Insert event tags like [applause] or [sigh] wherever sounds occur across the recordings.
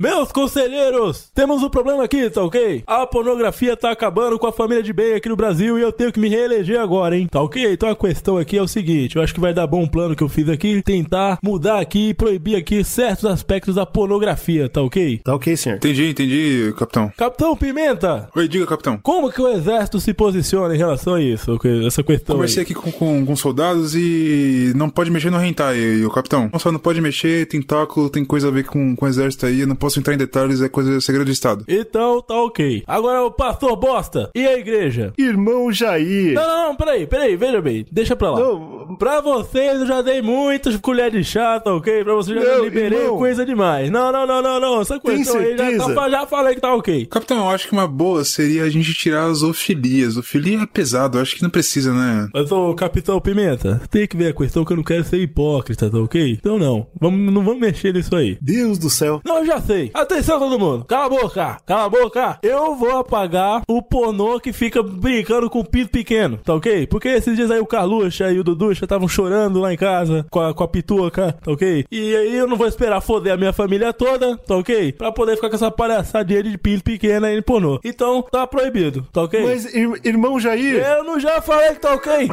Meus conselheiros, temos um problema aqui, tá ok? A pornografia tá acabando com a família de bem aqui no Brasil e eu tenho que me reeleger agora, hein? Tá ok? Então a questão aqui é o seguinte: eu acho que vai dar bom plano que eu fiz aqui, tentar mudar aqui e proibir aqui certos aspectos da pornografia, tá ok? Tá ok, senhor. Entendi, entendi, capitão. Capitão Pimenta, Oi, diga, capitão. como que o exército se posiciona em relação a isso? ok? Essa questão. Conversei aí? aqui com, com, com soldados e não pode mexer no hentai, o capitão. Só não pode mexer, tentáculo, tem coisa a ver com, com o exército aí, eu não posso entrar em detalhes, é coisa segredo de estado. Então tá ok. Agora o pastor bosta e a igreja? Irmão Jair. Não, não, não, peraí, peraí, veja bem, deixa pra lá. Não. Pra vocês eu já dei muitas colheres de chá, tá ok? Pra vocês já Não, liberei irmão. coisa demais. Não, não, não, não, não, essa Tem questão aí já, certeza? tá- já falei que tá ok. Capitão, eu acho que uma boa seria a gente tirar as ofilias. Ofilia é pesado, eu acho que não precisa, né? Mas, ô, Capitão Pimenta, tem que ver a questão que eu não quero ser hipócrita, tá ok? Então não, vamos, não vamos mexer nisso aí. Deus do céu. Não, eu já sei. Atenção, todo mundo. Cala a boca. Cala a boca. Eu vou apagar o pornô que fica brincando com o pinto pequeno, tá ok? Porque esses dias aí o Carluxa e o Duduxa estavam chorando lá em casa com a, com a pituca, tá ok? E aí eu não vou esperar foder a minha família toda, tá ok? Pra poder ficar com essa palhaçadinha de pinto pequeno aí no pornô. Então, tá proibido, tá ok? Mas, ir- irmão Jair. Eu não já falei que tá ok?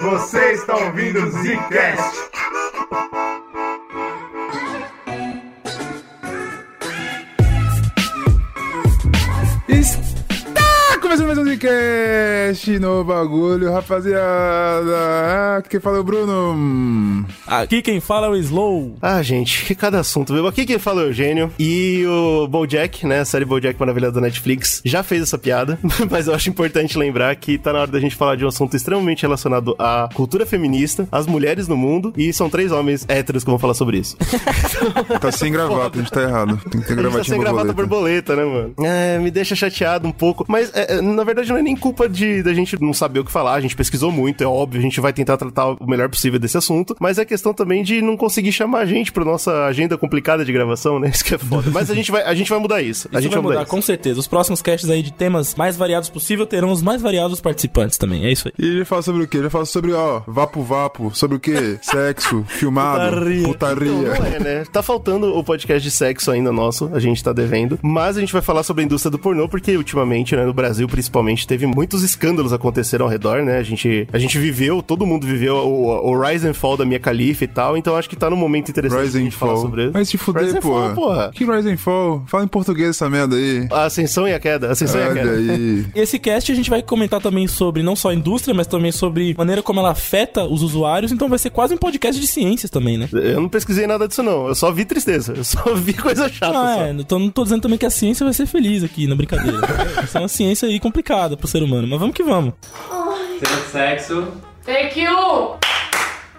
Você está ouvindo o Zcast. Está começando mais um Zcast no bagulho, rapaziada. Ah, quem fala é o Bruno. Aqui quem fala é o Slow. Ah, gente, que cada assunto, viu? Aqui quem fala é o Eugênio. E o BoJack, né? A série BoJack Maravilha da Netflix já fez essa piada. [laughs] mas eu acho importante lembrar que tá na hora da gente falar de um assunto extremamente relacionado à cultura feminista, às mulheres no mundo. E são três homens héteros que vão falar sobre isso. Tá sem gravata, a gente tá errado. Tem que ter A gente tá sem gravata borboleta. borboleta, né, mano? É, me deixa chateado um pouco. Mas, é, é, na verdade, não é nem culpa de da gente não saber o que falar. A gente pesquisou muito, é óbvio. A gente vai tentar tratar o melhor possível desse assunto. Mas é questão também de não conseguir chamar a gente pra nossa agenda complicada de gravação, né? [laughs] Isso que é foda. Mas a gente vai, a gente vai mudar isso. a Isso gente vai mudar, isso. com certeza. Os próximos casts aí de temas mais variados possível terão os mais variados participantes também. É isso aí. E ele fala sobre o quê? Ele fala sobre, ó, vapo vapo, sobre o quê? Sexo, [laughs] filmado, Putaria. putaria. Não é, né? Tá faltando o podcast de sexo ainda nosso, a gente tá devendo. Mas a gente vai falar sobre a indústria do pornô, porque ultimamente, né, no Brasil principalmente, teve muitos escândalos aconteceram ao redor, né? A gente, a gente viveu, todo mundo viveu o, o Rise and Fall da Mia Khalifa e tal, então acho que tá num momento interessante Rise and falar Fall. sobre isso. Vai se fuder, Rise and porra. Fall, porra. Que Rise and Fall? Fala em português essa merda aí. A ascensão e a queda, a ascensão e a Olha queda. aí. E [laughs] esse cast a gente vai comentar também sobre não só a indústria, mas também sobre a maneira como ela afeta os usuários. Então vai ser quase um podcast de ciências também, né? Eu não pesquisei nada disso, não. Eu só vi tristeza. Eu só [laughs] vi coisa chata. Ah, só. é, então não tô dizendo também que a ciência vai ser feliz aqui na brincadeira. Isso é uma ciência aí complicada pro ser humano, mas vamos que vamos. Sexo. Take you!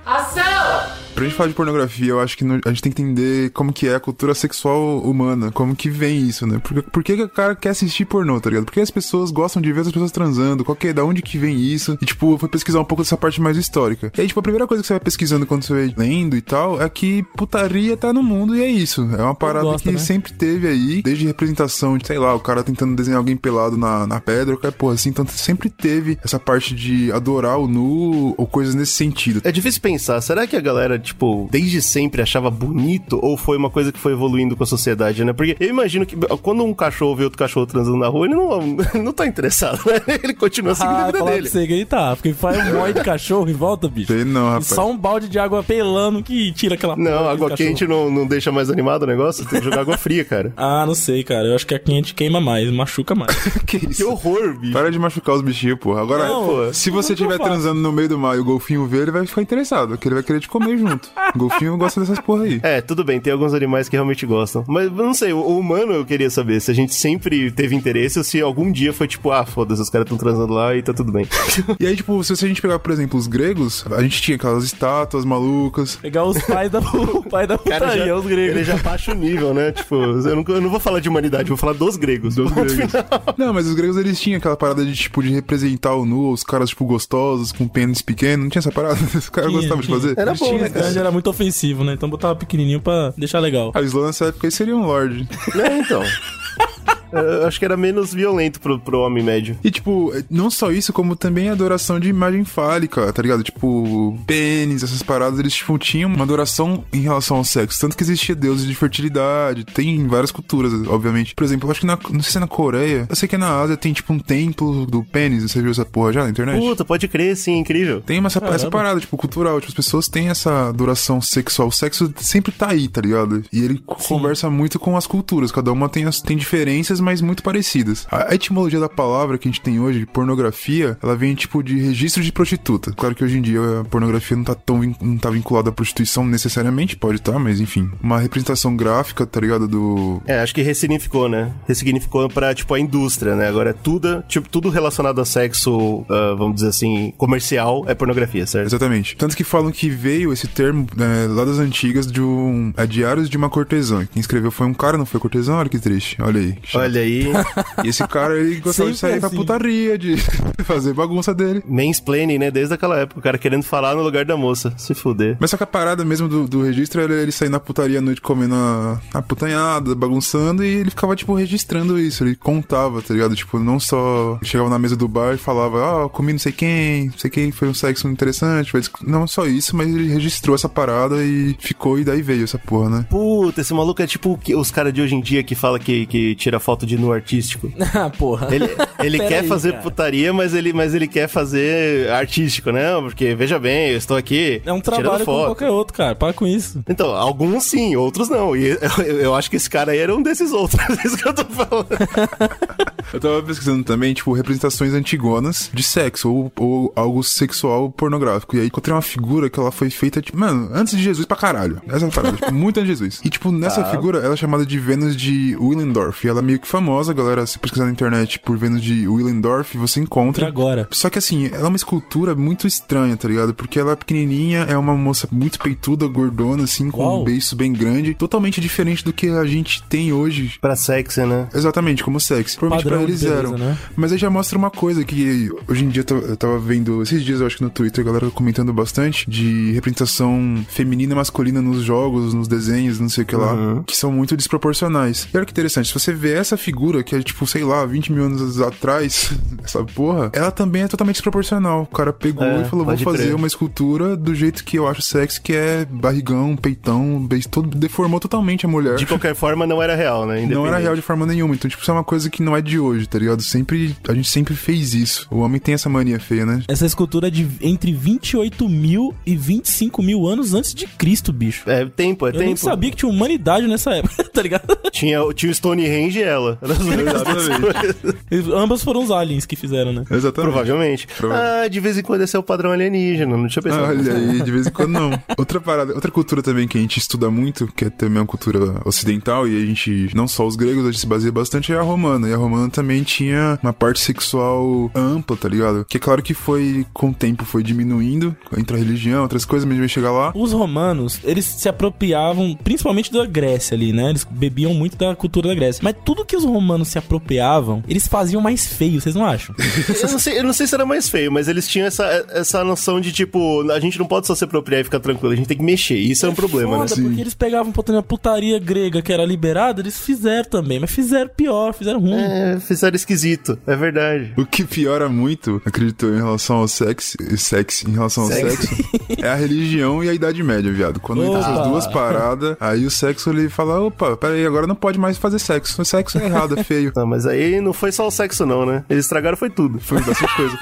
Ação! Pra gente falar de pornografia, eu acho que no- a gente tem que entender como que é a cultura sexual humana, como que vem isso, né? Por, por que, que o cara quer assistir pornô, tá ligado? Por que as pessoas gostam de ver as pessoas transando? Qual que é, da onde que vem isso? E, tipo, eu fui pesquisar um pouco dessa parte mais histórica. E aí, tipo, a primeira coisa que você vai pesquisando quando você vai lendo e tal, é que putaria tá no mundo e é isso. É uma parada gosta, que né? sempre teve aí, desde representação de, sei lá, o cara tentando desenhar alguém pelado na, na pedra, qualquer porra assim. Então sempre teve essa parte de adorar o nu ou coisas nesse sentido. É difícil pensar, será que a galera, tipo, desde sempre achava bonito ou foi uma coisa que foi evoluindo com a sociedade, né? Porque eu imagino que quando um cachorro vê outro cachorro transando na rua, ele não, [laughs] não tá interessado, né? [laughs] Ele continua seguindo a Ah, vida falar pra dele. você que ele tá, porque faz um [laughs] monte de cachorro em volta, bicho. Sei não, E rapaz. só um balde de água pelando que tira aquela Não, água quente não, não deixa mais animado o negócio? Tem que jogar água fria, cara. Ah, não sei, cara. Eu acho que a quente queima mais, machuca mais. que Que isso? horror, bicho. Para de machucar os bichinhos, porra. Agora, Não, pô, se você que estiver transando no meio do mar e o golfinho vê, ele vai ficar interessado, porque ele vai querer te comer junto. O golfinho gosta dessas porra aí. É, tudo bem, tem alguns animais que realmente gostam. Mas eu não sei, o, o humano eu queria saber se a gente sempre teve interesse ou se algum dia foi tipo, ah, foda-se, os caras estão transando lá e tá tudo bem. [laughs] E aí, tipo, se a gente pegar, por exemplo, os gregos, a gente tinha aquelas estátuas malucas. Pegar os pais da, o [laughs] pai da Cara, putaria, já, os gregos. ele já baixa o nível, né? Tipo, eu não, eu não vou falar de humanidade, eu vou falar dos gregos. Dos gregos. final. Não, mas os gregos eles tinham aquela parada de, tipo, de representar o nu, os caras, tipo, gostosos, com pênis pequeno. Não tinha essa parada? [laughs] Os caras gostavam de fazer? Era Eles bom, tinham né? Grande era muito ofensivo, né? Então botava pequenininho pra deixar legal. O Slow nessa época aí seria um lord. É, então. [laughs] [laughs] Eu acho que era menos violento pro, pro homem médio. E, tipo, não só isso, como também a adoração de imagem fálica, tá ligado? Tipo, pênis, essas paradas, eles, tipo, tinham uma adoração em relação ao sexo. Tanto que existia deuses de fertilidade, tem em várias culturas, obviamente. Por exemplo, eu acho que na, não sei se é na Coreia, eu sei que na Ásia tem, tipo, um templo do pênis, você viu essa porra já na internet? Puta, pode crer, sim, incrível. Tem uma, essa, essa parada, tipo, cultural. Tipo, as pessoas têm essa adoração sexual. O sexo sempre tá aí, tá ligado? E ele conversa muito com as culturas. Cada uma tem, as, tem diferenças, mas muito parecidas. A etimologia da palavra que a gente tem hoje, pornografia, ela vem, tipo, de registro de prostituta. Claro que hoje em dia a pornografia não tá tão não tá vinculada à prostituição necessariamente, pode estar, mas enfim. Uma representação gráfica, tá ligado? Do. É, acho que ressignificou, né? Ressignificou pra, tipo, a indústria, né? Agora, tudo, tipo, tudo relacionado a sexo, ah, vamos dizer assim, comercial, é pornografia, certo? Exatamente. Tanto que falam que veio esse termo né, lá das antigas de um. É Diários de uma Cortesã. Quem escreveu foi um cara, não foi cortesã? Olha que triste. Olha aí. Olha aí, E [laughs] esse cara, ele gostava de Sempre sair pra assim. putaria, de [laughs] fazer bagunça dele. mansplaining, né? Desde aquela época, o cara querendo falar no lugar da moça. Se fuder. Mas só que a parada mesmo do, do registro era ele sair na putaria à noite comendo a, a putanhada, bagunçando, e ele ficava, tipo, registrando isso. Ele contava, tá ligado? Tipo, não só chegava na mesa do bar e falava, ah, comi não sei quem, não sei quem, foi um sexo interessante. Mas não só isso, mas ele registrou essa parada e ficou, e daí veio essa porra, né? Puta, esse maluco é tipo os caras de hoje em dia que fala que, que tira foto de nu artístico. [laughs] ah, porra. Ele, ele [laughs] quer aí, fazer cara. putaria, mas ele, mas ele quer fazer artístico, né? Porque, veja bem, eu estou aqui É um trabalho como qualquer outro, cara. Para com isso. Então, alguns sim, outros não. E [laughs] eu, eu acho que esse cara aí era um desses outros. É isso que eu tô falando. Eu tava pesquisando também, tipo, representações antigonas de sexo ou, ou algo sexual pornográfico. E aí encontrei uma figura que ela foi feita, tipo, mano, antes de Jesus pra caralho. Essa é a parada, tipo, muito antes de Jesus. E, tipo, nessa figura, ela é chamada de Vênus de Willendorf. E ela é meio que famosa, galera. Se pesquisar na internet por Vênus de Willendorf, você E encontra. agora? Só que assim, ela é uma escultura muito estranha, tá ligado? Porque ela é pequenininha, é uma moça muito peituda, gordona, assim, com Uau. um beiço bem grande. Totalmente diferente do que a gente tem hoje pra sexy, né? Exatamente, como sexy. Provavelmente Padrão pra eles beleza, eram. né? Mas aí já mostra uma coisa que hoje em dia eu tava- vendo, esses dias eu acho que no Twitter, a galera comentando bastante, de representação feminina e masculina nos jogos, nos desenhos, não sei o que lá, que são muito desproporcionais. E olha que interessante, se você vê essa figura, que é tipo, sei lá, 20 mil anos atrás, essa porra, ela também é totalmente desproporcional. O cara pegou É, e falou, vou fazer crer. uma escultura do jeito que eu acho sexy, que é barrigão, peitão, beijo, todo, deformou totalmente a mulher. De qualquer forma, não era real, né? Não era real de forma nenhuma. Então, tipo, isso é uma coisa que não é de hoje, tá ligado? Sempre. A gente sempre fez isso. O homem tem essa mania feia, né? Essa escultura é de entre 28 mil e 25 mil anos antes de Cristo, bicho. É tempo, é Eu tempo. nem sabia que tinha humanidade nessa época, [laughs] tá ligado? Tinha, tinha o Stonehenge ela. Eram as duas coisas. E ambas foram os aliens que fizeram, né? Exatamente. Provavelmente. Provavelmente. Ah, de vez em quando esse é o padrão alienígena, não tinha pensado. Olha aí, de vez em quando não. [laughs] Outra parada, outra cultura também que a gente estuda muito, que é também uma cultura ocidental, e a gente, não só os gregos, a gente se baseia bastante, é a romana. E a romana também tinha uma parte sexual ampla, tá ligado? Que é claro que foi, com o tempo, foi diminuindo, entre a religião, outras coisas, mas a gente vai chegar lá. Os romanos, eles se apropriavam principalmente da Grécia ali, né? Eles bebiam muito da cultura da Grécia. Mas tudo que os romanos se apropriavam, eles faziam mais feio, vocês não acham? [laughs] Eu não, sei, eu não sei se era mais feio, mas eles tinham essa, essa noção de tipo, a gente não pode só se apropriar e ficar tranquilo, a gente tem que mexer. Isso é, um problema, né? Foda, porque eles pegavam putz, a putaria grega que era liberada, eles fizeram também, mas fizeram pior, fizeram ruim. É, fizeram esquisito, é verdade. O que piora muito, acredito, eu, em relação ao sexo, sexo em relação ao Sexo. sexo, é a religião e a Idade Média, viado. Quando entra essas duas paradas, aí o sexo ele fala, opa, peraí, agora não pode mais fazer sexo. Sexo é errado, é feio. Não, mas aí não foi só o sexo não, né? Eles estragaram foi tudo. Foi bastante coisa.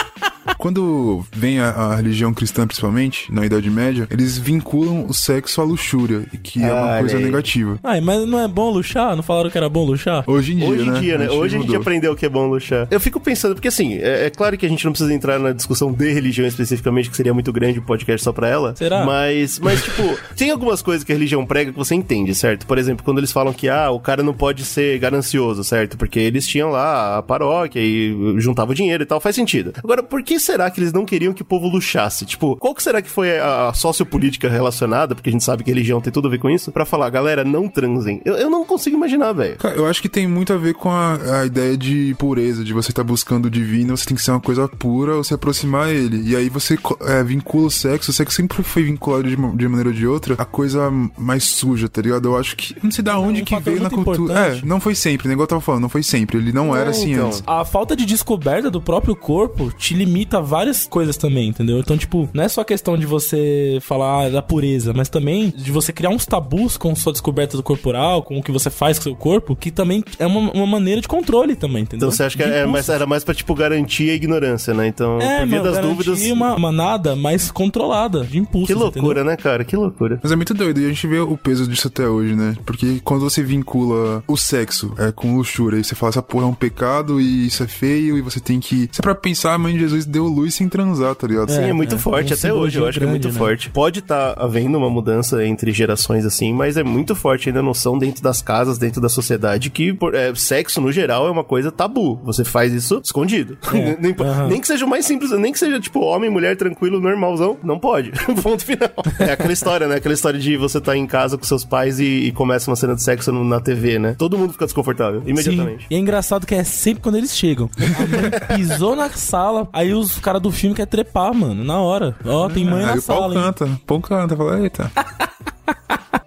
[laughs] Quando vem a, a religião cristã, principalmente, na Idade Média, eles vinculam o sexo à luxúria, e que é uma coisa aí. negativa. Ai, mas não é bom luxar? Não falaram que era bom luxar? Hoje em dia, Hoje em né? dia, né? Hoje a gente aprendeu o que é bom luxar. Eu fico pensando, porque assim, é, é claro que a gente não precisa entrar na discussão de religião especificamente, que seria muito grande o podcast só pra ela. Será? Mas, mas tipo, [laughs] tem algumas coisas que a religião prega que você entende, certo? Por exemplo, quando eles falam que, ah, o cara não pode ser ganancioso, certo? Porque eles tinham lá a paróquia e juntavam dinheiro e tal, faz sentido. Agora, por que, se- será que eles não queriam que o povo luxasse? Tipo, qual que será que foi a, a sociopolítica relacionada, porque a gente sabe que religião tem tudo a ver com isso, pra falar, galera, não transem? Eu, eu não consigo imaginar, velho. Cara, eu acho que tem muito a ver com a, a ideia de pureza, de você estar buscando o divino, você tem que ser uma coisa pura ou se aproximar a ele. E aí você é, vincula o sexo, o sexo sempre foi vinculado de, uma- de maneira ou de outra a coisa mais suja, tá ligado? Eu acho que. Não sei da onde um que veio na cultura. importante. É, não foi sempre, né? Igual eu tava falando, não foi sempre. Ele não era É, assim então. antes. A falta de descoberta do próprio corpo te limita várias coisas também, entendeu? Então, tipo, não é só questão de você falar ah, da pureza, mas também de você criar uns tabus com sua descoberta do corporal, com o que você faz com o seu corpo, que também é uma, uma maneira de controle também, entendeu? Então você acha que é mais, era mais pra, tipo, garantir a ignorância, né? Então, É, por via das dúvidas. uma manada mais controlada, de impulso. Que loucura, né, cara? Que loucura. Mas é muito doido, e a gente vê o peso disso até hoje, né? Porque quando você vincula o sexo é, com luxúria, e você fala, essa porra é um pecado, e isso é feio, e você tem que... Se é pra pensar, a mãe de Jesus deu luz sem transar, tá ligado? Sim, é, muito é, forte um até hoje. Eu acho que é muito né? forte. Pode estar havendo uma mudança entre gerações assim, mas é muito forte ainda a noção dentro das casas, dentro da sociedade, que por- é, sexo no geral é uma coisa tabu. Você faz isso escondido. [laughs] nem, aham. nem que seja o mais simples, nem que seja tipo homem, mulher, tranquilo, normalzão, não pode. [laughs] Ponto final. É aquela história, né? Aquela história de você estar em casa com seus pais e, e começa uma cena de sexo no- na TV, né? Todo mundo fica desconfortável, imediatamente. Sim. E é engraçado que é sempre quando eles chegam. A [laughs] mãe pisou na sala, aí os caras do filme querem trepar, mano, na hora. Ó, tem mãe Aí na o pau sala. hein? canta, o pau canta, fala, eita. [laughs]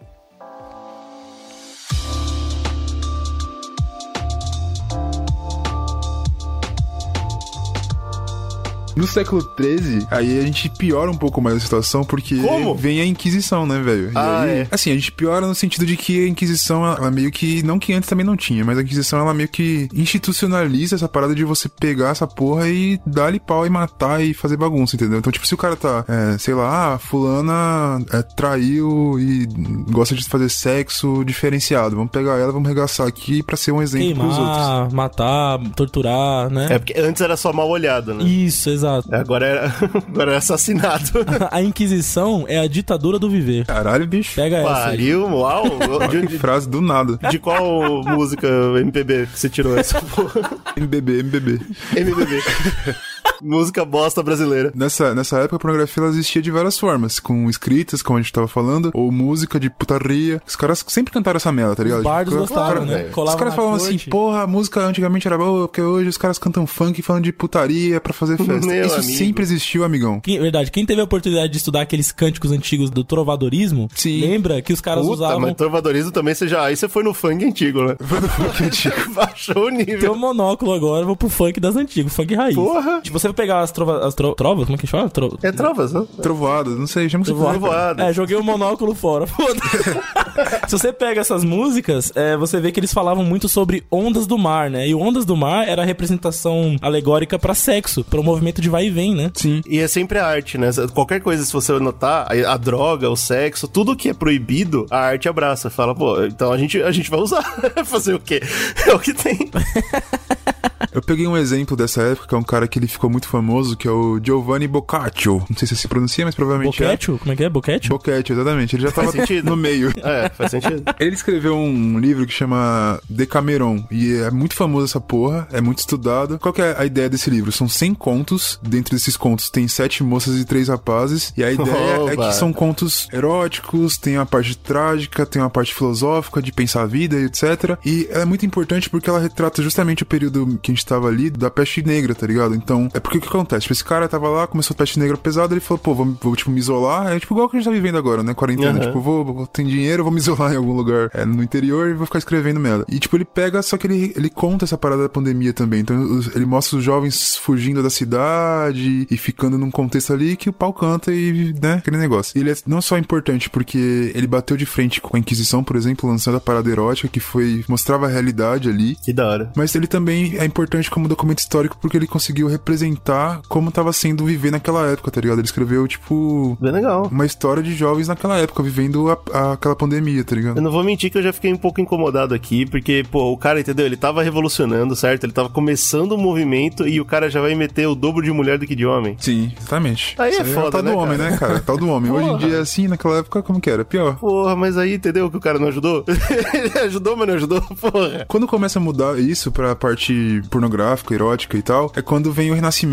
No século XIII, aí a gente piora um pouco mais a situação, porque Como? vem a Inquisição, né, velho? E Ah, aí, é. assim, a gente piora no sentido de que a Inquisição, ela meio que, não que antes também não tinha, mas a Inquisição, ela meio que institucionaliza essa parada de você pegar essa porra e dar-lhe pau e matar e fazer bagunça, entendeu? Então, tipo, se o cara tá, é, sei lá, ah, fulana é, traiu e gosta de fazer sexo diferenciado, vamos pegar ela, vamos regaçar aqui pra ser um exemplo pros outros. Queimar, matar, torturar, né? É porque antes era só mal olhado, né? Isso, exato. Agora é, agora é [laughs] assassinato. [laughs] A Inquisição é a ditadura do viver. Caralho, bicho. Pega essa. aí. Pariu, uau. [laughs] De, que frase do nada. de qual música MPB que você tirou essa porra? MBB, MBB. MPB. Música bosta brasileira. Nessa, nessa época, a pornografia ela existia de várias formas. Com escritas, como a gente tava falando, ou música de putaria. Os caras sempre cantaram essa merda, tá ligado? Os bardos Tipo, gostavam, claro, né? velho. Os caras falavam assim, porra, a música antigamente era boa, porque hoje os caras cantam funk falando de putaria pra fazer [laughs] festa. Meu Isso amigo. sempre existiu, amigão. Quem, verdade, quem teve a oportunidade de estudar aqueles cânticos antigos do trovadorismo, Sim. lembra que os caras Puta, usavam mas trovadorismo também você já. Aí você foi no funk antigo, né? Foi do funk [laughs] antigo. Baixou o Tem nível. um monóculo agora, vou pro funk das antigas, funk raiz. Porra. Se você pegar as, trova, as tro- trovas, como é que chama? Tro... É trovas, né? Trovoada, não sei, chama você. Trovoada. É, joguei o monóculo fora. [laughs] Se você pega essas músicas, é, você vê que eles falavam muito sobre ondas do mar, né? E ondas do mar era a representação alegórica pra sexo, para o movimento de vai e vem, né? Sim. E é sempre a arte, né? Qualquer coisa, se você notar, a, a droga, o sexo, tudo que é proibido, a arte abraça. Fala, pô, então a gente, a gente vai usar. [laughs] Fazer o quê? É o que tem. [laughs] Eu peguei um exemplo dessa época, que é um cara que ele ficou muito famoso, que é o Giovanni Boccaccio. Não sei se se pronuncia, mas provavelmente é. Boquete? Como é que é? Boquete? Boccaccio, exatamente. Ele já tava no meio. [laughs] É, faz sentido. Ele escreveu um livro que chama Decameron, e é muito famoso essa porra, é muito estudado. Qual que é a ideia desse livro? São 100 contos, dentro desses contos tem sete moças e três rapazes, e a ideia é Oba. que são contos eróticos, tem a parte trágica, tem uma parte filosófica de pensar a vida e etc. E ela é muito importante porque ela retrata justamente o período que a gente tava ali da peste negra, tá ligado? Então, é porque o que acontece? Tipo, esse cara tava lá, começou a peste negra pesada, ele falou, pô, vou, vou tipo, me isolar. É tipo igual que a gente tá vivendo agora, né? Quarentena. Aham. Tipo, vou, vou tem dinheiro, vou me isolar [laughs] em algum lugar é, no interior e vou ficar escrevendo merda. E, tipo, ele pega, só que ele, ele conta essa parada da pandemia também. Então, os- ele mostra os jovens fugindo da cidade e ficando num contexto ali que o pau canta e, né, aquele negócio. E ele é não só importante porque ele bateu de frente com a Inquisição, por exemplo, lançando a parada erótica, que foi, mostrava a realidade ali. Que da hora. Mas ele também é importante como documento histórico porque ele conseguiu representar como tava sendo viver naquela época, tá ligado? Ele escreveu, tipo, Bem legal. uma história de jovens naquela época, vivendo a- a- aquela pandemia, tá ligado? Eu não vou mentir que eu já fiquei um pouco incomodado aqui, porque, pô, o cara, entendeu? Ele tava revolucionando, certo? Ele tava começando um movimento e o cara já vai meter o dobro de mulher do que de homem. Sim, exatamente. Aí é Isso foda, o tal né, do homem, cara? né, cara? Tal do homem. Hoje em dia é assim, naquela época, como que era? Pior. Porra, mas aí, entendeu que o cara não ajudou? [laughs] Ele ajudou, mas não ajudou, porra. Quando começa a mudar isso pra parte pornográfica, erótica e tal, é quando vem o renascimento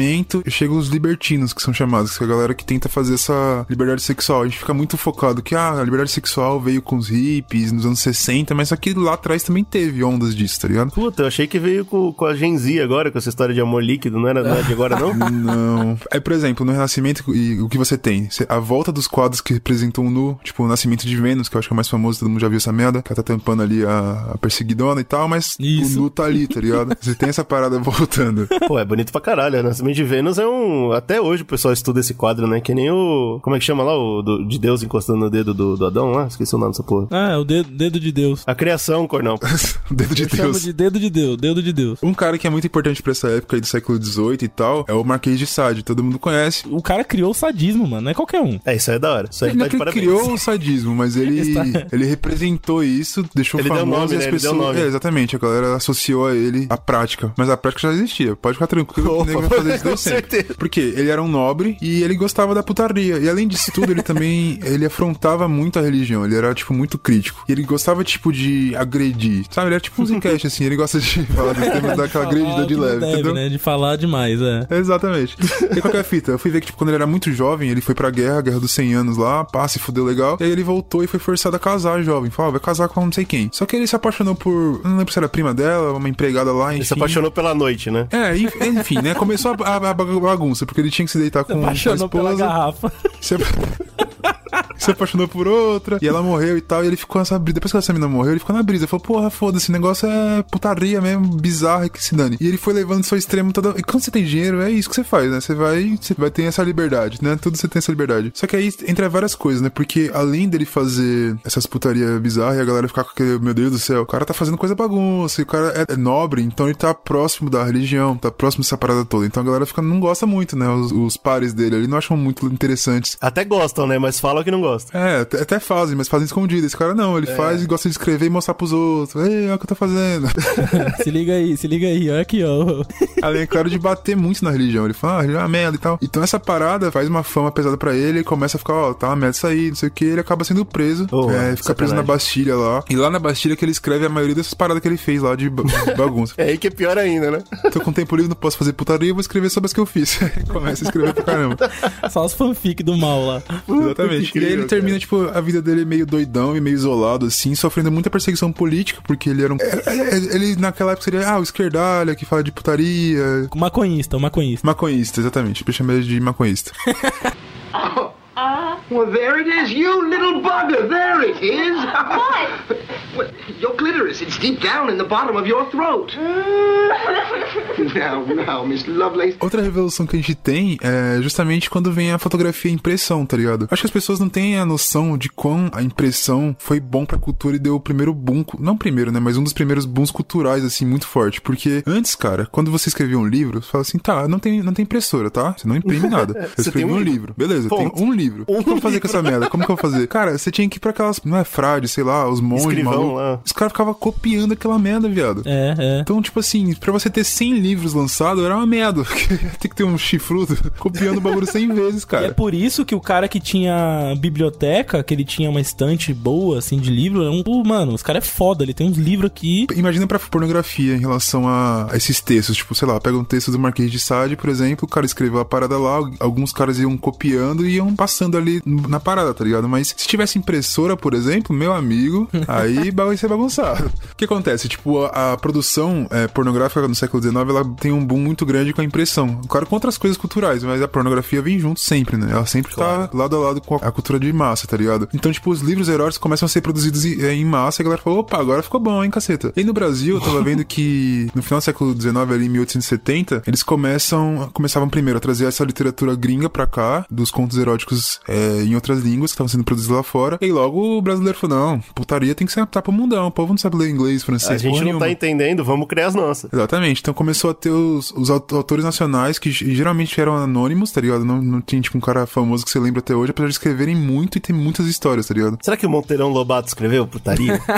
e chegam os libertinos, que são chamados, que é a galera que tenta fazer essa liberdade sexual. A gente fica muito focado que ah, a liberdade sexual veio com os hippies nos anos 60, mas aqui lá atrás também teve ondas disso, tá ligado? Puta, eu achei que veio com, com a Gen Z agora, com essa história de amor líquido, não era, não é de agora não? [laughs] Não. É, por exemplo, no Renascimento, e o que você tem? A volta dos quadros que representam o nu, tipo o Nascimento de Vênus, que eu acho que é o mais famoso, todo mundo já viu essa merda, que ela tá tampando ali a, a perseguidona e tal, mas Isso. o nu tá ali, tá ligado? [laughs] Você tem essa parada voltando. Pô, é bonito pra caralho. né? Nascimento de Vênus é um. Até hoje o pessoal estuda esse quadro, né? Que nem o. Como é que chama lá? O do- de Deus encostando no dedo do, do Adão lá? Esqueci o nome dessa porra. Ah, é o dedo, dedo de Deus. A criação, Cornão. [laughs] o dedo de Eu Deus. de dedo de Deus, dedo de Deus. Um cara que é muito importante pra essa época aí do século XVIII e tal é o Marquês de Sade, todo mundo conhece. O cara criou o sadismo, mano, não é qualquer um. É, isso aí é da hora. Isso aí Ele tá ele criou o sadismo, mas ele, [laughs] Está- ele representou isso, deixou Ele deu famoso nome, e as né? Ele deu pessoas. nome. É, exatamente, a galera associou a ele a prática. Mas a prática já existia. Pode ficar tranquilo que [laughs] isso [laughs] com certeza. Porque ele era um nobre e ele gostava da putaria. E além disso tudo, ele também [laughs] ele afrontava muito a religião. Ele era, tipo, muito crítico. E ele gostava, tipo, de agredir. Sabe? Ele era tipo um Zencast, assim. Ele gosta de falar dos temas [laughs] daquela agredida de leve, deve, entendeu? né? De falar demais, é. Exatamente. E qual que é a fita? Eu fui ver que, tipo, quando ele era muito jovem, ele foi pra guerra, guerra dos 100 anos lá, pá, se fudeu legal. E aí ele voltou e foi forçado a casar jovem. Falou, ah, vai casar com não sei quem. Só que ele se apaixonou por. Não lembro se era prima dela, uma empregada lá, enfim. Ele se apaixonou pela noite, né? É, enf- enfim, né? Começou a, a- a bagunça, porque ele tinha que se deitar com a Apaixonou pela esposa. garrafa. Se, [laughs] [laughs] se apaixonou por outra, e ela morreu e tal, e ele ficou nessa brisa. Depois que essa menina morreu, ele ficou na brisa. Falou, porra, foda-se, esse negócio é putaria mesmo, bizarro, que se dane. E ele foi levando ao extremo toda. E quando você tem dinheiro, é isso que você faz, né? Você vai, você vai ter essa liberdade, né? Tudo você tem essa liberdade. Só que aí entra várias coisas, né? Porque além dele fazer essas putaria bizarras e a galera ficar com aquele, meu Deus do céu, o cara tá fazendo coisa bagunça, e o cara é, é nobre, então ele tá próximo da religião, tá próximo dessa parada toda. Então a galera fica, não gosta muito, né? Os, os pares dele ali não acham muito interessantes. Até gostam, né? Mas falam que não gostam. É, até, fazem, mas fazem escondido. Esse cara não, ele faz e gosta de escrever e mostrar pros outros. Ei, olha o que eu tô fazendo. [laughs] se liga aí, se liga aí, olha aqui, ó. Além, é claro, de bater muito na religião. Ele fala, ah, religião é uma merda e tal. Então essa parada faz uma fama pesada pra ele e começa a ficar, ó, tá uma merda isso aí, não sei o que. Ele acaba sendo preso, Oh, é, fica preso sacanagem. na Bastilha lá. E lá na Bastilha que ele escreve a maioria dessas paradas que ele fez lá de ba- bagunça. [laughs] É aí que é pior ainda, né? Tô com tempo livre, não posso fazer putaria, eu vou escrever sobre as que eu fiz. [laughs] Começa a escrever pra caramba. Só os fanfic do mal lá. Exatamente. Que e aí ele incrível, termina, tipo, a vida dele meio doidão e meio isolado, assim, sofrendo muita perseguição política, porque ele era um. é, é, Ele naquela época seria, ah, o esquerdalha que fala de putaria. Maconhista, o maconhista. Maconhista, exatamente. Eu chamei ele de maconhista. [laughs] Well, there it is, you little bugger. There it is. What? [laughs] well, your clitoris. It's deep down in the bottom of your throat. [laughs] now, now, Miss Lovelace. Outra revolução que a gente tem é justamente quando vem a fotografia e impressão, tá ligado? Acho que as pessoas não têm a noção de quão a impressão foi bom pra cultura e deu o primeiro boom, não primeiro, né, mas um dos primeiros booms culturais, assim, muito forte. Porque antes, cara, quando você escrevia um livro, você fala assim, tá, não tem, não tem impressora, tá? Você não imprime nada. [laughs] Eu Você escrevi tem um um livro. livro. Beleza, Ponto. um livro. Que eu vou fazer com essa merda? Como que eu vou fazer? Cara, você tinha que ir pra aquelas, não é frade, sei lá, os monges, Escrivão malucos. lá. Os caras ficavam copiando aquela merda, viado. É, é. Então, tipo assim, pra você ter 100 livros lançados, era uma merda. Porque [laughs] tem que ter um chifrudo [laughs] copiando o bagulho 100 vezes, E é cara. por isso que o cara que tinha biblioteca, que ele tinha uma estante boa, assim, de livro, é um. Pô, mano, os cara é foda, ele tem uns livros aqui. Imagina pra pornografia em relação a, a esses textos. Tipo, sei lá, pega um texto do Marquês de Sade, por exemplo, o cara escreveu a parada lá, alguns caras iam copiando e iam passando ali na parada, tá ligado? Mas se tivesse impressora, por exemplo, meu amigo, [laughs] aí vai ser bagunçado. O que acontece? Tipo, a, a produção é, pornográfica no século XIX, ela tem um boom muito grande com a impressão. Claro, com outras coisas culturais, mas a pornografia vem junto sempre, né? Ela sempre tá lado a lado com a, a cultura de massa, tá ligado? Então, tipo, os livros eróticos começam a ser produzidos em, em massa e a galera fala, opa, agora ficou bom, hein, caceta. E no Brasil, eu tava [laughs] vendo que no final do século XIX, ali em 1870, eles começam, começavam primeiro a trazer essa literatura gringa pra cá, dos contos eróticos é, em outras línguas que estavam sendo produzidos lá fora. E logo o brasileiro falou, não, putaria tem que ser adaptar pro mundão, o povo não sabe ler inglês, francês, A gente não tá nenhuma. entendendo, vamos criar as nossas. Exatamente. Então começou a ter os, os aut- autores nacionais que geralmente eram anônimos, tá ligado? Não, não tinha tipo um cara famoso que você lembra até hoje, apesar de escreverem muito e ter muitas histórias, tá ligado? Será que o Monteirão Lobato escreveu putaria? [laughs]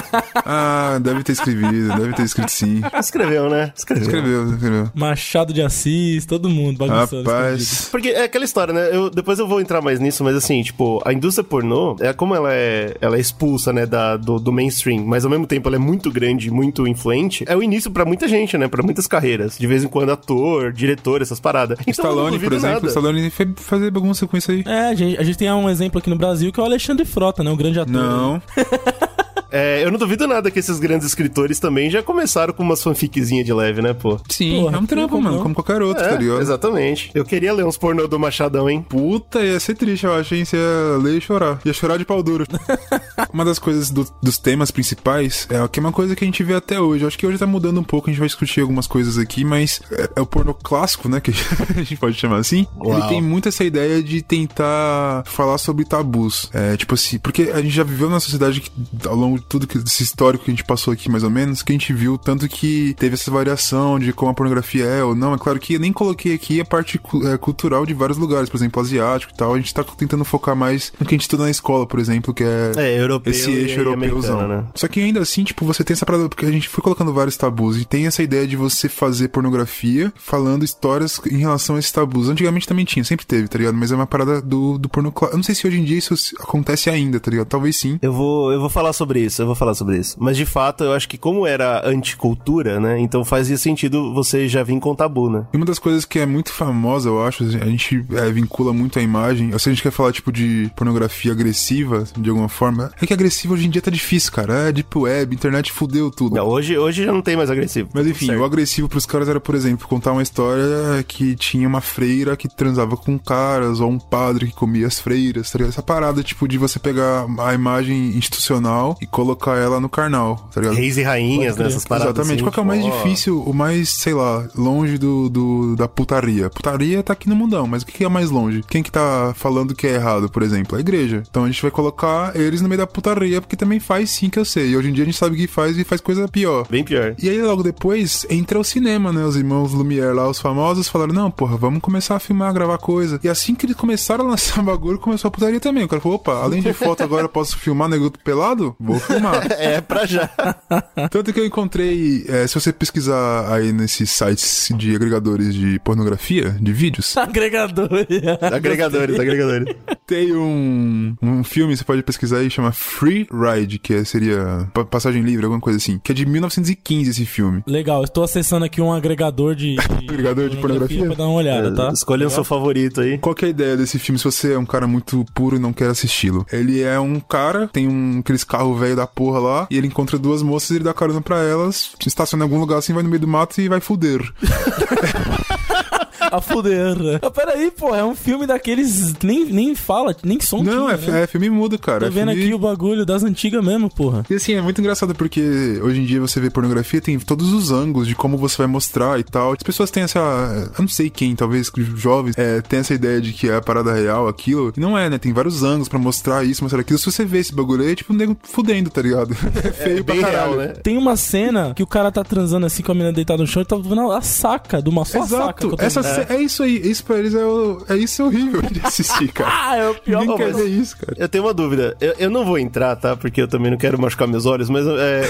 Ah, deve ter escrevido, deve ter escrito sim. escreveu, né? Escreveu. Escreveu, escreveu. Machado de Assis, todo mundo bagunçando. escondido. Rapaz. Porque é aquela história, né? Eu, depois eu vou entrar mais nisso, mas assim, tipo, a indústria pornô, é como ela é, ela é expulsa, né, da, do, do mainstream, mas ao mesmo tempo ela é muito grande, muito influente, é o início pra muita gente, né, pra muitas carreiras. De vez em quando ator, diretor, essas paradas. Então, Stallone, por exemplo, nada. Stallone foi fazer bagunça com isso aí. É, a gente, a gente tem um exemplo aqui no Brasil que é o Alexandre Frota, né? O grande ator. Não. [laughs] É, eu não duvido nada que esses grandes escritores também já começaram com umas fanficzinhas de leve, né, pô? Sim, Porra, é um trampo, mano, como qualquer outro, É, tá ligado? exatamente. Eu queria ler uns pornô do Machadão, hein? Puta, ia ser triste, eu acho, hein? Você ia ler e chorar. Ia chorar de pau duro. [laughs] uma das coisas do- dos temas principais é que é uma coisa que a gente vê até hoje. Eu acho que hoje tá mudando um pouco, a gente vai discutir algumas coisas aqui, mas é, é o pornô clássico, né? Que [laughs] a gente pode chamar assim. Uau. Ele tem muito essa ideia de tentar falar sobre tabus. É, tipo assim, porque a gente já viveu numa sociedade que, ao longo tudo que, desse histórico que a gente passou aqui, mais ou menos, que a gente viu tanto que teve essa variação de como a pornografia é ou não. É claro que eu nem coloquei aqui a parte é, cultural de vários lugares, por exemplo, asiático e tal. A gente tá tentando focar mais no que a gente estuda na escola, por exemplo, que é, É, europeu esse eixo europeuzão. né? Só que ainda assim, tipo, você tem essa parada, porque a gente foi colocando vários tabus e tem essa ideia de você fazer pornografia falando histórias em relação a esses tabus. Antigamente também tinha, sempre teve, tá ligado? Mas é uma parada do, do porno Eu não sei se hoje em dia isso acontece ainda, tá ligado? Talvez sim. Eu vou, eu vou falar sobre isso, eu vou falar sobre isso. Mas de fato, eu acho que como era anticultura, né? Então fazia sentido você já vir com tabu, né? E uma das coisas que é muito famosa, eu acho, a gente é, vincula muito a imagem. Se a gente quer falar, tipo, de pornografia agressiva, de alguma forma, é que agressiva hoje em dia tá difícil, cara. É deep web, internet fudeu tudo. Não, hoje, hoje já não tem mais agressivo. Mas enfim, Certo. o agressivo pros caras era, por exemplo, contar uma história que tinha uma freira que transava com caras, ou um padre que comia as freiras, tá ligado? Essa parada, tipo, de você pegar a imagem institucional e colocar ela no carnal, tá ligado? Reis e rainhas, né? Essas paradas. Exatamente. assim, Qual que é o mais tipo, ó, difícil, o mais, sei lá, longe do, do- da putaria? Putaria tá aqui no mundão, mas o que que é mais longe? Quem que tá falando que é errado, por exemplo? A igreja. Então a gente vai colocar eles no meio da putaria, porque também faz sim que eu sei. E hoje em dia a gente sabe que faz e faz coisa pior. Bem pior. E aí, logo depois, entra o cinema, né? Os irmãos Lumière lá, os famosos, falaram: Não, porra, vamos começar a filmar, gravar coisa. E assim que eles começaram a lançar [laughs] bagulho, começou a putaria também. O cara falou: opa, além de foto, agora eu posso filmar negro pelado? Vou [laughs] É, pra já. Tanto que eu encontrei, é, se você pesquisar aí nesses sites de agregadores de pornografia, de vídeos, [laughs] Agregador. agregadores, agregadores. tem um, um filme, você pode pesquisar aí, chama Free Ride, que é- seria pa- passagem livre, alguma coisa assim, que é de 1915 esse filme. Legal, estou acessando aqui um agregador de, de [laughs] Agregador de pornografia? pra dar uma olhada, tá? Escolha o seu favorito aí. Qual que é a ideia desse filme se você é um cara muito puro e não quer assisti-lo? Ele é um cara, tem um aqueles carros velho da porra lá, e ele encontra duas moças, ele dá carona pra elas, estaciona em algum lugar assim, vai no meio do mato e vai fuder. [laughs] A fuder. Ah, peraí, pô, é um filme daqueles. Nem, nem fala, nem som não, tinha, é, né? é filme mudo, cara. Tô é vendo filme... aqui o bagulho das antigas mesmo, porra. E assim, é muito engraçado porque hoje em dia você vê pornografia, tem todos os ângulos de como você vai mostrar e tal. As pessoas têm essa. Eu não sei quem, talvez jovens, é, tem essa ideia de que é a parada real, aquilo. E não é, né? Tem vários ângulos pra mostrar isso, mostrar aquilo. Se você vê esse bagulho aí, é tipo um nego fudendo, tá ligado? [laughs] É feio pra Bem caralho. real, né? Tem uma cena que o cara tá transando assim com a menina deitada no chão e tá vendo a saca de uma só saca. Exato, tô essa vendo. Ce- é. isso aí. Isso pra eles é, o- é isso horrível de assistir, cara. [laughs] Ah, é o pior. Ninguém quer ver isso, cara. Eu tenho uma dúvida. Eu, eu não vou entrar, tá? Porque eu também não quero machucar meus olhos, mas é,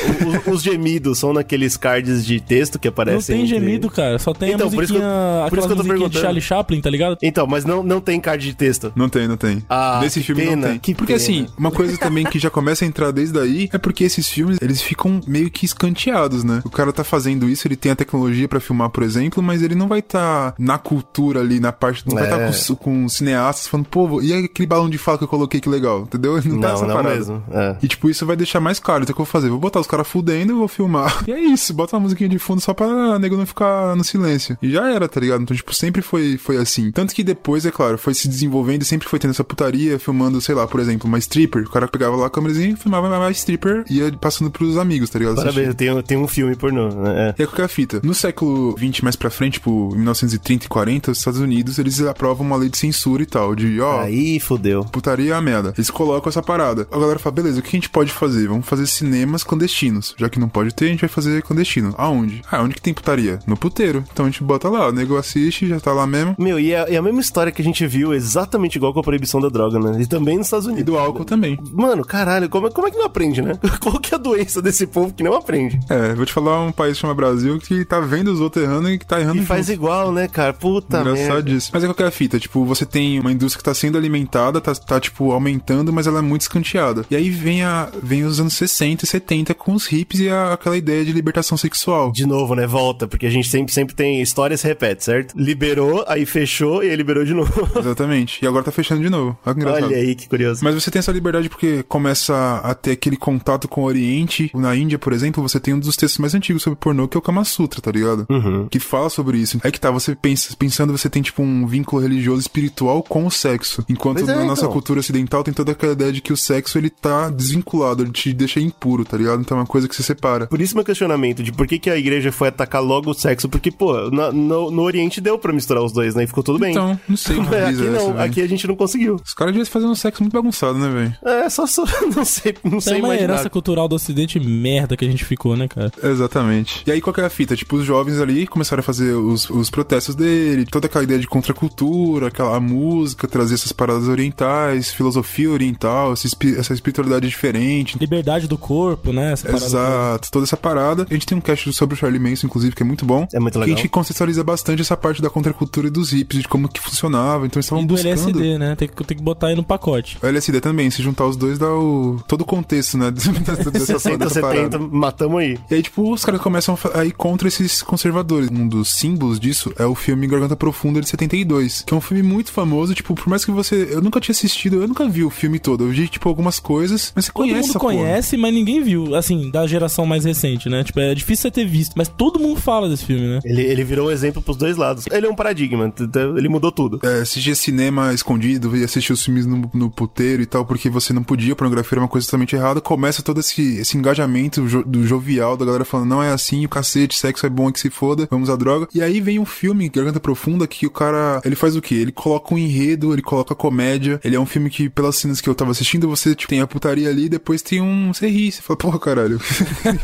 os, os gemidos são naqueles cards de texto que Não aparecem. tem entre- gemido, cara. Só tem Então, a por isso que eu- por isso que eu tô musiquinha de perguntando. Charlie Chaplin, tá ligado? Então, mas não, não tem card de texto. Não tem, não tem. Ah, Nesse filme pena, não tem. que porque pena. assim, uma coisa também que já começa a entrar desde aí é porque esses filmes, eles ficam meio que escanteados, né? O cara tá fazendo isso, ele tem a tecnologia pra filmar, por exemplo, mas ele não vai estar na cultura ali, na parte. Não vai É. estar com, com cineastas falando, pô, e aquele balão de fala que eu coloquei que legal, entendeu? [laughs] Não, tá Não, essa não parada. mesmo. É. E tipo, isso vai deixar mais claro. Então o que eu vou fazer? Vou botar os caras fudendo e vou filmar. [laughs] E é isso, bota uma musiquinha de fundo só pra nego não ficar no silêncio. E já era, tá ligado? Então, tipo, sempre foi, foi assim. Tanto que depois, é claro, foi se desenvolvendo e sempre foi tendo essa putaria, filmando, sei lá, por exemplo, uma stripper. O cara pegava lá a câmerazinha, filmava uma stripper e ia passando pros amigos, tá ligado? Parabéns, tenho, tenho um filme pornô. né? É. E é qualquer fita. No século 20 mais pra frente, tipo, 1930 e 40, os Estados Unidos, eles aprovam uma lei de censura e tal, de, ó, Aí fudeu. putaria é a merda. Eles colocam essa parada. A galera fala, beleza, o que a gente pode fazer? Vamos fazer cinemas clandestinos. Já que não pode ter, a gente vai fazer clandestino. Aonde? Ah, onde que tem putaria? No puteiro. Então a gente bota lá, o nego assiste, já tá lá mesmo. Meu, e é, é a mesma história que a gente viu exatamente igual com a proibição da droga, né? E também nos Estados E Unidos. do álcool também. Mano, caralho, como, é- como é que não aprende, né? [laughs] Qual que é a doença desse povo que não aprende? É, vou te falar um país que chama Brasil que tá vendo os outros errando e que tá errando E faz junto. igual, né, cara? Puta merda. Engraçadíssimo. Mas é qualquer fita, tipo, você tem uma indústria que tá sendo alimentada, tá, tá, tipo, aumentando, mas ela é muito escanteada. E aí vem, a, vem os anos 60 e 70 com os hips e a- aquela ideia de libertação sexual. De novo, né? Volta, porque a gente sempre, sempre tem história se repete, certo? Liberou, aí fechou e aí liberou de novo. [laughs] Exatamente. E agora tá fechando de novo. Olha que engraçado. Olha aí que curioso. Mas você tem essa liberdade porque começa a ter aquele contato com o Oriente. Na Índia, por exemplo, você tem um dos textos mais antigos sobre pornô, que é o Kama Sutra, tá ligado? Uhum. Que fala sobre isso. É que tá, você pensa, pensando, você tem tipo um vínculo religioso espiritual com o sexo. Enquanto é, na nossa então. cultura ocidental tem toda aquela ideia de que o sexo ele tá desvinculado, ele te deixa impuro, tá ligado? Então é uma coisa que se separa. Por isso meu questionamento de por que, que a igreja foi atacar logo o sexo, porque, pô, na- no, no Oriente deu pra misturar os dois, né? E ficou tudo bem. Então, não sei que [laughs] Mas aqui brisa é essa, não, aqui a gente não conseguiu. Os caras deviam fazer um sexo muito bagunçado, né, velho? É, só, só [laughs] não sei, não Tem sei uma imaginar. herança cultural do ocidente merda que a gente ficou, né, cara? Exatamente. E aí, qual que é a fita? Tipo, os jovens ali começaram a fazer os, os protestos dele, toda aquela ideia de contracultura, aquela música, trazer essas paradas orientais, filosofia oriental, essa, espi- essa espiritualidade diferente. Liberdade do corpo, né? Exato, toda essa parada. A gente tem um cast sobre o Charlie Manson, inclusive, que é muito bom. É muito Que a legal. gente contextualiza bastante essa parte da contracultura e dos hips, de como que funcionava. Então eles estavam E do buscando. LSD, né? Tem que, tem que botar aí no pacote. O LSD também, se juntar os dois dá o... todo o contexto, né? [laughs] dessa, dessa, 60, dessa parada. 70, matamos aí. E aí, tipo, os caras começam a ir contra esses conservadores. Um dos símbolos disso é o filme Garganta Profunda de 72, que é um filme muito famoso. Tipo, por mais que você. Eu nunca tinha assistido, eu nunca vi o filme todo. Eu vi, tipo, algumas coisas, mas você Todo conhece mundo essa porra. conhece, mas ninguém viu. Assim, da geração mais recente, né? Tipo, é difícil você ter visto. Mas todo mundo fala desse filme, né? Ele, ele virou um exemplo pros dois lados. Ele é um paradigma, ele mudou tudo. É, assistia cinema escondido, ia assistir os filmes no, no puteiro e tal, porque você não podia, a pornografia era uma coisa totalmente errada. Começa todo esse, esse engajamento jo- do jovial, da galera falando, não é assim, o cacete, sexo é bom, é que se foda, vamos à droga. E aí vem um filme, Garganta Profunda, que o cara, ele faz o quê? Ele coloca um enredo, ele coloca comédia. Ele é um filme que, pelas cenas que eu tava assistindo, você tipo, tem a putaria ali, depois tem um. Você ri, você fala, porra, caralho. [laughs]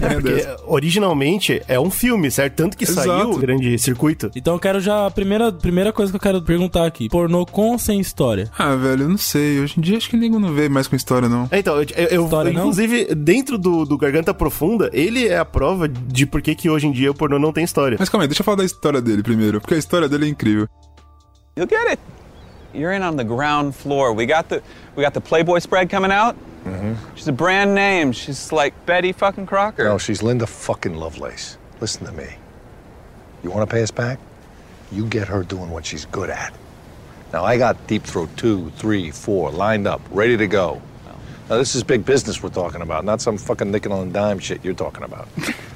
É Porque originalmente é um filme, certo? Tanto que Exato. saiu o grande circuito. Então eu quero já. A primeira, primeira coisa que eu quero perguntar aqui: pornô com ou sem história? Ah, velho, eu não sei. Hoje em dia acho que ninguém não vê mais com história, não. É, Então, eu, eu- eu- História, não? inclusive, dentro do, do Garganta Profunda, ele é a prova de por que que hoje em dia o pornô não tem história. Mas calma aí, deixa eu falar da história dele primeiro, porque a história dele é incrível. You'll get it. You're in on the ground floor. We got the we got the Playboy spread coming out. Mm-hmm. She's a brand name. She's like Betty fucking Crocker. No, she's Linda fucking Lovelace. Listen to me. You want to pay us back? You get her doing what she's good at. Now, I got Deep Throat two, three, four lined up, ready to go. Now, this is big business we're talking about, not some fucking nickel and dime shit you're talking about. [laughs]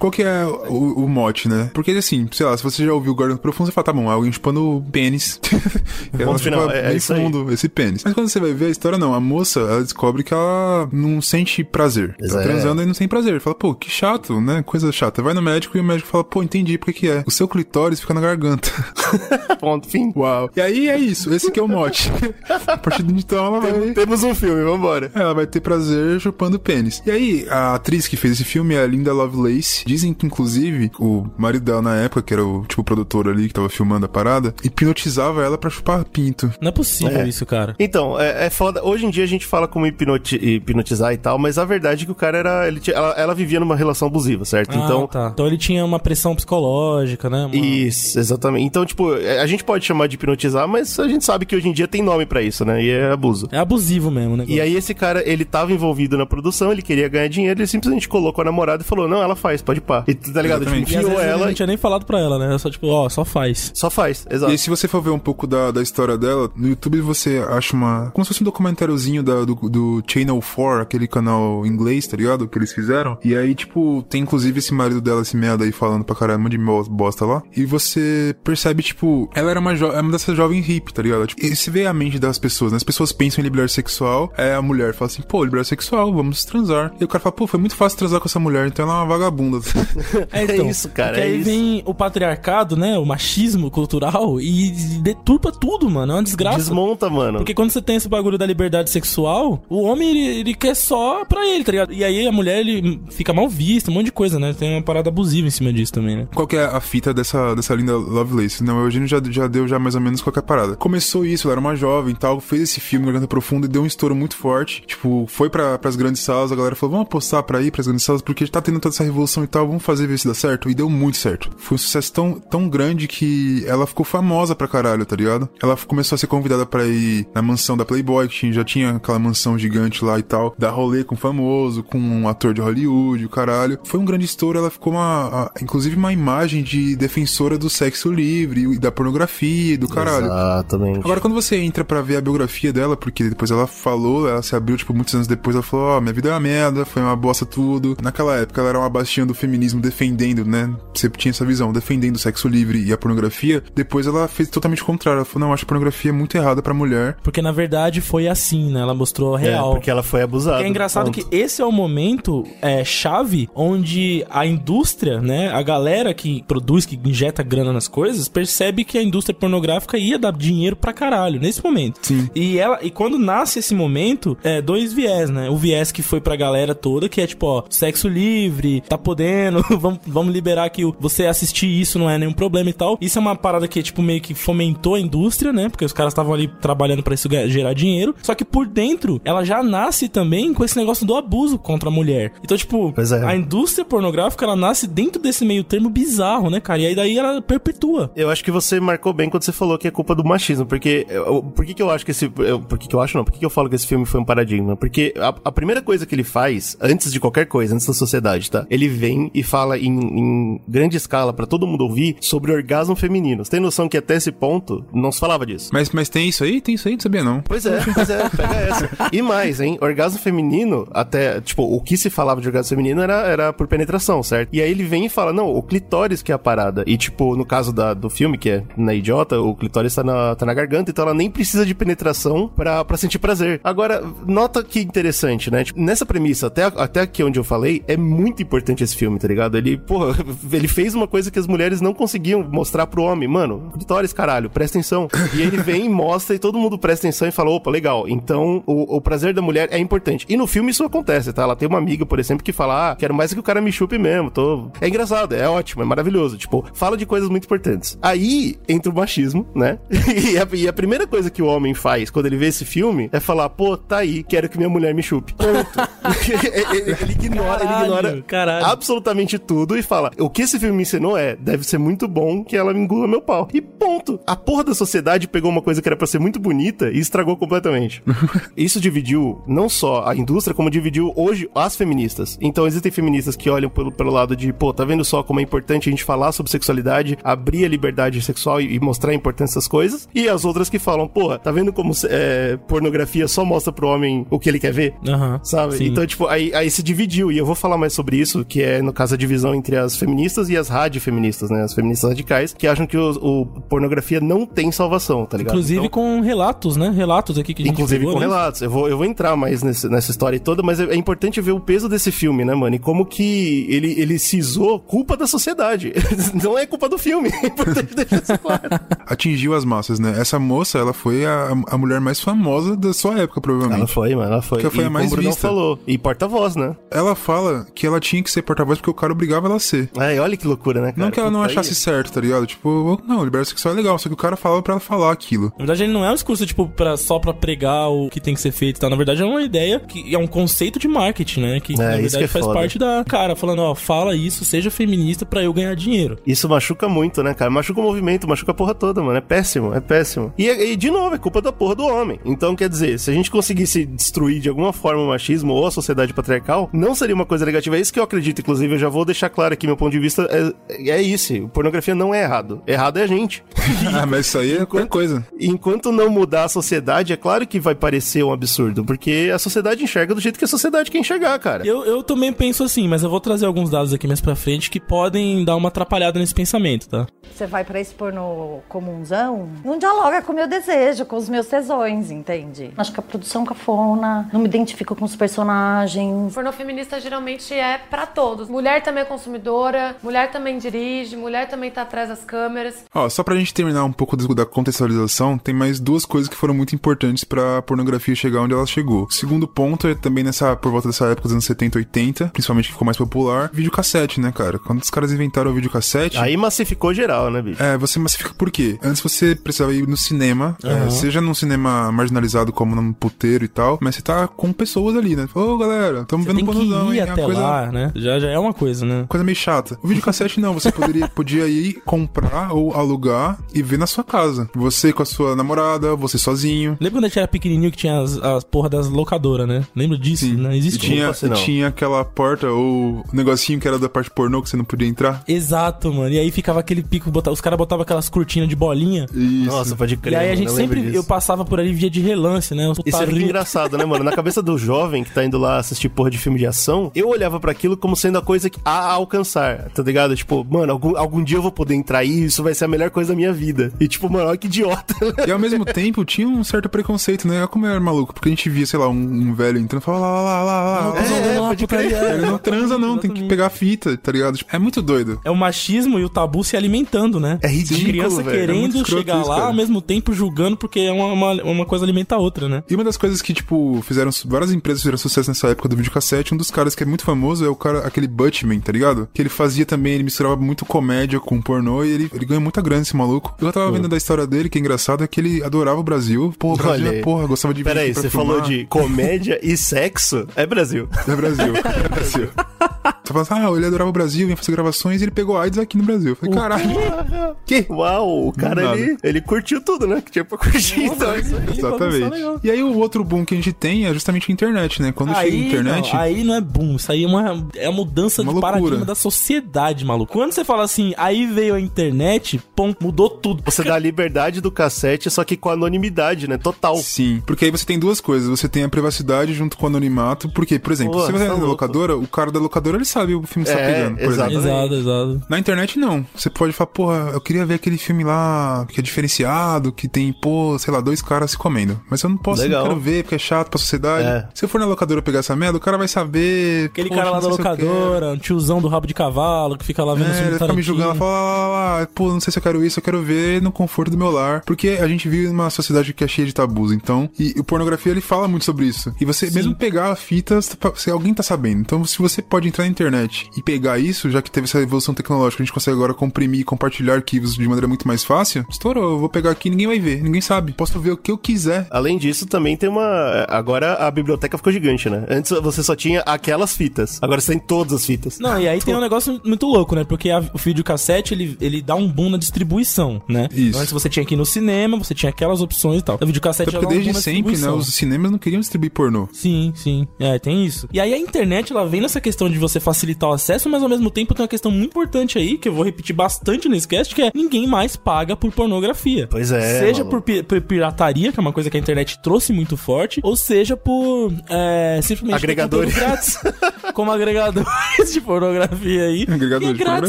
Qual que é o, o mote, né? Porque assim, sei lá, se você já ouviu o Gordon Profundo, você fala, tá bom, é alguém chupando o pênis. [laughs] é Ponto final, é- é bem aí. fundo, esse pênis. Mas quando você vai ver a história, não. A moça, ela descobre que ela não sente prazer. Ela tá É. transando e não tem prazer. Fala, pô, que chato, né? Coisa chata. Vai no médico e o médico fala, pô, entendi que que é. O seu clitóris fica na garganta. [laughs] Ponto, fim. Uau. E aí é isso, esse que é o mote. [laughs] a partir de então ela vai... Temos um filme, vambora. Ela vai ter prazer chupando pênis. E aí, a atriz que fez esse filme é a Linda Lovelace. Dizem que, inclusive, o marido dela na época, que era o tipo produtor ali que tava filmando a parada, hipnotizava ela pra chupar pinto. Não é possível É. isso, cara. Então, é, é foda. Hoje em dia a gente fala como hipnoti- hipnotizar e tal, mas a verdade é que o cara era. Ele tinha- ela, ela vivia numa relação abusiva, certo? Ah, então. tá. Então ele tinha uma pressão psicológica, né? Uma- Isso, exatamente. Então, tipo, é, a gente pode chamar de hipnotizar, mas a gente sabe que hoje em dia tem nome pra isso, né? E é abuso. É abusivo mesmo, né? E aí esse cara, ele tava envolvido na produção, ele queria ganhar dinheiro, ele simplesmente colocou a namorada e falou, não, ela faz, pode pá. E tá ligado? Tipo, Exatamente. E às enfiou ela não tinha nem falado pra ela, né? Só tipo, ó, só faz. só faz, E exato. aí, se você for ver um pouco da, da história dela, no YouTube você acha uma. Como se fosse um documentáriozinho da- do, do Channel 4, aquele canal inglês, tá ligado? Que eles fizeram. E aí, tipo, tem inclusive esse marido dela, esse merda aí, falando pra caramba de bosta lá. E você percebe, tipo, ela era uma, jo é uma dessas jovens hippie, tá ligado? Tipo, e você vê a mente das pessoas, né? As pessoas pensam em liberdade sexual, é a mulher fala assim, pô, liberdade sexual, vamos transar. E o cara fala, pô, foi muito fácil transar com essa mulher, então ela é uma vagabunda. [laughs] É, É isso, cara, Porque é aí isso. vem o patriarcado, né? O machismo cultural e deturpa tudo, mano. É uma desgraça. Desmonta, mano. Porque quando você tem esse bagulho da liberdade sexual, o homem, ele, ele quer só pra ele, tá ligado? E aí a mulher, ele fica mal vista, um monte de coisa, né? Tem uma parada abusiva em cima disso também, né? Qual que é a fita dessa, dessa linda Lovelace? Não, o Eugênio já, já deu já mais ou menos qualquer parada. Começou isso, ela era uma jovem e tal, fez esse filme Garganta Profunda e deu um estouro muito forte. Tipo, foi pra, pras grandes salas, a galera falou, vamos apostar pra ir pras grandes salas, porque tá tendo toda essa revolução e tal. Tal, vamos fazer ver se dá certo. E deu muito certo. Foi um sucesso tão, tão grande que ela ficou famosa pra caralho, tá ligado? Ela começou a ser convidada pra ir na mansão da Playboy, que já tinha aquela mansão gigante lá e tal, dar rolê com famoso, com um ator de Hollywood, o caralho. Foi um grande estouro, ela ficou uma, a- inclusive uma imagem de defensora do sexo livre e da pornografia e do caralho. Exatamente. Agora, quando você entra pra ver a biografia dela, porque depois ela falou, ela se abriu, tipo, muitos anos depois, ela falou, ó, minha vida é uma merda, foi uma bosta tudo. Naquela época, ela era uma bastião do feminismo defendendo, né? Você tinha essa visão, defendendo o sexo livre e a pornografia. Depois ela fez totalmente o contrário. Ela falou, não, acho a pornografia muito errada pra mulher. Porque na verdade foi assim, né? Ela mostrou a real. É, porque ela foi abusada. É engraçado Ponto. que esse é o momento é, chave onde a indústria, né, a galera que produz, que injeta grana nas coisas, percebe que a indústria pornográfica ia dar dinheiro pra caralho nesse momento. Sim. E ela e quando nasce esse momento, é dois viés, né? O viés que foi pra galera toda, que é tipo, ó, sexo livre, tá podendo, [laughs] vamos, vamos liberar que você assistir isso não é nenhum problema e tal. Isso é uma parada que tipo meio que fomentou a indústria, né? Porque os caras estavam ali trabalhando pra isso gerar dinheiro. Só que por dentro, ela já nasce também com esse negócio do abuso contra a mulher. Então, tipo, é. a indústria pornográfica, ela nasce dentro desse meio termo bizarro, né, cara? E aí daí ela perpetua. Eu acho que você marcou bem quando você falou que é culpa do machismo, porque eu- por que, que eu acho que esse. eu- por que, que eu acho não? Por que, que eu falo que esse filme foi um paradigma? Porque a, a primeira coisa que ele faz, antes de qualquer coisa, antes da sociedade, tá? Ele vem e fala em, em grande escala pra todo mundo ouvir sobre orgasmo feminino. Você tem noção que até esse ponto não se falava disso? Mas, mas tem isso aí? Tem isso aí? Não sabia, não. Pois é, pois é, pega essa. E mais, hein? Orgasmo feminino, até, tipo, o que se falava de orgasmo feminino era, era por penetração, certo? E aí ele vem e fala, não, o clitóris que é a parada. E, tipo, no caso da, do filme, que é na idiota, o clitóris tá na, tá na garganta, então ela nem precisa de penetração pra, pra sentir prazer. Agora, nota que interessante, né? Tipo, nessa premissa, até, até aqui onde eu falei, é muito importante esse filme, tá ligado? Ele, porra, [laughs] ele fez uma coisa que as mulheres não conseguiam mostrar pro homem. Mano, clitóris, caralho, presta atenção. E ele vem e mostra e todo mundo presta atenção e fala, opa, legal. Então, o, o prazer da mulher é importante. E no filme isso acontece, tá? Ela tem uma amiga, por exemplo, que fala, ah, quero mais que o cara me chupe mesmo. Tô... É engraçado, é ótimo, é maravilhoso. Tipo, fala de coisas muito importantes. Aí entra o machismo, né? [laughs] e, a, e a primeira coisa que o homem faz quando ele vê esse filme é falar, pô, tá aí, quero que minha mulher me chupe. Pronto. [laughs] ele, ele ignora, ele ignora caralho. absolutamente tudo e fala: o que esse filme me ensinou é, deve ser muito bom que ela engula meu pau. E ponto. A porra da sociedade pegou uma coisa que era pra ser muito bonita e estragou completamente. [laughs] Isso dividiu não só a indústria, como dividiu hoje as feministas. Então existem feministas que olham pelo, pelo lado de, pô, tá vendo só como é importante a gente falar sobre sexualidade, abrir a liberdade sexual e, e mostrar a importância dessas coisas. E as outras que falam, pô, tá vendo como é, pornografia só mostra pro homem o que ele quer ver? Aham. Sabe? sim. Então, tipo, aí, aí se dividiu. E eu vou falar mais sobre isso, que é, no caso, a divisão entre as feministas e as radiofeministas, né? As feministas radicais, que acham que o, o pornografia não tem salvação, tá ligado? Inclusive Então, com relatos, né? Relatos aqui que a gente Inclusive pegou, com né? relatos. Eu vou, eu vou entrar mais nesse- nessa história toda, mas é, é importante ver o peso desse filme, né, mano? E como que ele, ele cisou culpa da sociedade. [laughs] não é culpa do filme. [laughs] É importante deixar isso claro. Atingiu as massas, né? Essa moça, ela foi a, a mulher mais famosa da sua época, provavelmente. Ela foi, mano. Ela foi. Porque foi e a mais vista. falou. E porta-voz, né? Ela fala que ela tinha que ser porta-voz porque o cara obrigava ela a ser. É, olha que loucura, né, cara? Não que ela não Puta, achasse aí- certo, tá ligado? Tipo, não, liberdade sexual é legal, só que o cara falava pra ela falar aquilo. Na verdade, ele não é um discurso, tipo, pra, só pra pregar o que tem que ser feito e tal. Na verdade, é uma ideia que é um conceito de marketing, né? Que, na isso verdade, que é faz foda. parte da cara, falando, ó, fala isso, seja feminista pra eu ganhar dinheiro. Isso machuca muito, né, cara? Machuca o movimento, machuca a porra toda, mano. É péssimo, é péssimo. E, e, de novo, é culpa da porra do homem. Então, quer dizer, se a gente conseguisse destruir de alguma forma o machismo ou a sociedade patriarcal, não seria uma coisa negativa. É isso que eu acredito, inclusive. Eu já vou deixar claro aqui, meu ponto de vista é, é isso. Pornografia não é errado. Errado é a gente. [laughs] ah, mas isso aí é qualquer coisa. Enquanto não mudar a sociedade, é claro que vai parecer um absurdo, porque a sociedade enxerga do jeito que a sociedade quer enxergar, cara. Eu, eu também penso assim, mas eu vou trazer alguns dados aqui mais pra frente que podem dar uma atrapalhada nesse pensamento, tá? Você vai pra esse porno comunzão, não dialoga com o meu desejo, com os meus tesões, entende? Acho que a produção cafona, não me identifico com os personagens. Pornô feminista geralmente é pra todos. Mulher também é consumidora, mulher também dirige, mulher também tá atrás das câmeras. Ó, só pra gente gente terminar um pouco da contextualização, tem mais duas coisas que foram muito importantes pra pornografia chegar onde ela chegou. O segundo ponto é também nessa, por volta dessa época dos anos 70 e 80, principalmente que ficou mais popular, videocassete, né, cara? Quando os caras inventaram o videocassete. Aí massificou geral, né, bicho? É, você massifica por quê? Antes você precisava ir no cinema, é, seja num cinema marginalizado como num puteiro e tal, mas você tá com pessoas ali, né? Ô, galera, tamo Você vendo tem um que pornozão, ir hein? É até coisa- lá, né? Já, já é uma coisa, né? Coisa meio chata. O videocassete não, você poderia, [laughs] podia ir comprar ou alugar e ver na sua casa. Você com a sua namorada, você sozinho. Lembra quando a gente era pequenininho que tinha as, as porra das locadoras, né? Lembra disso? Não E existe tinha, não. tinha aquela porta ou negocinho que era da parte pornô que você não podia entrar. Exato, mano. E aí ficava aquele pico, bota- os caras botavam aquelas cortinas de bolinha. Isso. Nossa, pode crer. e aí a gente sempre, disso. eu passava por ali via de relance, né? Isso é muito engraçado, né, mano? Na cabeça do jovem que tá indo lá assistir porra de filme de ação, eu olhava pra aquilo como sendo a coisa que a alcançar, tá ligado? Tipo, mano, algum, algum dia eu vou poder entrar aí, isso vai ser a melhor coisa da minha vida. E tipo, mano, olha que idiota. E ao mesmo tempo tinha um certo preconceito, né? Olha como era maluco, porque a gente via, sei lá, um, um velho entrando e falava lá, lá, lá, lá, lá. É, pode crer. Ele não transa, não, tem que pegar a fita, tá ligado? Tipo, é muito doido. É o machismo e o tabu se alimentando, né? É ridículo, Criança velho. É querendo escroto chegar isso, lá, cara. ao mesmo tempo julgando, porque é uma, uma, uma coisa alimenta a outra, né? E uma das coisas que, tipo, fizeram. Várias empresas fizeram sucesso nessa época do videocassete. Um dos caras que é muito famoso é o cara, aquele Butchman, tá ligado? Que ele fazia também, ele misturava muito comédia com pornô e ele, ele ganha muita grana, esse maluco. Eu tava vendo da história dele, que é engraçado, é que ele adorava o Brasil. Pô, Brasil Olha é aí. porra, gostava de Pera aí, vir pra você filmar. falou de comédia e sexo? É Brasil. É Brasil, é Brasil. [laughs] Você fala assim, ah, ele adorava o Brasil, vinha fazer gravações e ele pegou AIDS aqui no Brasil. Eu falei, caralho. Que? Uau, o cara nada. ele, ele curtiu tudo, né? Que tinha pra curtir. Então, isso aí. Exatamente. E aí o outro boom que a gente tem é justamente a internet, né? Quando chega a Aí, internet. não, aí não é boom, isso aí é uma, é a mudança Uma de loucura. paradigma da sociedade, maluco. Quando você fala assim, aí veio a internet, pum, mudou tudo. Você dá a liberdade do cassete, só que com anonimidade, né? Total. Sim, porque aí você tem duas coisas. Você tem a privacidade junto com o anonimato. Porque, por exemplo, Pô, se você vai tá na louco. locadora, o cara da locadora ele sabe o filme que você tá É, pegando, por exato. exemplo. Exato, exato. Na internet, não. Você pode falar, porra, eu queria ver aquele filme lá que é diferenciado, que tem, pô, sei lá, dois caras se comendo. Mas eu não posso, Legal. não quero ver, porque é chato pra sociedade. É. Se eu for na locadora pegar essa merda, o cara vai saber. Aquele poxa, cara lá da locadora, um tiozão do rabo de cavalo, que fica lá vendo É, ele fica me julgando, fala, lá, lá, lá, pô, não sei se eu quero isso, eu quero ver no conforto do meu lar. Porque a gente vive numa sociedade que é cheia de tabus, então, e o pornografia ele fala muito sobre isso. E você mesmo pegar a fita, se alguém tá sabendo. Então, se você pode entrar na internet e pegar isso, já que teve essa evolução tecnológica, a gente consegue agora comprimir e compartilhar arquivos de maneira muito mais fácil, estourou, eu vou pegar aqui, ninguém vai ver, ninguém sabe. Posso ver o que eu quiser. Além disso, também tem uma. Agora a biblioteca ficou gigante, né? Antes você só tinha aquelas fitas. Agora você tem todas as fitas. Não, e aí tem um negócio muito louco, né? Porque a- o videocassete, ele, ele dá um boom na distribuição, né? Isso. Então, antes você tinha que ir no cinema, você tinha aquelas opções e tal. O videocassete Até porque desde sempre, né, os cinemas não queriam distribuir pornô. Sim, sim. É, tem isso. E aí a internet, ela vem nessa questão de você facilitar o acesso, mas ao mesmo tempo tem uma questão muito importante aí, que eu vou repetir bastante nesse cast, que é ninguém mais paga por pornografia. Pois é, Seja por, pi- por pirataria, que é uma coisa que a internet trouxe muito forte, ou seja por é, simplesmente Agregadores. grátis. [laughs] Como agregadores de pornografia aí. Agregadores e é grátis,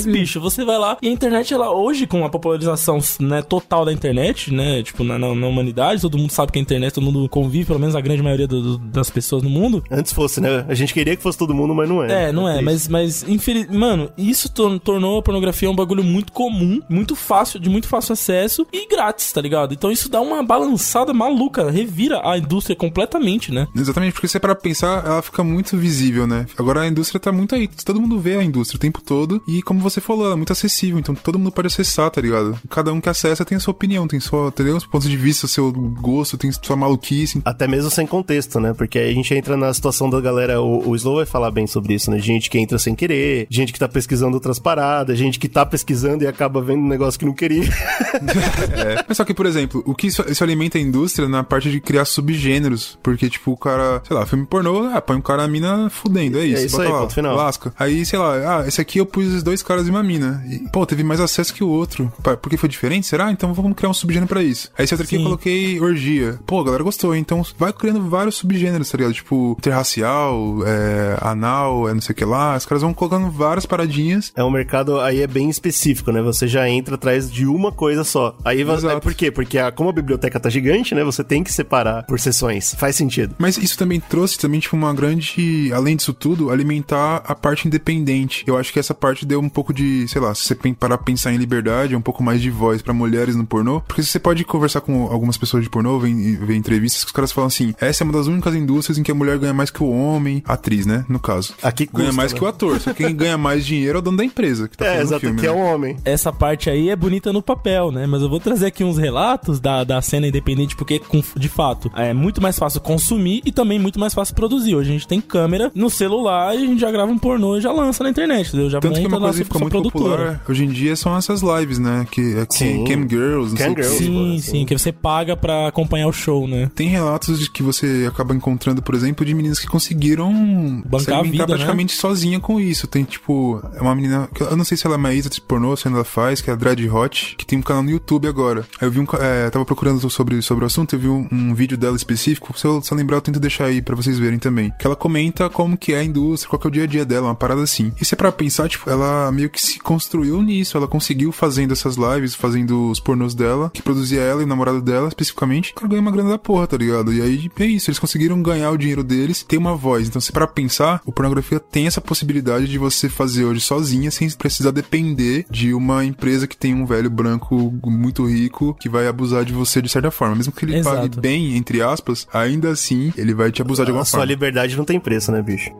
pornografia. bicho. Você vai lá e a internet, ela hoje, com a popularização né, total da internet, né? Tipo, na, na- na humanidade, todo mundo sabe que a internet, todo mundo convive, pelo menos a grande maioria do- do- das pessoas no mundo. Antes fosse, né? A gente queria que fosse todo mundo, mas não é. É, não é, mas, mas infeliz... Mano, isso tor- tornou a pornografia um bagulho muito comum, muito fácil, de muito fácil acesso e grátis, tá ligado? Então isso dá uma balançada maluca, revira a indústria completamente, né? Exatamente, porque se você para pensar, ela fica muito visível, né? Agora a indústria tá muito aí, todo mundo vê a indústria o tempo todo e como você falou, ela é muito acessível, então todo mundo pode acessar, tá ligado? Cada um que acessa tem a sua opinião, tem sua, entendeu? Os pontos de vista, seu gosto, tem sua maluquice. Até mesmo sem contexto, né? Porque aí a gente entra na situação da galera. O, o Slow vai falar bem sobre isso, né? Gente que entra sem querer, gente que tá pesquisando outras paradas, gente que tá pesquisando e acaba vendo um negócio que não queria. [laughs] É. Mas só que, por exemplo, o que isso, isso alimenta a indústria na parte de criar subgêneros. Porque, tipo, o cara, sei lá, filme pornô, ah, põe um cara e a mina fudendo, é isso. isso bota aí, lá, ponto final. Lasca. Aí, sei lá, ah, esse aqui eu pus os dois caras e uma mina. E, pô, teve mais acesso que o outro. Porque foi diferente? Será? Então vamos criar um subgênero pra isso. Aí esse outro aqui eu Sim. coloquei orgia. Pô, a galera gostou. Então vai criando vários subgêneros, tá ligado? Tipo, interracial, é, anal, é não sei o que lá. Os caras vão colocando várias paradinhas. É um mercado aí é bem específico, né? Você já entra atrás de uma coisa só. Aí você. Exato. Por quê? Porque a- como a biblioteca tá gigante, né? Você tem que separar por sessões. Faz sentido. Mas isso também trouxe também, tipo, uma grande. Além disso tudo, alimentar a parte independente. Eu acho que essa parte deu um pouco de, sei lá, se você parar pra pensar em liberdade, é um pouco mais de voz pra mulheres no pornô. Porque você pode conversar com algumas pessoas de pornô, ver, ver entrevistas que os caras falam assim: essa é uma das únicas indústrias em que a mulher ganha mais que o homem, atriz, né? No caso. Aqui Ganha custa, mais né? Que o ator. Só quem ganha mais dinheiro é o dono da empresa que tá É, fazendo o exato, filme. que é né? um homem. Essa parte aí é bonita no papel, né? Mas eu vou trazer aqui uns relatos da, da cena independente, porque, com- de fato, é muito mais fácil consumir e também muito mais fácil produzir. Hoje a gente tem câmera no celular e a gente já grava um pornô e já lança na internet, entendeu? Já Tanto que uma coisa que ficou sua muito produtora. popular hoje em dia são essas lives, né? Que é Sim. Cam Girls, não Cam sei o. Girls. Sim, Assim. sim, que você paga pra acompanhar o show, né? Tem relatos de que você acaba encontrando, por exemplo, de meninas que conseguiram Bancar se a vida, né? praticamente com isso. Tem, tipo, é uma menina, eu não sei se ela é uma atriz pornô, se ela faz, que é a Dread Hot, que tem um canal no YouTube agora. Eu vi um, é, tava procurando sobre, sobre o assunto, eu vi um, um vídeo dela específico, se eu, se eu lembrar eu tento deixar aí pra vocês verem também. Que ela comenta como que é a indústria, qual que é o dia a dia dela, uma parada assim. E se é pra pensar, tipo, ela meio que se construiu nisso, ela conseguiu fazendo essas lives, fazendo os pornôs dela, que produzia ela e o namorado dela, especificamente, ela ganha uma grana da porra, tá ligado? E aí é isso, eles conseguiram ganhar o dinheiro deles, ter uma voz. Então, se para pensar, o pornografia tem essa possibilidade de você fazer hoje sozinha, sem precisar depender de uma empresa que tem um velho branco muito rico que vai abusar de você de certa forma. Mesmo que ele Exato. pague bem, entre aspas, ainda assim ele vai te abusar de alguma A sua forma. liberdade não tem preço, né, bicho?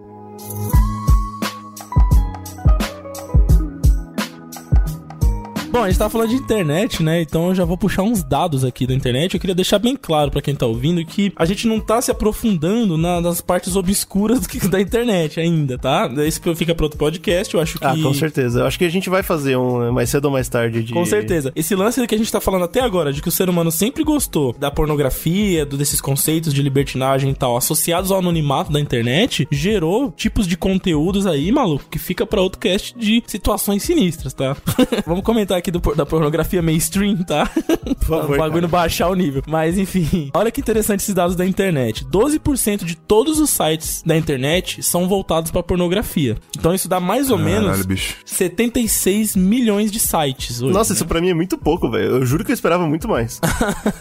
Bom, a gente tava falando de internet, né? Então eu já vou puxar uns dados aqui da internet. Eu queria deixar bem claro pra quem tá ouvindo que a gente não tá se aprofundando na- nas partes obscuras da internet ainda, tá? Isso fica pra outro podcast. Eu acho que. Ah, com certeza. Eu acho que a gente vai fazer um mais cedo ou mais tarde de. Com certeza. Esse lance que a gente tá falando até agora, de que o ser humano sempre gostou da pornografia, do- desses conceitos de libertinagem e tal, associados ao anonimato da internet, gerou tipos de conteúdos aí, maluco, que fica pra outro cast de situações sinistras, tá? [laughs] Vamos comentar aqui do da pornografia mainstream, tá? [laughs] Por favor, o bagulho baixar o nível. Mas enfim, [laughs] olha que interessante esses dados da internet. 12% de todos os sites da internet são voltados pra pornografia. Então isso dá mais ou Caralho, menos bicho. 76 milhões de sites hoje. Nossa, né? isso pra mim é muito pouco, velho. Eu juro que eu esperava muito mais. [laughs]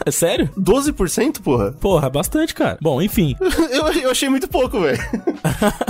É sério? 12%, porra? Porra, bastante, cara. Bom, enfim. Eu, eu achei muito pouco, velho.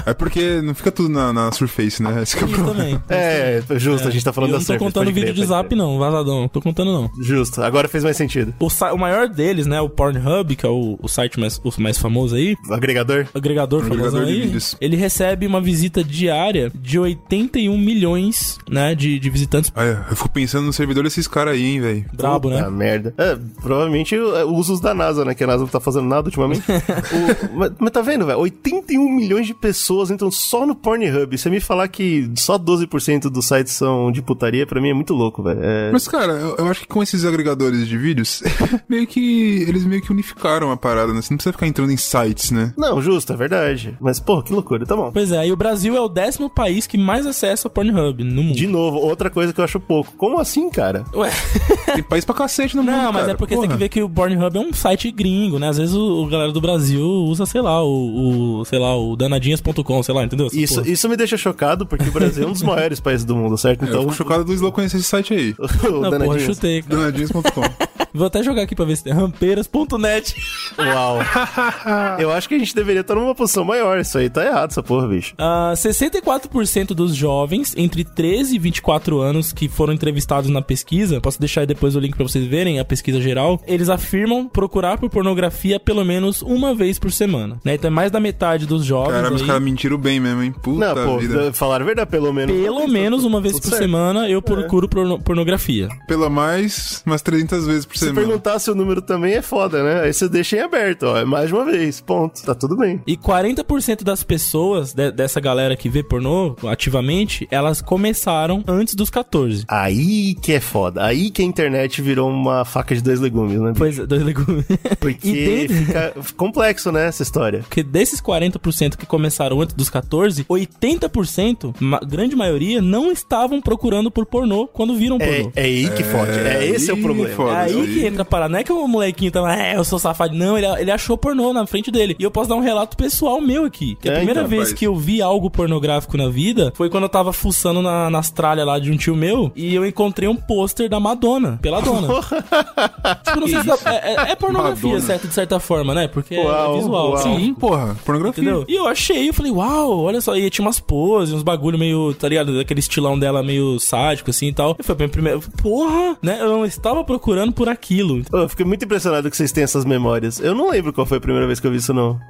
É porque não fica tudo na, na Surface, né? Esse que é o Isso problema. também. É, justo, a gente tá falando Eu da não tô Surface, contando vídeo de crer. não. Vazadão. Não tô contando, não. Justo, agora fez mais sentido. O, o maior deles, né? O Pornhub, que é o, o site mais, o mais famoso aí. O agregador? Agregador, Agregador de aí. vídeos. Ele recebe uma visita diária de 81 milhões, né? De, de visitantes. Olha, eu fico pensando no servidor desses caras aí, hein, velho. Brabo, né? merda. É, provavelmente é, usos da NASA, né? Que a NASA não tá fazendo nada ultimamente. [laughs] O- mas, mas tá vendo, velho? 81 milhões de pessoas entram só no Pornhub. Você me falar que só 12% dos sites são de putaria, pra mim é muito louco, velho. É... Mas, cara, eu, eu acho que com esses agregadores de vídeos, [laughs] meio que. Eles meio que unificaram a parada, né? Você não precisa ficar entrando em sites, né? Não, justo, é verdade. Mas, porra, que loucura, tá bom. Pois é, e o Brasil é o décimo país que mais acessa o Pornhub no mundo. De novo, outra coisa que eu acho pouco. Como assim, cara? Ué. [laughs] Tem país pra cacete no mundo. Não, mas cara. é porque Porra. tem que ver que o Pornhub é um site gringo, né? Às vezes o, o galera do Brasil usa, sei lá, o, o sei lá, o danadinhas.com, sei lá, entendeu? Essa Isso, porra. isso me deixa chocado, porque o Brasil é um dos [laughs] maiores países do mundo, certo? É, eu Então, fico chocado do Slow conhecer esse site aí. O [laughs] Não, porra, chutei. cara. Danadinhos.com. [laughs] Vou até jogar aqui pra ver se tem rampeiras.net. Uau. [laughs] Eu acho que a gente deveria estar numa posição maior. Isso aí tá errado, essa porra, bicho. Ah, 64% dos jovens entre 13 e 24 anos que foram entrevistados na pesquisa, posso deixar aí depois o link pra vocês verem a pesquisa geral, eles afirmam procurar por pornografia pelo menos uma vez por semana. Né? Então é mais da metade dos jovens Caramba, os aí- caras mentiram bem mesmo, hein? Puta Não, pô, vida. falaram a verdade, pelo menos. Pelo menos uma vez por certo. semana eu procuro porno- pornografia. Pela mais, umas 300 vezes por Se semana. perguntar se o número também é foda, né? Aí você deixa em aberto, ó. É mais uma vez. Ponto. Tá tudo bem. E 40% das pessoas de- dessa galera que vê pornô ativamente, elas começaram antes dos 14. Aí que é foda. Aí que a internet virou uma faca de dois legumes, né? Pois é, dois legumes. [laughs] Porque E dentro- fica complexo, né, essa história. Porque desses 40% que começaram antes dos 14, 80%, ma grande maioria, não estavam procurando por pornô quando viram É, pornô. é aí que fode. É, esse é o problema. foda. É aí. Que entra a parada. Não é que o molequinho tava, é, eu sou safado. Não, ele, ele achou pornô na frente dele. E eu posso dar um relato pessoal meu aqui. Que a É, primeira então, vez rapaz. que eu vi algo pornográfico na vida foi quando eu tava fuçando na, nas tralhas lá de um tio meu e eu encontrei um pôster da Madonna, pela dona. [laughs] tipo, não sei se dá, é, é- é pornografia, Madonna. certo? De certa forma, né? Porque é- Uau, é visual. uau. Sim, Porra, pornografia. Entendeu? E eu achei, eu falei, uau, olha só, e tinha umas poses, uns bagulho meio, tá ligado? Daquele estilão dela meio sádico, assim e tal. E foi a minha primeira. Porra, né? Eu não estava procurando por aquilo. Eu fiquei muito impressionado que vocês têm essas memórias. Eu não lembro qual foi a primeira vez que eu vi isso, não. [laughs]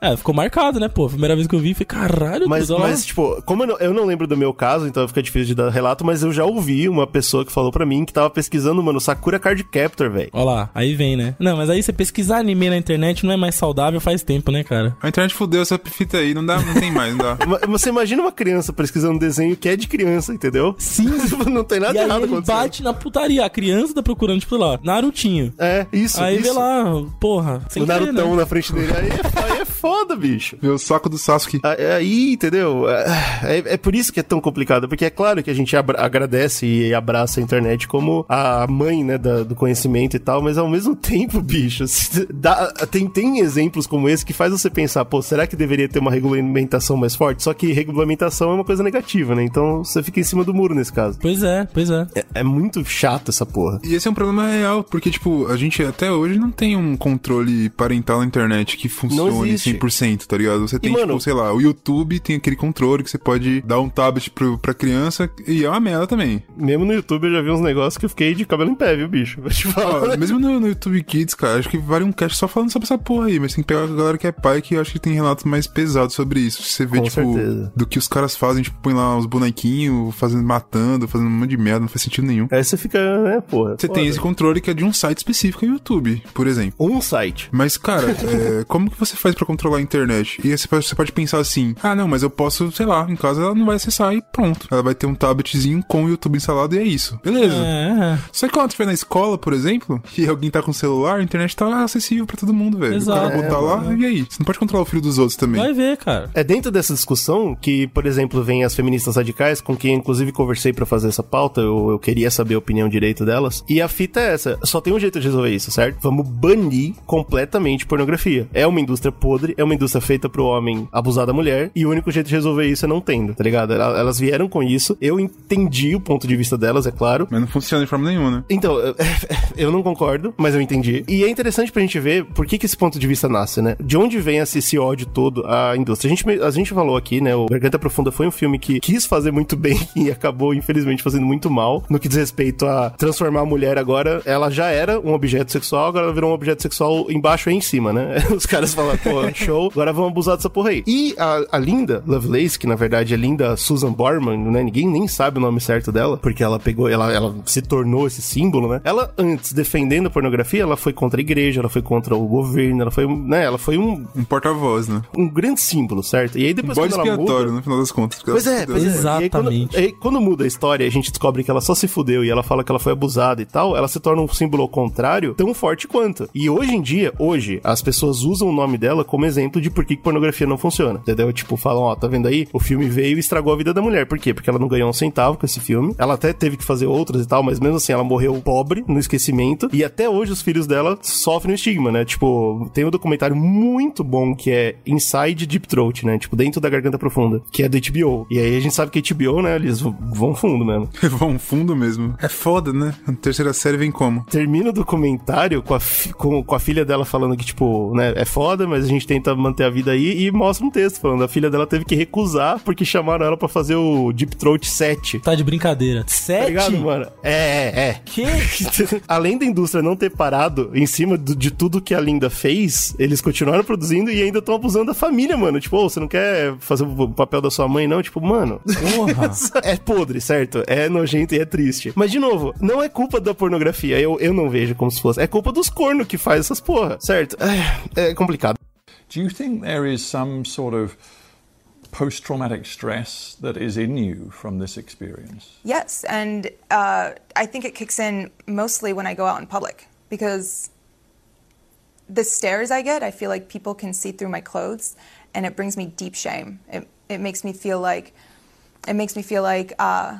É, ficou marcado, né, pô? Primeira vez que eu vi, foi caralho, Mas, lá. mas tipo, como eu não, eu não lembro do meu caso, então fica difícil de dar relato, mas eu já ouvi uma pessoa que falou pra mim que tava pesquisando, mano, Sakura Card Captor, velho. Olha lá, aí vem, né? Não, mas aí você pesquisar anime na internet não é mais saudável faz tempo, né, cara? A internet fudeu essa fita aí, não dá, não tem mais, não dá. [laughs] Você imagina uma criança pesquisando um desenho que é de criança, entendeu? Sim. [laughs] Não tem nada e aí errado ele acontecendo. bate na putaria. A criança tá procurando, tipo, lá, Narutinho. É, isso, aí isso. vê lá, porra. sem o querer, Narutão né? na frente dele. Aí é, aí é foda, bicho. Meu saco do Sasuke. Aí, aí, entendeu? É, é por isso que é tão complicado, porque é claro que a gente agradece e abraça a internet como a mãe, né, da- do conhecimento e tal, mas ao mesmo [laughs] tempo, bicho, dá- tem, tem exemplos como esse que faz você pensar, pô, será que deveria ter uma regulamentação mais forte? Só que regulamentação é uma coisa negativa, né? Então você fica em cima do muro nesse caso. Pois é, pois é. É, é muito chato essa porra. E esse é um problema real, porque, tipo, a gente até hoje não tem um controle parental na internet que funcione existe. 100%, tá ligado? Você tem, mano- tipo, sei lá, o YouTube tem aquele controle que você pode dar um tablet pro, pra criança e é uma merda também. Mesmo no YouTube eu já vi uns negócios que eu fiquei de cabelo em pé, viu, bicho? [laughs] Vou te falar. Ó, mesmo no, no YouTube Kids, cara, acho que vale um cast só falando sobre essa porra aí, mas tem que pegar a galera que é pai que eu acho que tem relatos mais pesados sobre isso. Você vê, Com tipo, certeza. do que os caras fazem, tipo, põe lá os bonequinhos, fazendo, matando, fazendo um monte de merda, não faz sentido nenhum. Aí você fica, né, porra. Você tem esse controle que é de um site específico no YouTube, por exemplo. Um site. Mas, cara, [laughs] é, como que você faz pra controlar a internet? E aí você pode, você pode pensar assim: ah, não, mas eu posso, sei lá, em casa ela não vai acessar e pronto. Ela vai ter um tabletzinho com o YouTube instalado e é isso. Beleza. É, Só que quando estiver na escola, por exemplo, e alguém tá com celular, a internet tá acessível pra todo mundo, velho. O cara Exato. botar lá, e aí? Você não pode controlar o filho dos outros também. vai ver, cara. É dentro dessa discussão que, por exemplo, vem as feministas radicais, com quem inclusive conversei pra fazer essa pauta, eu, eu queria saber a opinião direito delas. E a fita é essa: só tem um jeito de resolver isso, certo? Vamos banir completamente pornografia. É uma indústria podre, é uma indústria feita pro homem abusar da mulher, e o único jeito de resolver isso é não tendo, tá ligado? Ela- Elas vieram com isso, eu entendi o ponto de vista delas, é claro. Mas não funciona de forma nenhuma, né? Então, eu- [laughs] não concordo, mas eu entendi. E é interessante pra gente ver por que, que esse ponto de vista nasce, né? De onde vem esse, esse ódio todo à indústria? A gente, a gente falou aqui, né? O Garganta Profunda foi um filme que quis fazer muito [laughs] bem e acabou, infelizmente, fazendo muito mal no que diz respeito a transformar a mulher agora. Ela já era um objeto sexual, agora ela virou um objeto sexual embaixo e em cima, né? [laughs] Os caras falam, pô, [laughs] show, agora vamos abusar dessa porra aí. E a, a Linda Lovelace, que na verdade é Linda Susan Borman, né? Ninguém nem sabe o nome certo dela, porque ela pegou, ela, ela se tornou esse símbolo, né? Ela, antes, defendendo a pornografia, ela foi contra a igreja, ela foi contra o governo, ela foi, um- né? Ela foi um, Um porta-voz, né? um grande símbolo, certo? E aí Um depois bode quando ela expiatório, muda, no final das contas. Pois é, pois é. fudeu. E aí, quando, Exatamente. aí, quando muda a história e a gente descobre que ela só se fudeu e ela fala que ela foi abusada e tal, ela se torna um símbolo ao contrário tão forte quanto. E hoje em dia, hoje, as pessoas usam o nome dela como exemplo de por que pornografia não funciona. Entendeu? Tipo, falam, ó, tá vendo aí? O filme veio e estragou a vida da mulher. Por quê? Porque ela não ganhou um centavo com esse filme. Ela até teve que fazer outras e tal, mas mesmo assim, ela morreu pobre, no esquecimento. E até hoje os filhos dela sofrem o estigma, né? Tipo, tem um documentário muito bom que é Inside Deep Throat, né? Tipo, dentro da garganta profunda, que é do HBO. E aí a gente sabe que HBO, né? Eles vão fundo mesmo. [laughs] Vão fundo mesmo. É foda, né? A terceira série vem como? Termina o documentário com a, fi- com, com a filha dela falando que, tipo, né, é foda, mas a gente tenta manter a vida aí e mostra um texto falando a filha dela teve que recusar porque chamaram ela pra fazer o Deep Throat 7. Tá de brincadeira. Tá Sete? ligado, mano? É, é, é. Que? [laughs] Além da indústria não ter parado em cima do- de tudo que a Linda fez, eles continuaram produzindo e ainda estão abusando da família, mano. Tipo, ô, você não quer fazer o papel da sua mãe, não? Tipo, mano. Porra. [laughs] é podre, certo? É nojento e é triste. Mas, de novo, não é culpa da pornografia. Eu, eu não vejo como se fosse. É culpa dos cornos que faz essas porra, certo? É, é complicado. Do you think there is some sort of post traumatic stress that is in you from this experience? Yes, and uh, I think it kicks in mostly when I go out in public because the stares I get, I feel like people can see through my clothes, and it brings me deep shame. It it makes me feel like it makes me feel like uh,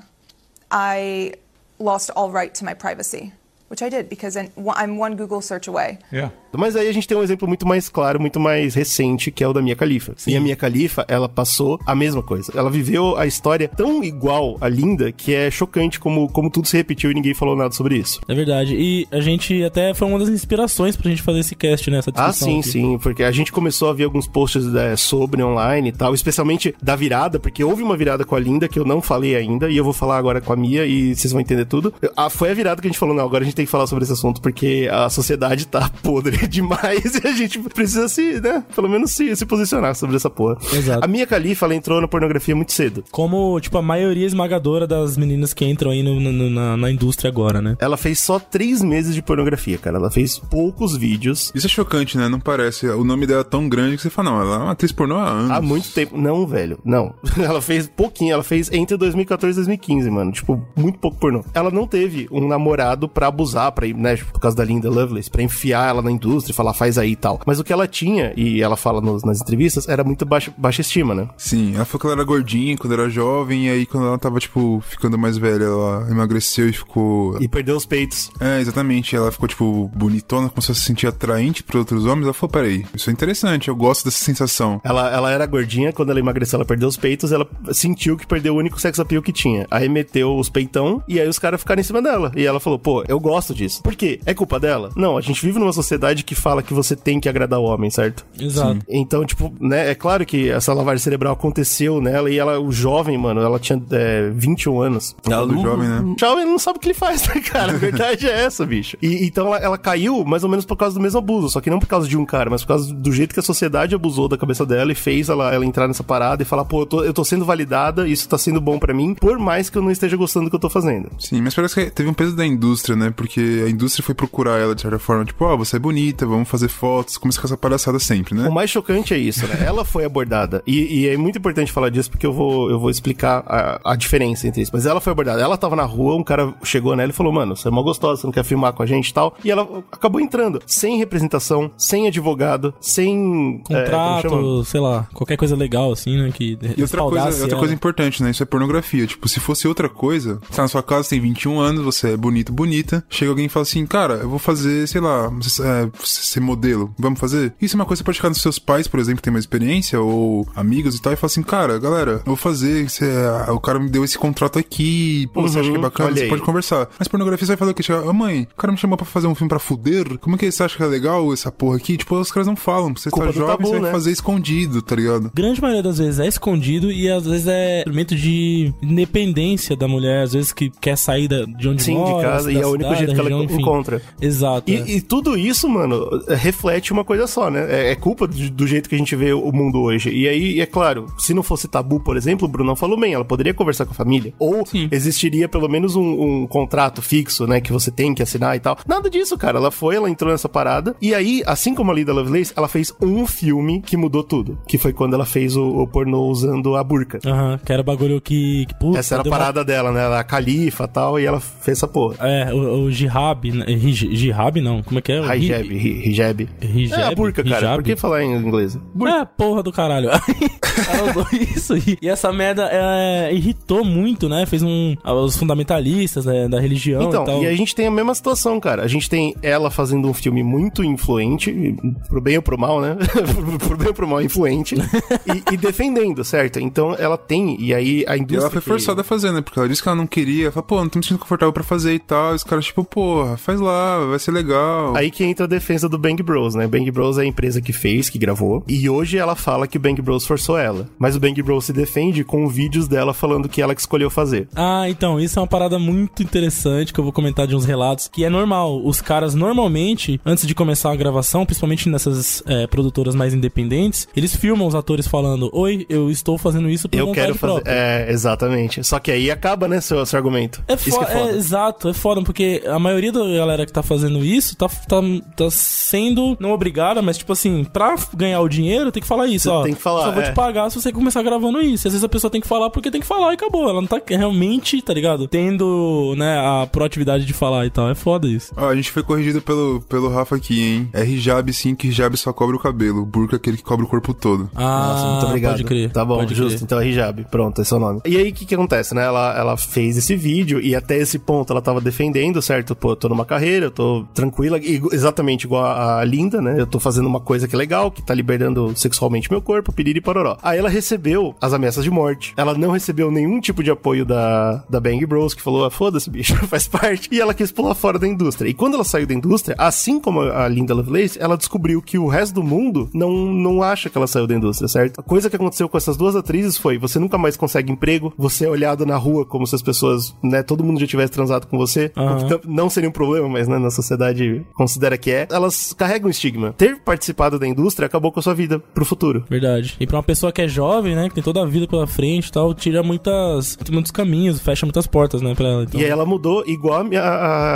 I lost all right to my privacy, which I did because I'm one Google search away. Yeah. Mas aí a gente tem um exemplo muito mais claro, muito mais recente, que é o da Mia Khalifa. E a Mia Khalifa, ela passou a mesma coisa. Ela viveu a história tão igual a Linda que é chocante como, como tudo se repetiu e ninguém falou nada sobre isso. É verdade. E a gente até foi uma das inspirações pra gente fazer esse cast nessa Ah, discussão. sim, aqui. sim, porque a gente começou a ver alguns posts é, sobre online e tal, especialmente da virada, porque houve uma virada com a Linda que eu não falei ainda, e eu vou falar agora com a Mia e vocês vão entender tudo. Ah, foi a virada que a gente falou, não, agora a gente tem que falar sobre esse assunto, porque a sociedade tá podre [laughs] demais e a gente precisa se, né, pelo menos se, se posicionar sobre essa porra. Exato. A Mia Khalifa, ela entrou na pornografia muito cedo. Como, tipo, a maioria esmagadora das meninas que entram aí no- no- na, na indústria agora, né? Ela fez só três meses de pornografia, cara. Ela fez poucos vídeos. Isso é chocante, né? Não parece. O nome dela é tão grande que você fala, não, ela é uma atriz pornô há anos. Há muito tempo. Não, velho. Não. [laughs] Ela fez pouquinho. Ela fez entre 2014 e 2015, mano. Tipo, muito pouco pornô. Ela não teve um namorado pra abusar, pra ir, né? Por causa da Linda Lovelace, pra enfiar ela na indústria e falar, faz aí e tal. Mas o que ela tinha, e ela fala nos- nas entrevistas, era muito baixa, baixa estima, né? Sim, ela falou que ela era gordinha quando era jovem, e aí quando ela tava, tipo, ficando mais velha, ela emagreceu e ficou. E perdeu os peitos. É, exatamente. Ela ficou, tipo, bonitona, começou a se sentir atraente por outros homens. Ela falou: peraí, isso é interessante, eu gosto dessa sensação. Ela, ela era gordinha, quando ela emagreceu, ela perdeu os peitos, ela sentiu que perdeu o único sex appeal que tinha. Arremeteu os peitão, e aí os caras ficaram em cima dela. E ela falou, pô, eu gosto disso. Por quê? É culpa dela? Não, a gente vive numa sociedade que fala que você tem que agradar o homem, certo? Exato. Então, tipo, né, é claro que essa lavagem cerebral aconteceu nela, e ela, o jovem, mano, ela tinha é, 21 anos. Ela do jovem, né? jovem não sabe o que ele faz, [laughs] né, cara? A verdade é essa, bicho. E, então ela, ela caiu mais ou menos por causa do mesmo abuso, só que não por causa de um cara, mas por causa do jeito que a sociedade abusou da cabeça dela e fez ela, ela entrar nessa parada e falar, pô, eu tô, eu tô sendo validada, isso tá sendo bom pra mim, por mais que eu não esteja gostando do que eu tô fazendo. Sim, mas parece que teve um peso da indústria, né? Porque a indústria foi procurar ela de certa forma, tipo, ó, você é bonita, vamos fazer fotos, começa com essa palhaçada sempre, né? O mais chocante é isso, né? Ela foi abordada. E, e é muito importante falar disso porque eu vou, eu vou explicar a, a diferença entre isso. Mas ela foi abordada. Ela tava na rua, um cara chegou nela e falou: Mano, você é mó gostosa, você não quer filmar com a gente e tal. E ela acabou entrando. Sem representação, sem advogado, sem. é? Contrato, sei lá, qualquer coisa legal, assim, né? Que E outra coisa, outra coisa importante, né? Isso é pornografia. Tipo, se fosse outra coisa, você tá na sua casa, tem 21 anos, você é bonito, bonita. Chega alguém e fala assim, cara, eu vou fazer, sei lá, é, ser modelo. Vamos fazer? Isso é uma coisa que você pode ficar nos seus pais, por exemplo, que tem mais experiência, ou amigos e tal, e fala assim, cara, galera, eu vou fazer, você, ah, o cara me deu esse contrato aqui, pô, você acha que é Uhum, bacana? Você pode conversar. Mas pornografia você vai fazer o quê? Chega, "Ô, mãe, o cara me chamou pra fazer um filme pra fuder? Como é que você acha que é legal essa porra aqui? Tipo, os caras não falam. Você Culpa tá jovem, tabu, você vai né? fazer escondido, tá ligado? grande maioria das vezes é escondido e às vezes é instrumento de independência da mulher, às vezes que quer sair da- de onde Sim, mora, de casa, e é o único jeito que ela enfim. encontra. Exato. é. E, e tudo isso, mano, reflete uma coisa só, né? É, é culpa do, do jeito que a gente vê o mundo hoje. E aí, é claro, se não fosse tabu, por exemplo, o Brunão falou bem, ela poderia conversar com a família. Ou existiria pelo menos um, um contrato fixo, né? Que você tem que assinar e tal. Nada disso, cara. Ela foi, ela entrou nessa parada. E aí, assim como a Lida Lovelace, ela fez um filme que mudou tudo. Que foi quando ela fez o, o pornô usando a burca. Aham, que era bagulho que. que puta, Essa era a deu uma- parada dela, né? Ela era a califa e tal, e ela fez essa porra. É, o, o Jihab. né? Jihab não, como é que é? Hijab, Hi- hi- hijab. Hijab? É a burca, cara. Hijab? Por que falar em inglês? É, porra do caralho. [laughs] Ela usou isso. E, e essa merda é, irritou muito, né? Fez um. Os fundamentalistas né, da religião Então, e tal. e a gente tem a mesma situação, cara. A gente tem ela fazendo um filme muito influente, pro bem ou pro mal, né? [laughs] pro bem ou pro mal, influente, [laughs] e, e defendendo, certo? Então ela tem, e aí a E indústria. ela foi que- forçada a fazer, né? Porque ela disse que ela não queria. Ela falou, pô, não tô me sentindo confortável pra fazer e tal. E os caras, tipo, porra, faz lá, vai ser legal. Aí que entra a defesa do Bang Bros, né? Bang Bros é a empresa que fez, que gravou. E hoje ela fala que o Bang Bros forçou ela. Mas o Bang Bros se defende com vídeos dela falando que ela que escolheu fazer. Ah, então, isso é uma parada muito interessante que eu vou comentar de uns relatos. Que é normal. Os caras, normalmente, antes de começar a gravação, principalmente nessas é, produtoras mais independentes, eles filmam os atores falando: Oi, eu estou fazendo isso por Eu vontade quero fazer. própria. É, exatamente. Só que aí acaba, né, seu, seu argumento. É, Isso fo- é foda. é, exato, é foda, porque a maioria da galera que tá fazendo isso tá, tá, tá sendo, não obrigada, mas tipo assim, pra ganhar o dinheiro, tem que falar isso, Você ó. tem que falar, Só vou é. te pagar se você começar gravando isso. E às vezes a pessoa tem que falar porque tem que falar e acabou. Ela não tá realmente, tá ligado? Tendo, né, a proatividade de falar e tal. É foda isso. Ó, a gente foi corrigido pelo, pelo Rafa aqui, hein? É hijab sim, que hijab só cobre o cabelo. Burka é aquele que cobre o corpo todo. Ah, Nossa, muito obrigado. pode crer. Tá bom, pode justo. crer. Então é hijab. Pronto, esse é o nome. E aí, o que que acontece, né? Ela, ela fez esse vídeo e até esse ponto ela tava defendendo, certo? Pô, eu tô numa carreira, eu tô tranquila, igu- exatamente igual a Linda, né? Eu tô fazendo uma coisa que é legal, que tá liberando sexualmente meu corpo, piriri pororó. Aí ela recebeu as ameaças de morte. Ela não recebeu nenhum tipo de apoio da, da Bang Bros, que falou, ah, foda-se, bicho, [laughs] faz parte. E ela quis pular fora da indústria. E quando ela saiu da indústria, assim como a Linda Lovelace, ela descobriu que o resto do mundo não, não acha que ela saiu da indústria, certo? A coisa que aconteceu com essas duas atrizes foi, você nunca mais consegue emprego, você é olhado na rua como se as pessoas, né, todo mundo já tivesse transado com você, tam- não seria um problema, mas, né, na sociedade considera que é. Elas carregam estigma. Ter participado da indústria acabou com a sua vida pro futuro. Verdade. E pra uma pessoa que é jovem, né, que tem toda a vida pela frente e tal, tira muitas, muitos caminhos, fecha muitas portas, né, pra ela. Então, E aí ela mudou igual a, minha-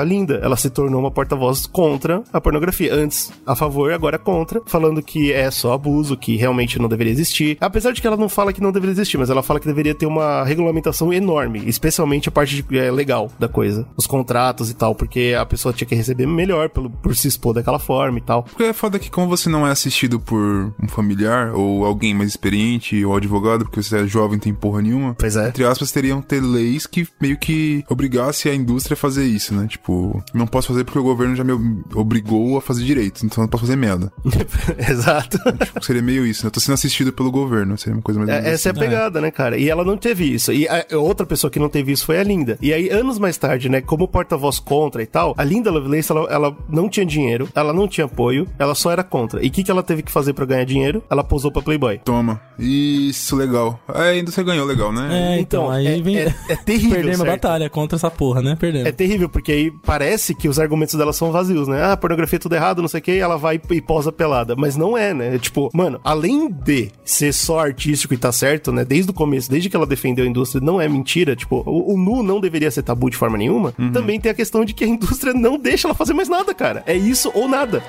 a Linda. Ela se tornou uma porta-voz contra a pornografia. Antes a favor, agora contra, falando que é só abuso, que realmente não deveria existir. Apesar de que ela não fala que não deveria existir, mas ela fala que deveria ter uma regulamentação enorme, especialmente a parte de- é, legal da coisa. Os contratos e tal, porque a pessoa tinha que receber melhor pelo, por se expor daquela forma e tal. Porque é foda que como você não é assistido por um familiar ou alguém mais experiente ou advogado, porque você é jovem e tem porra nenhuma. Pois é. Entre aspas, teriam ter leis que meio que obrigasse a indústria a fazer isso, né? Tipo, não posso fazer porque o governo já me ob- obrigou a fazer direito, então não posso fazer merda. [laughs] Exato. Tipo, seria meio isso, né? Eu tô sendo assistido pelo governo, seria uma coisa mais É, essa é a assim. pegada, né, cara? E ela não teve isso. E outra pessoa que não teve isso foi a Linda. E aí, anos mais tarde, né, como porta-voz contra e tal, a Linda Lovelace, ela, ela não tinha dinheiro, ela não tinha apoio, ela só era contra. E o que, que ela teve que fazer pra ganhar dinheiro? Ela posou pra Playboy. Toma. Isso, legal. É, ainda você ganhou legal, né? É, então, Então, aí é- vem. é- é [laughs] terrível, Perdemos a certo? batalha contra essa porra, né? Perdemos. É terrível, porque aí parece que os argumentos dela são vazios, né? Ah, pornografia é tudo errado, não sei o que, ela vai e posa pelada. Mas não é, né? É Tipo, mano, além de ser só artístico e tá certo, né? Desde o começo, desde que ela defendeu a indústria, não é mentira. Tipo, o, o nu não deveria ser tabu de forma nenhuma. Também tem a questão de que a indústria não deixa ela fazer mais nada, cara. É isso ou nada.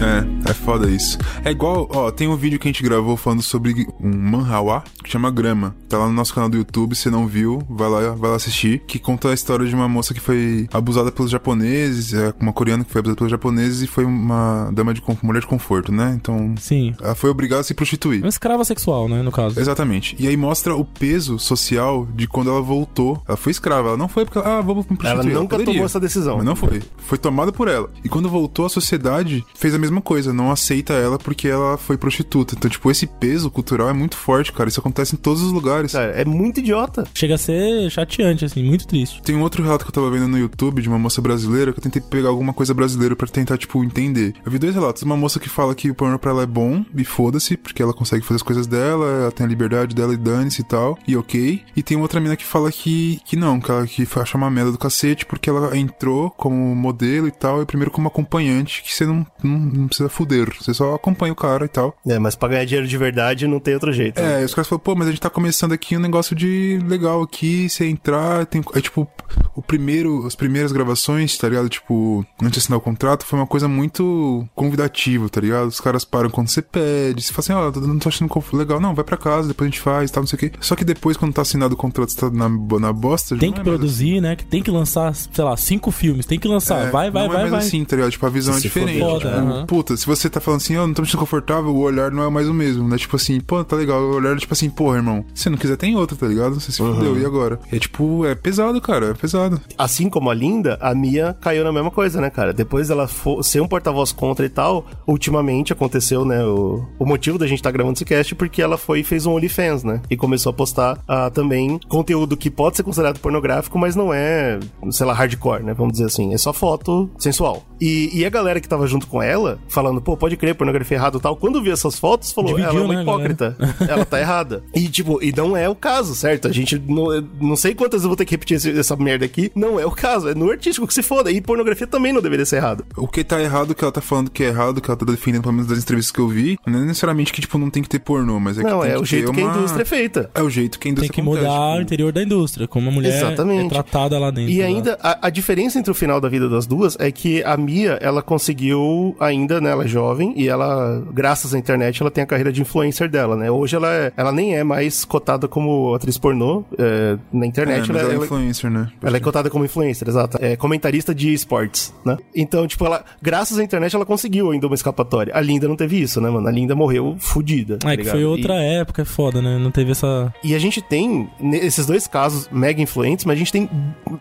É, é foda isso. É igual, ó, tem um vídeo que a gente gravou falando sobre um manhwa que chama Grama. Tá lá no nosso canal do YouTube, se não viu, vai lá, vai lá assistir. Que conta a história de uma moça que foi abusada pelos japoneses, é uma coreana que foi abusada pelos japoneses e foi uma dama de mulher de conforto, né? Então, Sim. ela foi obrigada a se prostituir. Uma escrava sexual, né, no caso. Exatamente. E aí mostra o peso social de quando ela voltou. Ela foi escrava, ela não foi porque, ah, vamos me prostituir. Ela nunca poderia. tomou essa decisão. Mas não foi. Foi tomada por ela. E quando voltou, a sociedade fez a mesma coisa. Não aceita ela porque ela foi prostituta. Então, tipo, esse peso cultural é muito forte, cara. Isso acontece em todos os lugares. Cara, é muito idiota. Chega a ser chateante, assim, muito triste. Tem um outro relato que eu tava vendo no YouTube de uma moça brasileira que eu tentei pegar alguma coisa brasileira pra tentar, tipo, entender. Eu vi dois relatos. Uma moça que fala que o pornô pra ela é bom e foda-se, porque ela consegue fazer as coisas dela, ela tem a liberdade dela e dane-se e tal, e ok. E tem outra mina que fala que, que não, que ela que acha uma merda do cacete, porque ela entrou como modelo e tal, e primeiro como acompanhante, que você não, não, não precisa fuder, você só acompanha o cara e tal. É, mas pra ganhar dinheiro de verdade não tem outro jeito. né? É, os caras falam, pô, mas a gente tá começando aqui um negócio de legal aqui, você entrar, tem. É tipo, o primeiro, as primeiras gravações, tá ligado? Tipo, antes de assinar o contrato, foi uma coisa muito convidativa, tá ligado? Os caras param quando você pede, você fala assim, ó, não tô achando legal, não, vai pra casa, depois a gente faz, tal, não sei o quê. Só que depois, quando tá assinado o contrato, você tá na, na bosta, Tem que é produzir, né? que Tem que lançar, sei lá, cinco filmes. Tem que lançar. é, vai, vai, não vai, é mais vai. assim, tá ligado? Tipo, a visão Se é se diferente. for tipo, foda, aham. Puta, se você tá falando assim, eu não tô me sentindo confortável, o olhar não é mais o mesmo, né? Tipo assim, pô, tá legal. O olhar é tipo assim, porra, irmão, se não quiser tem outro, tá ligado? Você se fudeu, e agora? É tipo, é pesado, cara, é pesado. Assim como a Linda, a Mia caiu na mesma coisa, né, cara? Depois dela fo- ser um porta-voz contra e tal, ultimamente aconteceu, né, o, o motivo da gente estar gravando esse cast porque ela foi e fez um OnlyFans, né? E começou a postar ah, também conteúdo que pode ser considerado pornográfico, mas não é, sei lá, hardcore, né? Vamos dizer assim. É só foto sensual. E, e a galera que tava junto com ela, falando, pô, pode crer, pornografia é errado e tal. Quando viu essas fotos, falou, Dividiu, ela é uma né, hipócrita. [laughs] ela tá errada. E, tipo, e não é o caso, certo? A gente não, não sei quantas vezes eu vou ter que repetir esse- essa merda aqui. Não é o caso. É no artístico que se foda. E pornografia também não deveria ser errado. O que tá errado, que ela tá falando que é errado, que ela tá defendendo, pelo menos das entrevistas que eu vi, não é necessariamente que, tipo, não tem que ter pornô, mas é que não, tem é que o jeito que a uma- indústria é feita. É o jeito que a Tem indústria que acontece, mudar tipo, o interior da indústria, como a mulher Exatamente. é tratada lá dentro. E ainda, a, a diferença entre o final da vida das duas é que a Mia, ela conseguiu ainda, né, ela é jovem, e ela, graças à internet, ela tem a carreira de influencer dela, né? Hoje ela, é, ela nem é mais cotada como atriz pornô é, na É, internet. mas ela é ela- influencer, né? Ela é cotada como influencer, exato. É comentarista de esportes, né? Então, tipo, ela, graças à internet, ela conseguiu ainda uma escapatória. A Linda não teve isso, né, mano? A Linda morreu fudida. tá É que foi E- outra época, é foda, né? Não teve essa. e a gente tem esses dois casos mega influentes, mas a gente tem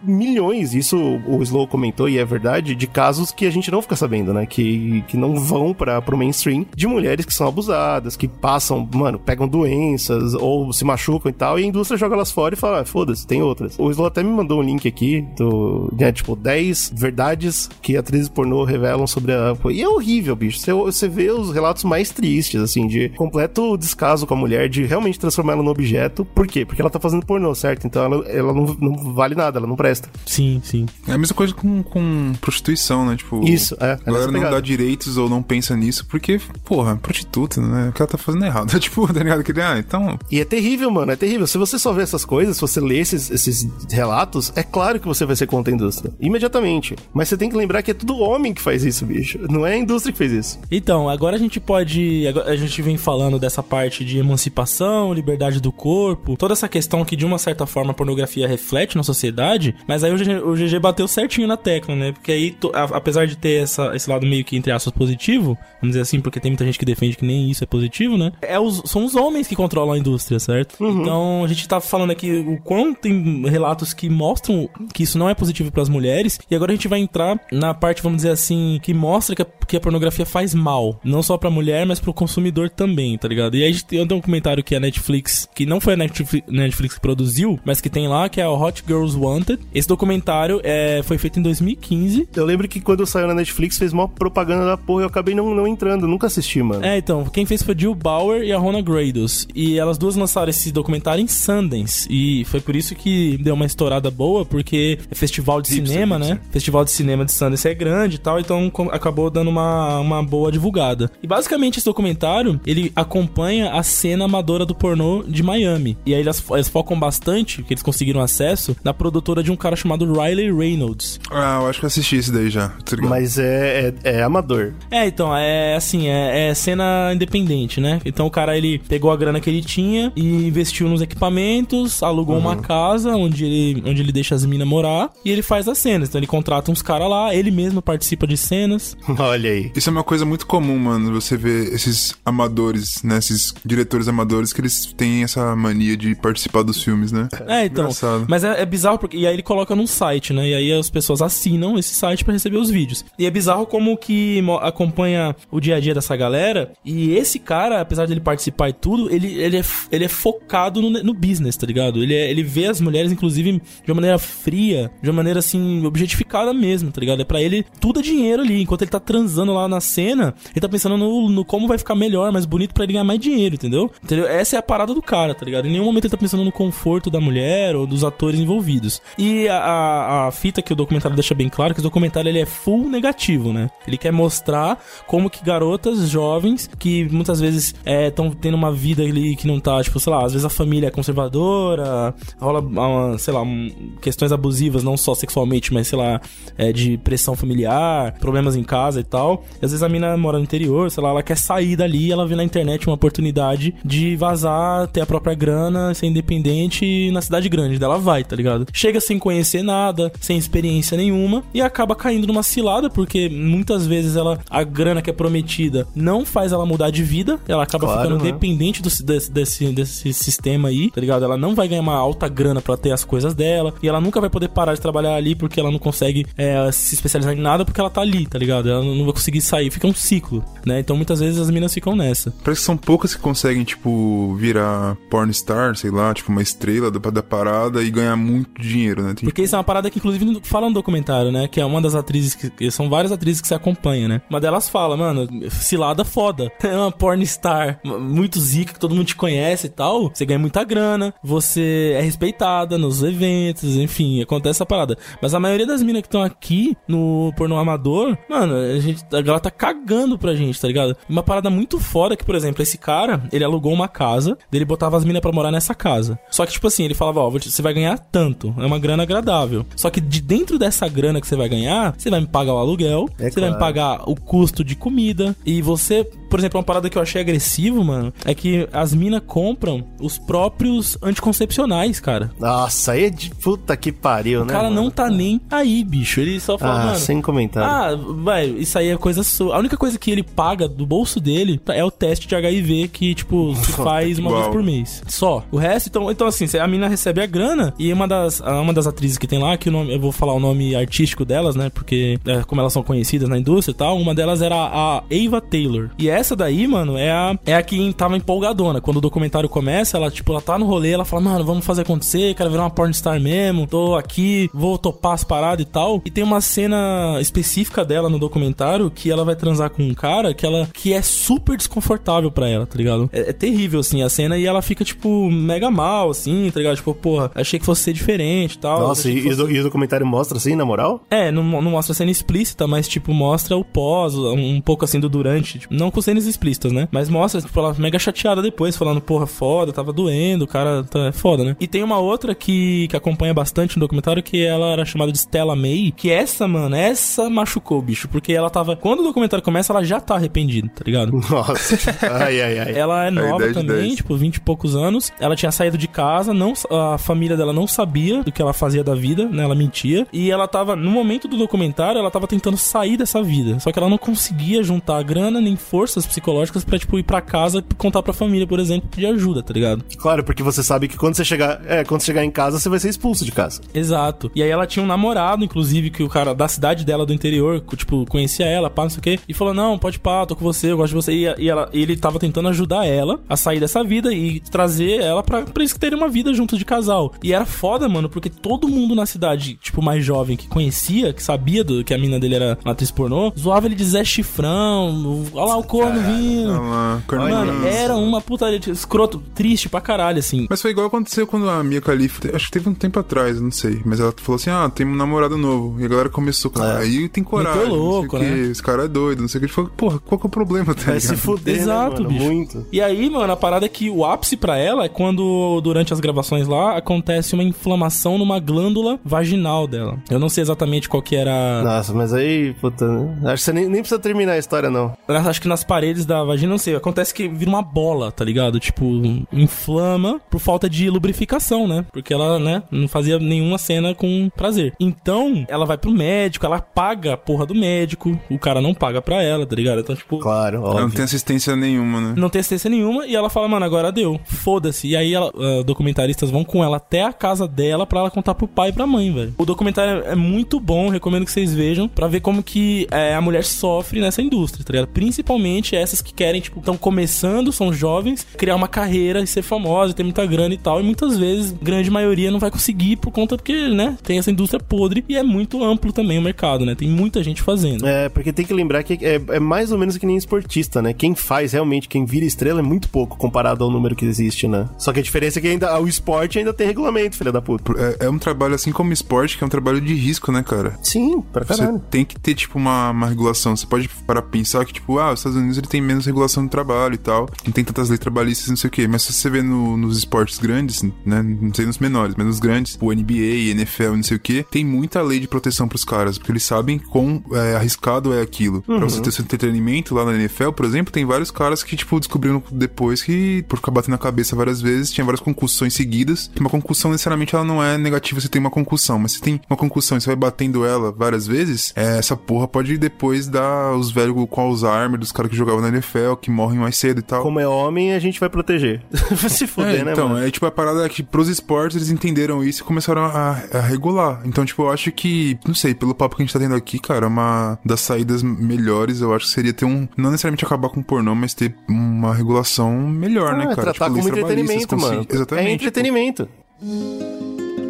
milhões, isso o Slow comentou e é verdade, de casos que a gente não fica sabendo, né? Que, que não vão para pro mainstream, de mulheres que são abusadas, que passam, mano, pegam doenças ou se machucam e tal, e a indústria joga elas fora e fala, ah, foda-se, tem outras. O Slow até me mandou um link aqui do, né, tipo, 10 verdades que atrizes pornô revelam sobre a. E é horrível, bicho. Você, você vê os relatos mais tristes, assim, de completo descaso com a mulher, de realmente transformar ela no objeto. Por quê? Porque ela tá fazendo pornô, certo? Então ela, ela não, não vale nada, ela não presta. Sim, sim. É a mesma coisa com, com prostituição, né? Tipo, Isso, é, é A galera não dá direitos ou não pensa nisso porque, porra, prostituta, né? O que ela tá fazendo é errado. [laughs] tipo, tá ligado? Que, ah, então. E é terrível, mano, é terrível. Se você só vê essas coisas, se você lê esses, esses relatos, é claro que você vai ser contra a indústria. Imediatamente. Mas você tem que lembrar que é tudo homem que faz isso, bicho. Não é a indústria que fez isso. Então, agora a gente pode. A gente vem falando dessa parte de emancipação, liberdade do corpo, toda essa questão que de uma certa forma a pornografia reflete na sociedade, mas aí o GG, o GG bateu certinho na tecla, né? Porque aí, apesar de ter essa, esse lado meio que entre aspas positivo, vamos dizer assim, porque tem muita gente que defende que nem isso é positivo, né? É os, são os homens que controlam a indústria, certo? Então a gente tá falando aqui o quão tem relatos que mostram que isso não é positivo pras mulheres, e agora a gente vai entrar na parte, vamos dizer assim, que mostra que a, que a pornografia faz mal, não só pra mulher, mas pro consumidor também, tá ligado? E aí a gente tem um documentário que a Netflix, que não foi a Netflix, Netflix que produziu, mas que tem lá, que é o Hot Girls Wanted. Esse documentário é, foi feito em 2015. Eu lembro que quando saiu na Netflix fez mó propaganda da porra e eu acabei não, não entrando, nunca assisti, mano. É, então, quem fez foi Jill Bauer e a Rona Grados. E elas duas lançaram esse documentário em Sundance. E foi por isso que deu uma estourada boa, porque é festival de Hipster, cinema, né? Festival de cinema de Sundance é grande e tal, então acabou dando uma, uma boa divulgada. E basicamente esse documentário, ele acompanha a cena amadora do pornô de Miami. E aí elas, eles focam bastante, que eles conseguiram acesso, na produtora de um cara chamado Riley Reynolds. Ah, eu acho que eu assisti esse daí já. Tá? Mas é, é, é amador. É, então, é assim, é, é cena independente, né? Então o cara, ele pegou a grana que ele tinha e investiu nos equipamentos, alugou uma casa onde ele, onde ele deixa as minas morar e ele faz as cenas. Então ele contrata uns caras lá, ele mesmo participa de cenas. [laughs] Olha aí. Isso é uma coisa muito comum, mano. Você vê esses amadores, né? Esses diretores amadores que eles têm essa mania de participar dos filmes, né? É, então. Engraçado. Mas é, é bizarro porque. E aí ele coloca num site, né? E aí as pessoas assinam esse site pra receber os vídeos. E é bizarro como que mo- acompanha o dia a dia dessa galera. E esse cara, apesar de ele participar e tudo, ele, ele, é, ele é focado no, no business, tá ligado? Ele, é- ele vê as mulheres, inclusive, de uma maneira fria, de uma maneira assim, objetificada mesmo, tá ligado? É pra ele tudo é dinheiro ali. Enquanto ele tá transando lá na cena, ele tá pensando no, no como vai ficar melhor, mais bonito pra ele ganhar mais dinheiro, entendeu? entendeu? Essa é a parada do cara, tá ligado? Em nenhum momento ele tá pensando no conforto da mulher ou dos atores envolvidos. E a, a, a fita que o documentário deixa bem claro que o documentário ele é full negativo, né? Ele quer mostrar como que garotas jovens que muitas vezes estão tendo uma vida ali que não tá, tipo, sei lá, às vezes a família é conservadora, rola, uma, sei lá, um- questões abusivas, não só sexualmente, mas sei lá, é, de pressão familiar, problemas em casa e tal. E às vezes a mina mora no interior, sei lá, ela quer sair dali, ela vê na internet uma oportunidade de vazar, ter a própria grana, ser independente na cidade grande. Dela vai, tá ligado? Chega sem conhecer nada, sem experiência nenhuma e acaba caindo numa cilada, porque muitas vezes ela, a grana que é prometida não faz ela mudar de vida, ela acaba Claro, ficando né? dependente do, desse, desse, desse sistema aí, tá ligado? Ela não vai ganhar uma alta grana pra ter as coisas dela e ela nunca vai poder parar de trabalhar ali porque ela não consegue é, se especializar em nada porque ela tá ali, tá ligado? Ela não vai conseguir sair, fica um ciclo, né? Então muitas vezes as minas ficam nessa. Parece que são poucas que conseguem, tipo, virar pornstar, sei lá, tipo, uma estrela da, da parada e ganhar muito dinheiro, né? Tem, Porque isso é uma parada que, inclusive, fala no documentário, né? Que é uma das atrizes que. são várias atrizes que se acompanham, né? Uma delas fala, mano, cilada foda. [laughs] É uma pornstar muito zica, que todo mundo te conhece e tal. Você ganha muita grana, você é respeitada nos eventos, enfim, acontece essa parada. Mas a maioria das minas que estão aqui no pornô amador, mano, a gente, a galera tá cagando pra gente, tá ligado? Uma parada muito foda que, por exemplo, esse cara, ele alugou uma casa, ele botava as minas pra morar nessa casa. Só que, tipo assim, ele falava, ó, você vai ganhar tanto, é uma grana agradável. Só que de dentro dessa grana que você vai ganhar, você vai me pagar o aluguel, É você vai me claro. pagar o custo de comida, e você, por exemplo, uma parada que eu achei agressivo, mano, é que as minas compram os próprios anticoncepcionais, cara. Nossa, aí é de puta que pariu, O né? cara mano? não tá nem aí, bicho. Ele só fala, Ah, mano. sem comentário. Ah, vai, isso aí é coisa sua. A única coisa que ele paga do bolso dele é o teste de HIV que, tipo, se faz uma Uau. vez por mês. Só. O resto, então, então assim, a mina recebe a grana e uma das, uma das atrizes que tem lá, que o nome, eu vou falar o nome artístico delas, né? Porque é, como elas são conhecidas na indústria e tal, uma delas era a Ava Taylor. E essa daí, mano, é a, é a que tava empolgadona. Quando o documentário começa, ela, tipo, ela tá no rolê, ela fala, mano, vamos fazer acontecer, quero virar uma pornstar mesmo, tô aqui, vou topar as paradas e tal. E tem uma cena específica dela no documentário que ela vai transar com um cara que ela que é super desconfortável pra ela, tá ligado? É, é terrível, assim, a cena e ela fica, tipo, mega mal, assim, tá ligado? Tipo, porra, achei que fosse ser diferente e tal. Nossa, e, e o, e o documentário mostra assim, na moral? é, não, não mostra a cena explícita, mas, tipo, mostra o pós, um, um pouco assim do durante. Tipo, não com cenas explícitas, né? Mas mostra, tipo, ela mega chateada depois, falando, porra, foda, tava doendo, o cara tá é foda, né? E tem uma outra que, que acompanha bastante no documentário, que ela era chamada de Stella May, que essa, mano, essa machucou, bicho, porque ela tava. Quando o documentário começa, ela já tá arrependida, tá ligado? Nossa. [laughs] ai, ai, ai. Ela é nova 10 de também, 10. tipo, 20 e poucos anos. Ela tinha saído de casa, não, a família dela não sabia do que ela fazia da vida, né? Ela mentia. E ela tava, no momento do documentário, ela tava tentando sair dessa vida. Só que ela não conseguia juntar grana nem forças psicológicas pra, tipo, ir pra casa e contar pra família, por exemplo, pedir ajuda, tá ligado? Claro, porque você sabe que quando você chegar, é, quando você chegar em casa, você vai ser expulso de casa. Exato. E aí ela tinha um namorado, inclusive, que o cara da cidade dela, do interior, tipo, conhecia ela, pá, não sei o quê, e falou: Não, pode pá, tô com você, eu gosto de você. E, ela, ele tava tentando ajudar ela a sair dessa vida e trazer ela pra, pra eles terem uma vida juntos de casal. E era foda, mano, porque todo mundo na cidade, tipo, mais jovem, que conhecia, que sabia do, que a mina dele era atriz pornô, zoava ele de Zé Chifrão, olha lá o corno vindo. Olha lá, corno Mano, era uma putaria, tipo, escroto, triste pra caralho, assim. Mas foi igual aconteceu quando a Mia Khalifa, acho que teve um tempo atrás, não sei, mas ela falou assim, ah, tem um namorado novo, e a galera começou, cara, aí tem coragem, Meteu louco, né? esse cara é doido, não sei o que, gente falou, porra, qual que é o problema, tá Vai se ligado? fuder, Exato, né, mano? bicho. Muito. E aí, mano, a parada é que o ápice pra ela é quando, durante as gravações lá, acontece uma inflamação numa glândula vaginal dela. Eu não sei exatamente qual que era. Nossa, mas aí, puta, né? acho que você nem, nem precisa terminar a história, não. Eu Acho que nas paredes da vagina, não sei. Acontece que vira uma bola, tá ligado? Tipo, inflama por falta de lubrificação, né? Porque ela, né, não fazia nenhuma cena com prazer. Então, ela vai pro médico, ela paga a porra do médico, o cara não paga pra ela, tá ligado? Então, tipo. Claro, Ela não óbvio. tem assistência nenhuma, né? Não tem assistência nenhuma e ela fala, mano, agora deu. Foda-se. E aí ela, ah, documentaristas vão com ela até a casa dela pra ela contar pro pai e pra mãe, velho. O documentário é muito bom, recomendo que vocês vejam pra ver como que é, a mulher sofre nessa indústria, tá ligado? Principalmente essas que querem, tipo, estão começando, são jovens, criar uma carreira e ser famosa, ter muita grana e tal. E muitas vezes, grande maioria não vai conseguir por conta porque, né, tem essa indústria podre e é muito amplo também o mercado, né? Tem muita gente fazendo. É, porque tem que lembrar que é, é mais ou menos que nem esportista, né? Quem faz realmente, quem vira estrela é muito pouco comparado ao número que existe, né? Só que a diferença é que ainda o esporte ainda tem regulamento, filha da puta. É, é um trabalho assim como esporte, que é um trabalho de risco, né, cara? Sim, pra Você caralho. tem que ter, tipo, uma, uma regulação. Você pode parar pra pensar que, tipo, ah, os Estados Unidos ele tem menos regulação do trabalho e tal. Não tem tantas leis trabalhistas, não sei o quê. Mas se você vê no- nos esportes grandes, né? Não sei nos menores, mas nos grandes, o NBA, NFL, não sei o quê, tem muita lei de proteção pros caras. Porque eles sabem quão é, arriscado é aquilo. Pra você ter seu entretenimento lá na NFL, por exemplo, tem vários caras que, tipo, descobriram depois que, por ficar batendo a cabeça várias vezes, tinha várias concussões seguidas. Uma concussão, necessariamente, ela não é negativa você tem uma concussão. Mas se tem uma concussão e você vai batendo ela várias vezes, é, essa porra pode depois dar os velhos com Alzheimer dos caras que jogavam na NFL, que morrem mais cedo e tal. Como é homem, a gente vai proteger. [laughs] Vai se fuder, É, né, então, mano? é tipo a parada é que pros esportes eles entenderam isso e começaram a, a regular. Então, tipo, eu acho que, não sei, pelo papo que a gente tá tendo aqui, cara, uma das saídas melhores, eu acho que seria ter um, não necessariamente acabar com o pornô, mas ter uma regulação melhor, né, Ah, cara? tratar leis como entretenimento, mano. Exatamente. É entretenimento.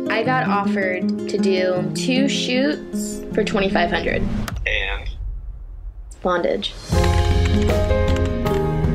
I got offered to do two shoots for 2500 And bondage.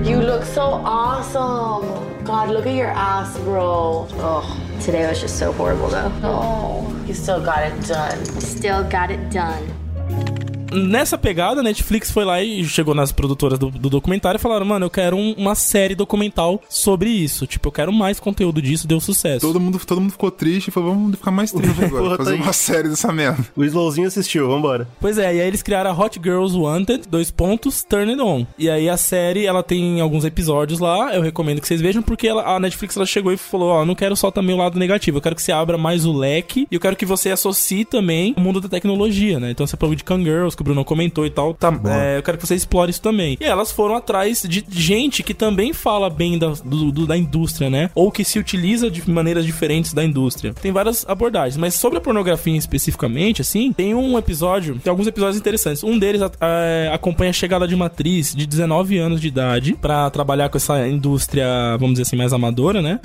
You look so awesome. God, look at your ass, bro. Oh, today was just so horrible though. Oh, you still got it done. Still got it done. Nessa pegada, a Netflix foi lá e chegou nas produtoras do, do documentário e falaram: Mano, eu quero um- uma série documental sobre isso. Tipo, eu quero mais conteúdo disso, deu sucesso. Todo mundo, todo mundo ficou triste e falou, vamos ficar mais triste [laughs] agora. Porra, tá fazer aí. uma série dessa merda. O Slowzinho assistiu, vambora. Pois é, e aí eles criaram a Hot Girls Wanted, dois pontos, Turn It On. E aí a série, ela tem alguns episódios lá, eu recomendo que vocês vejam, porque ela- a Netflix ela chegou e falou, ó, não quero só também o lado negativo, eu quero que você abra mais o leque, e eu quero que você associe também o mundo da tecnologia, né? Então você falou de Girls, que o Bruno comentou e tal, tá, é, eu quero que você explore isso também. E elas foram atrás de gente que também fala bem da, do- do- da indústria, né? Ou que se utiliza de maneiras diferentes da indústria. Tem várias abordagens, mas sobre a pornografia especificamente, assim, tem um episódio, tem alguns episódios interessantes. Um deles é, acompanha a chegada de uma atriz de 19 anos de idade pra trabalhar com essa indústria, vamos dizer assim, mais amadora, né?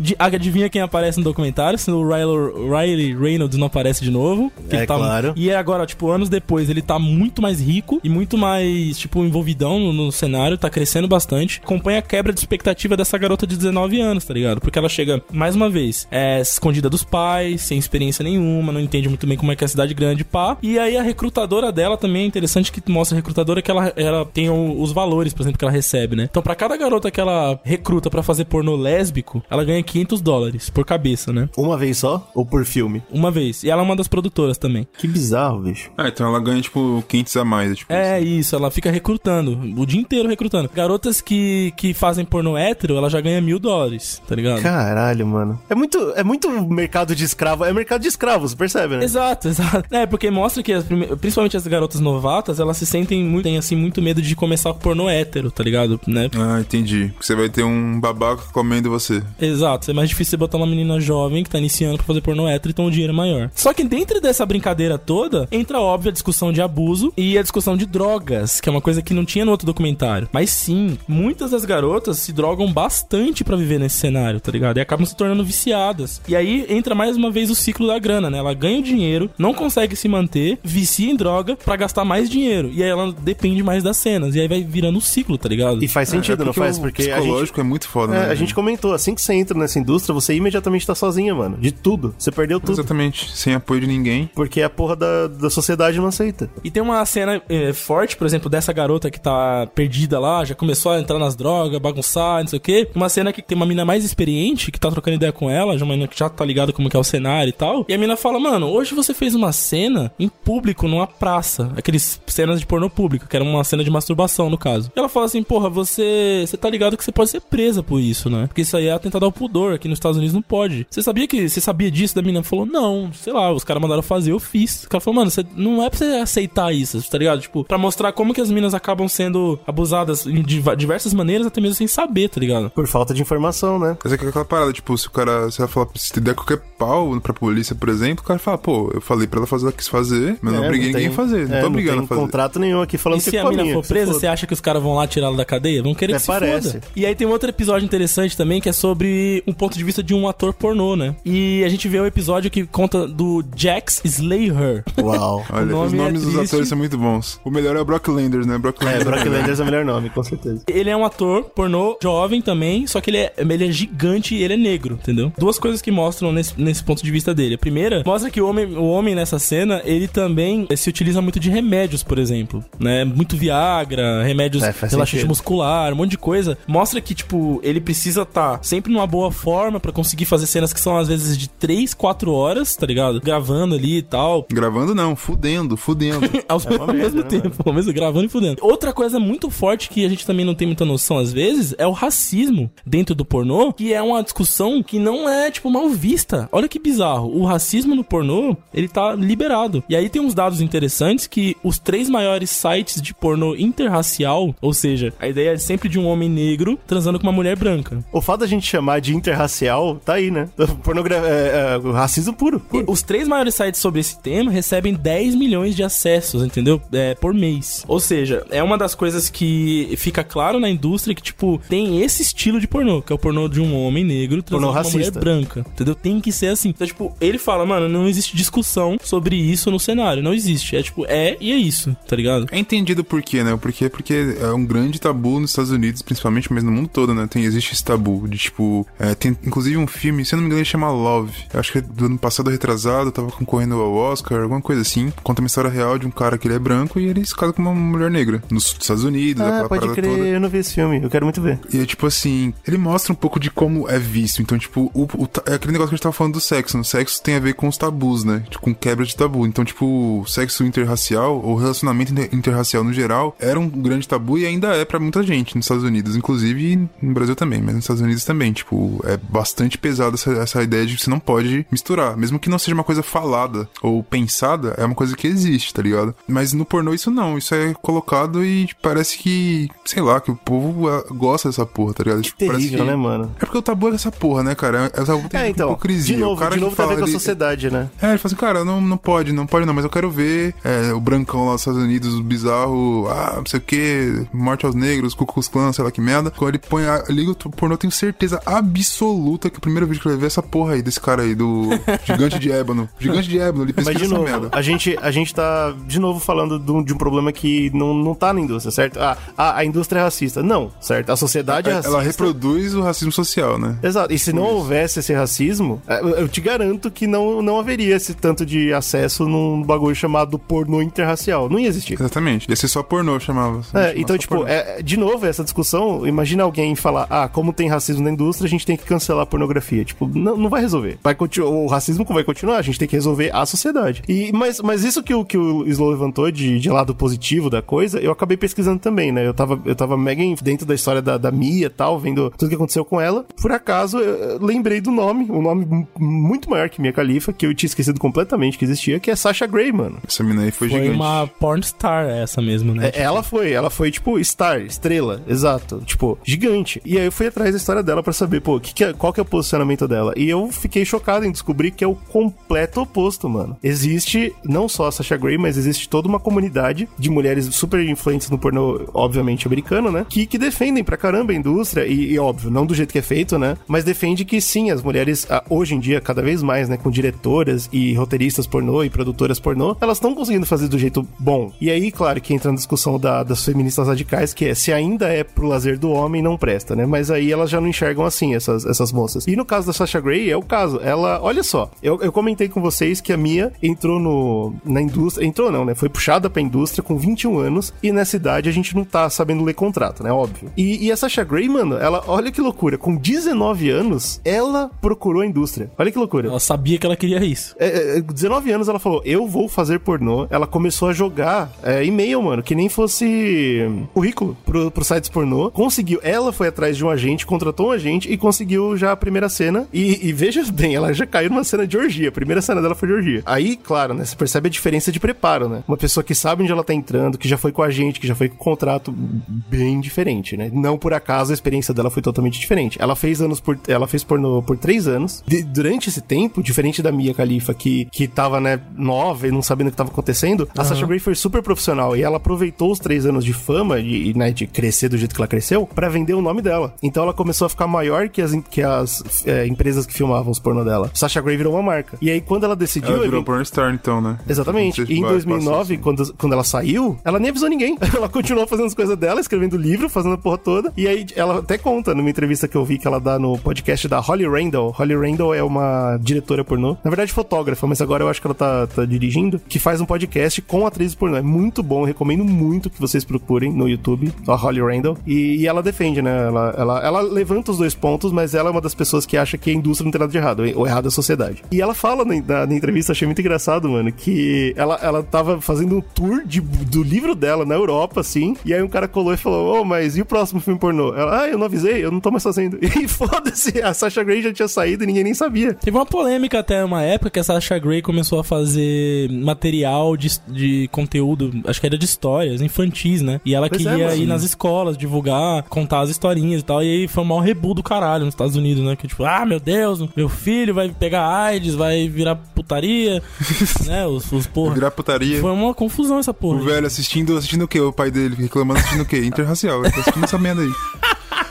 De- adivinha quem aparece no documentário? Se o Riley, Riley Reynolds não aparece de novo. É tá- claro. E é agora, tipo, anos depois, ele tá muito mais rico e muito mais, tipo, envolvidão no, no cenário, tá crescendo bastante. Acompanha a quebra de expectativa dessa garota de 19 anos, tá ligado? Porque ela chega, mais uma vez, é escondida dos pais, sem experiência nenhuma, não entende muito bem como é que é a cidade grande, pá. E aí a recrutadora dela também é interessante que mostra a recrutadora que ela, ela tem o- os valores, por exemplo, que ela recebe, né? Então, pra cada garota que ela recruta pra fazer pornô lésbico, ela ganha 500 dólares por cabeça, né? Uma vez só? Ou por filme? Uma vez. E ela é uma das produtoras também. Que bizarro, bicho. Ah, então ela ganha, tipo, 500 a mais. Tipo, É isso, ela fica recrutando, o dia inteiro recrutando. Garotas que, que fazem porno hétero, ela já ganha mil dólares, tá ligado? Caralho, mano. É muito, é muito mercado de escravo. É mercado de escravos, percebe, né? Exato, exato. É, porque mostra que as prime- principalmente as garotas novatas, elas se sentem muito, têm assim, muito medo de começar com porno hétero, tá ligado? Né? Ah, entendi. Porque Você vai ter um babaca comendo você. Exato, é mais difícil você botar uma menina jovem que tá iniciando pra fazer porno hétero, então o dinheiro é maior. Só que dentro dessa brincadeira toda, entra óbvio a discussão de abuso e a discussão de drogas, que é uma coisa que não tinha no outro documentário. Mas sim, muitas das garotas se drogam bastante pra viver nesse cenário, tá ligado? E acabam se tornando viciadas. E aí entra mais uma vez o ciclo da grana, né? Ela ganha o dinheiro, não consegue se manter, vicia em droga pra gastar mais dinheiro. E aí ela depende mais das cenas. E aí vai virando um ciclo, tá ligado? E faz sentido, É não porque faz? Porque a gente, psicológico é muito foda, É, né? a gente comentou, assim que você entra nessa indústria, você imediatamente tá sozinha, mano. De tudo. Você perdeu tudo. Exatamente. Sem apoio de ninguém. Porque a porra da, da sociedade não aceita. E tem uma cena eh, forte, por exemplo, dessa garota que tá perdida lá, já começou a entrar nas drogas, bagunçar, não sei o quê. Uma cena que tem uma mina mais experiente que tá trocando ideia com ela, já uma mina que já tá ligada como que é o cenário e tal. E a mina fala, mano, hoje você fez uma cena em público, numa praça. Aqueles cenas de pornô público, que era uma cena de masturbação, no caso. E ela fala assim, porra, você. Você tá ligado que você pode ser presa por isso, né? Porque isso aí é atentado ao pudor. Aqui nos Estados Unidos não pode. Você sabia que. Você sabia disso? Da mina falou, não, sei lá, os caras mandaram fazer, eu fiz. O cara falou, mano, você, não é pra você aceitar isso, tá ligado? Tipo, pra mostrar como que as minas acabam sendo abusadas em diva- diversas maneiras, até mesmo sem saber, tá ligado? Por falta de informação, né? Mas é que é aquela parada, tipo, se o cara, se ela falar, se der qualquer pau pra polícia, por exemplo, o cara fala, pô, eu falei pra ela fazer o que quis fazer, mas não É, obriguei tem- ninguém a fazer, não é, tô obrigando tem a fazer. contrato nenhum aqui falando e que se é a mina minha, for presa, você acha que os caras vão lá tirá-la da cadeia? Vão querer É, que se parece. foda. E aí tem outro episódio interessante também, que é sobre um ponto de vista de um ator pornô, né? E a gente vê um episódio que conta do Jax Slayer. Uau. Olha, O os nome é triste. atores são muito bons. O melhor é o Brock Landers, né? Brock É, Landers. Brock Landers é o melhor nome, com certeza. Ele é um ator pornô jovem também, só que ele é, ele é gigante e ele é negro, entendeu? Duas coisas que mostram nesse, nesse ponto de vista dele. A primeira, mostra que o homem, o homem nessa cena, ele também eh, se utiliza muito de remédios, por exemplo, né? Muito Viagra, remédios É, relaxante sentido. muscular, um monte de coisa. Mostra que, tipo, ele precisa estar sempre numa boa forma pra conseguir fazer cenas que são às vezes de 3, 4 horas, tá ligado? Gravando ali e tal. Gravando não, fudendo, fudendo. [laughs] Ao, É uma ao mesmo merda, né, tempo, ao mesmo gravando e fudendo. Outra coisa muito forte que a gente também não tem muita noção às vezes é o racismo dentro do pornô, que é uma discussão que não é, tipo, mal vista. Olha que bizarro. O racismo no pornô, ele tá liberado. E aí tem uns dados interessantes que os três maiores sites de pornô interracial, ou seja, a ideia é sempre de um homem negro transando com uma mulher branca. O fato da gente chamar de interracial tá aí, né? Pornogra é, é, o racismo puro. E os três maiores sites sobre esse tema recebem 10 milhões de acessos, entendeu? É, por mês. Ou seja, é uma das coisas que fica claro na indústria que, tipo, tem esse estilo de pornô, que é o pornô de um homem negro transando com uma mulher branca, entendeu? Tem que ser assim. Então, tipo, ele fala, mano, não existe discussão sobre isso no cenário, não existe. É tipo, é e é isso, tá ligado? É entendido por quê, né? O porquê porque é um grande tabu nos Estados Unidos, principalmente, mas no mundo todo, né? Tem, existe esse tabu de, tipo... é, tem inclusive um filme, se eu não me engano, ele chama Love. Eu acho que é do ano passado retrasado, tava concorrendo ao Oscar, alguma coisa assim. Conta uma história real de um cara que ele é branco e ele se casa com uma mulher negra. Nos Estados Unidos, Ah, pode crer, toda. eu não vi esse filme, eu quero muito ver. E é tipo assim, ele mostra um pouco de como é visto. Então, tipo, o, o é aquele negócio que a gente tava falando do sexo. O sexo tem a ver com os tabus, né? Tipo, com quebra de tabu. Então, tipo, sexo interracial, ou relacionamento inter- interracial no geral, era um grande tabu e ainda é pra muita gente nos Estados Unidos, inclusive e no Brasil também, mas nos Estados Unidos também. Tipo, é bastante pesada essa, essa ideia de que você não pode misturar. Mesmo que não seja uma coisa falada ou pensada, é uma coisa que existe, tá ligado? Mas no pornô isso não, isso é colocado e parece que, sei lá, que o povo ah, gosta dessa porra, tá ligado? Tipo, parece Terrível, que- né, mano? É porque o tabu é essa porra, né, cara? É, o tabu tem É, então, hipocrisia. de O novo, cara de que novo tem a ver fala, com a ele- sociedade, né? É, ele fala assim, cara, não, não pode, não pode não, mas eu quero ver é, o brancão lá nos Estados Unidos, o bizarro, ah, não sei o que, morte aos negros, Ku Klux Klan, sei lá que merda. Quando ele põe, a, liga o pornô, eu tenho certeza absoluta que o primeiro vídeo que ele vai ver é essa porra aí, desse cara aí, do [laughs] Gigante de Ébano. Gigante de Ébano, ele Mas pesquisa de essa novo, merda. a gente, a gente tá de novo falando de um, problema que não, não tá na indústria, certo? Ah, a, a indústria é racista. Não, certo? A sociedade é É, racista. Ela reproduz o racismo social, né? Exato. E se não houvesse esse racismo, é, eu te garanto que não, não haveria esse tanto de acesso num bagulho chamado pornô interracial. Não ia existir. Exatamente. Ia ser só pornô, chamava. É, Chamava então, tipo, é, de novo, essa discussão, imagina alguém falar, ah, como tem racismo na indústria, a gente tem que cancelar a pornografia. Tipo, não, não vai resolver. Vai o racismo vai continuar, a gente tem que resolver a sociedade. E, mas, mas isso que o, que o Slow levantou de, de lado positivo da coisa, eu acabei pesquisando também, né? Eu tava, eu tava mega dentro da história da, da Mia e tal, vendo tudo que aconteceu com ela. Por acaso, eu, lembrei do nome, um nome muito maior que Mia Khalifa, que eu tinha esquecido completamente que existia, que é Sasha Grey, mano. Essa mina aí foi, Foi gigante. uma pornstar essa mesmo, né? É, ela foi, ela foi, tipo, star, estrela, exato. Tipo, gigante. E aí eu fui atrás da história dela pra saber, pô, que que é- qual que é o posicionamento dela. E eu fiquei chocado em descobrir que é o completo oposto, mano. Existe não só a Sasha Grey, mas existe toda uma comunidade de mulheres super influentes no pornô, obviamente, americano, né? Que, que defendem pra caramba a indústria, e, e, óbvio, não do jeito que é feito, né? Mas defende que sim, as mulheres, ah, hoje em dia, cada vez mais, né, com diretoras e roteiristas pornô e produtoras pornô, elas estão conseguindo fazer do jeito bom. E aí, claro, que entra na discussão da- das feministas radicais, que é se ainda é pro lazer do homem, não presta, né? Mas aí elas já não enxergam assim, essas, essas moças. E no caso da Sasha Grey, é o caso. Ela, olha só, eu, eu comentei com vocês que a Mia entrou no, na indústria, entrou não, né? Foi puxada pra indústria com 21 anos e nessa idade a gente não tá sabendo ler contrato, né? Óbvio. E, e a Sasha Grey, mano, ela, olha que loucura, com 19 anos, ela procurou a indústria. Olha que loucura. Ela sabia que ela queria isso. É, é, 19 anos ela falou, eu vou fazer pornô. Ela começou a jogar é, e-mail, mano, que nem fosse currículo pro, pro sites pornô. Conseguiu, ela foi atrás de um agente, contratou um agente e conseguiu já a primeira cena. E, e veja bem, ela já caiu numa cena de orgia. A primeira cena dela foi de orgia. Aí, claro, né, você percebe a diferença de preparo, né? Uma pessoa que sabe onde ela tá entrando, que já foi com a gente, que já foi com contrato, bem diferente, né? Não por acaso a experiência dela foi totalmente diferente. Ela fez anos por, ela fez pornô por três anos. De- durante esse tempo, diferente da Mia Khalifa, que, que tava, né, nova e não sabendo o que tava acontecendo, a. Sasha Grey foi super profissional e ela aproveitou os três anos de fama e, né, de crescer do jeito que ela cresceu pra vender o nome dela. Então ela começou a ficar maior que as, que as é, empresas que filmavam os pornô dela. Sasha Grey virou uma marca. E aí, quando ela decidiu. Ela virou event- pornstar, então, né? Exatamente. E em 2009, quando, quando ela saiu, ela nem avisou ninguém. [laughs] Ela continuou fazendo as coisas dela, escrevendo livro, fazendo a porra toda. E aí ela até conta numa entrevista que eu vi que ela dá no podcast da Holly Randall. Holly Randall é uma diretora pornô. Na verdade, fotógrafa, mas agora eu acho que ela tá, tá dirigindo. Que faz um podcast com atrizes pornô. É muito bom, eu recomendo muito que vocês procurem no YouTube, a Holly Randall. E, e ela defende, né? Ela, ela, ela levanta os dois pontos, mas ela é uma das pessoas que acha que a indústria não tem nada de errado. O errado é a sociedade. E ela fala na, na- na entrevista, achei muito engraçado, mano, que ela, ela tava fazendo um tour de, do livro dela na Europa, assim. E aí um cara colou e falou: Ô, mas e o próximo filme pornô? Ela, ah, eu não avisei, eu não tô mais fazendo. [laughs] E foda-se, a Sasha Grey já tinha saído e ninguém nem sabia. Teve uma polêmica até uma época que a Sasha Grey começou a fazer material de, de conteúdo, acho que era de histórias infantis, né? E ela Pois é, queria mano. ir nas escolas, divulgar, contar as historinhas e tal. E aí foi o maior rebu do caralho nos Estados Unidos, né? Que tipo, ah, meu Deus, meu filho vai pegar AIDS, vai virar putaria, [laughs] né? Os, os porra. Virar putaria. Foi uma confusão essa porra. O velho assistindo, assistindo o quê? O pai dele reclamando assistindo o quê? [laughs] Interracial. Ele tá assistindo essa merda aí.